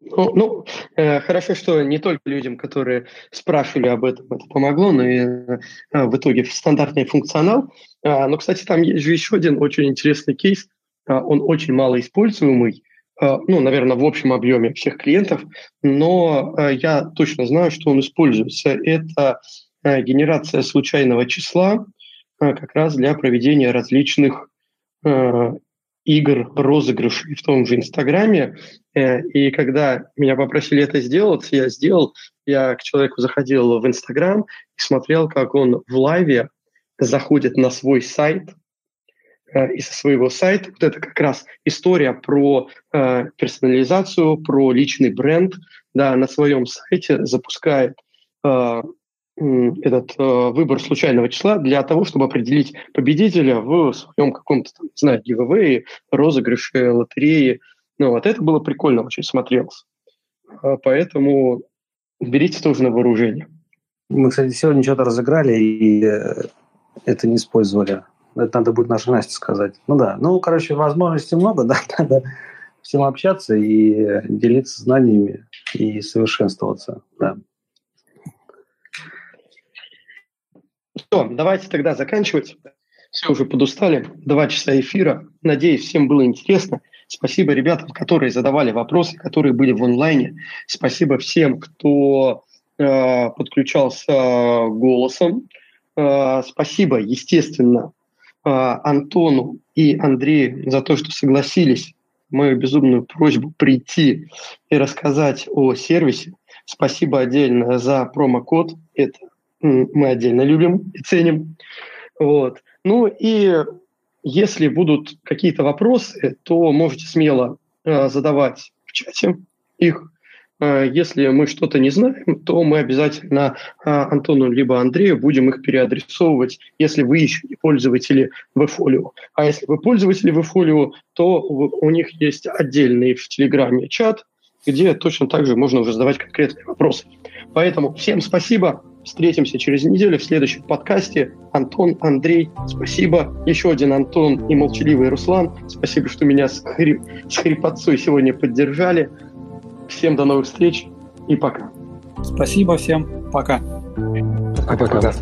Ну, ну э, хорошо, что не только людям, которые спрашивали об этом, это помогло, но и э, в итоге стандартный функционал. А, но, кстати, там есть же еще один очень интересный кейс. А, он очень мало используемый, а, ну, наверное, в общем объеме всех клиентов, но а, я точно знаю, что он используется. Это генерация случайного числа как раз для проведения различных игр, розыгрышей в том же Инстаграме. Э, и когда меня попросили это сделать, я сделал. Я к человеку заходил в Инстаграм и смотрел, как он в лайве заходит на свой сайт, э, и со своего сайта. Вот это как раз история про э, персонализацию, про личный бренд. Да, на своем сайте запускает этот э, выбор случайного числа для того, чтобы определить победителя в своем каком-то, не знаю, giveaway, розыгрыше, лотерее. Ну, вот это было прикольно очень смотрелось. А поэтому берите тоже на вооружение. Мы, кстати, сегодня что-то разыграли и э, это не использовали. Это надо будет нашей Насте сказать. Ну да, ну, короче, возможностей много, да, надо всем общаться и делиться знаниями и совершенствоваться, да. Все, давайте тогда заканчивать. Все уже подустали. Два часа эфира. Надеюсь, всем было интересно. Спасибо ребятам, которые задавали вопросы, которые были в онлайне. Спасибо всем, кто э, подключался голосом. Э, спасибо, естественно, Антону и Андрею за то, что согласились мою безумную просьбу прийти и рассказать о сервисе. Спасибо отдельно за промокод. Это мы отдельно любим и ценим. Вот. Ну и если будут какие-то вопросы, то можете смело э, задавать в чате их. Э, если мы что-то не знаем, то мы обязательно э, Антону либо Андрею будем их переадресовывать, если вы еще не пользователи WebFolio. А если вы пользователи WebFolio, то у них есть отдельный в Телеграме чат, где точно так же можно уже задавать конкретные вопросы. Поэтому всем спасибо. Встретимся через неделю в следующем подкасте. Антон, Андрей, спасибо. Еще один Антон и молчаливый Руслан. Спасибо, что меня с, хрип, с хрипотцой сегодня поддержали. Всем до новых встреч и пока. Спасибо всем. Пока. Пока-пока.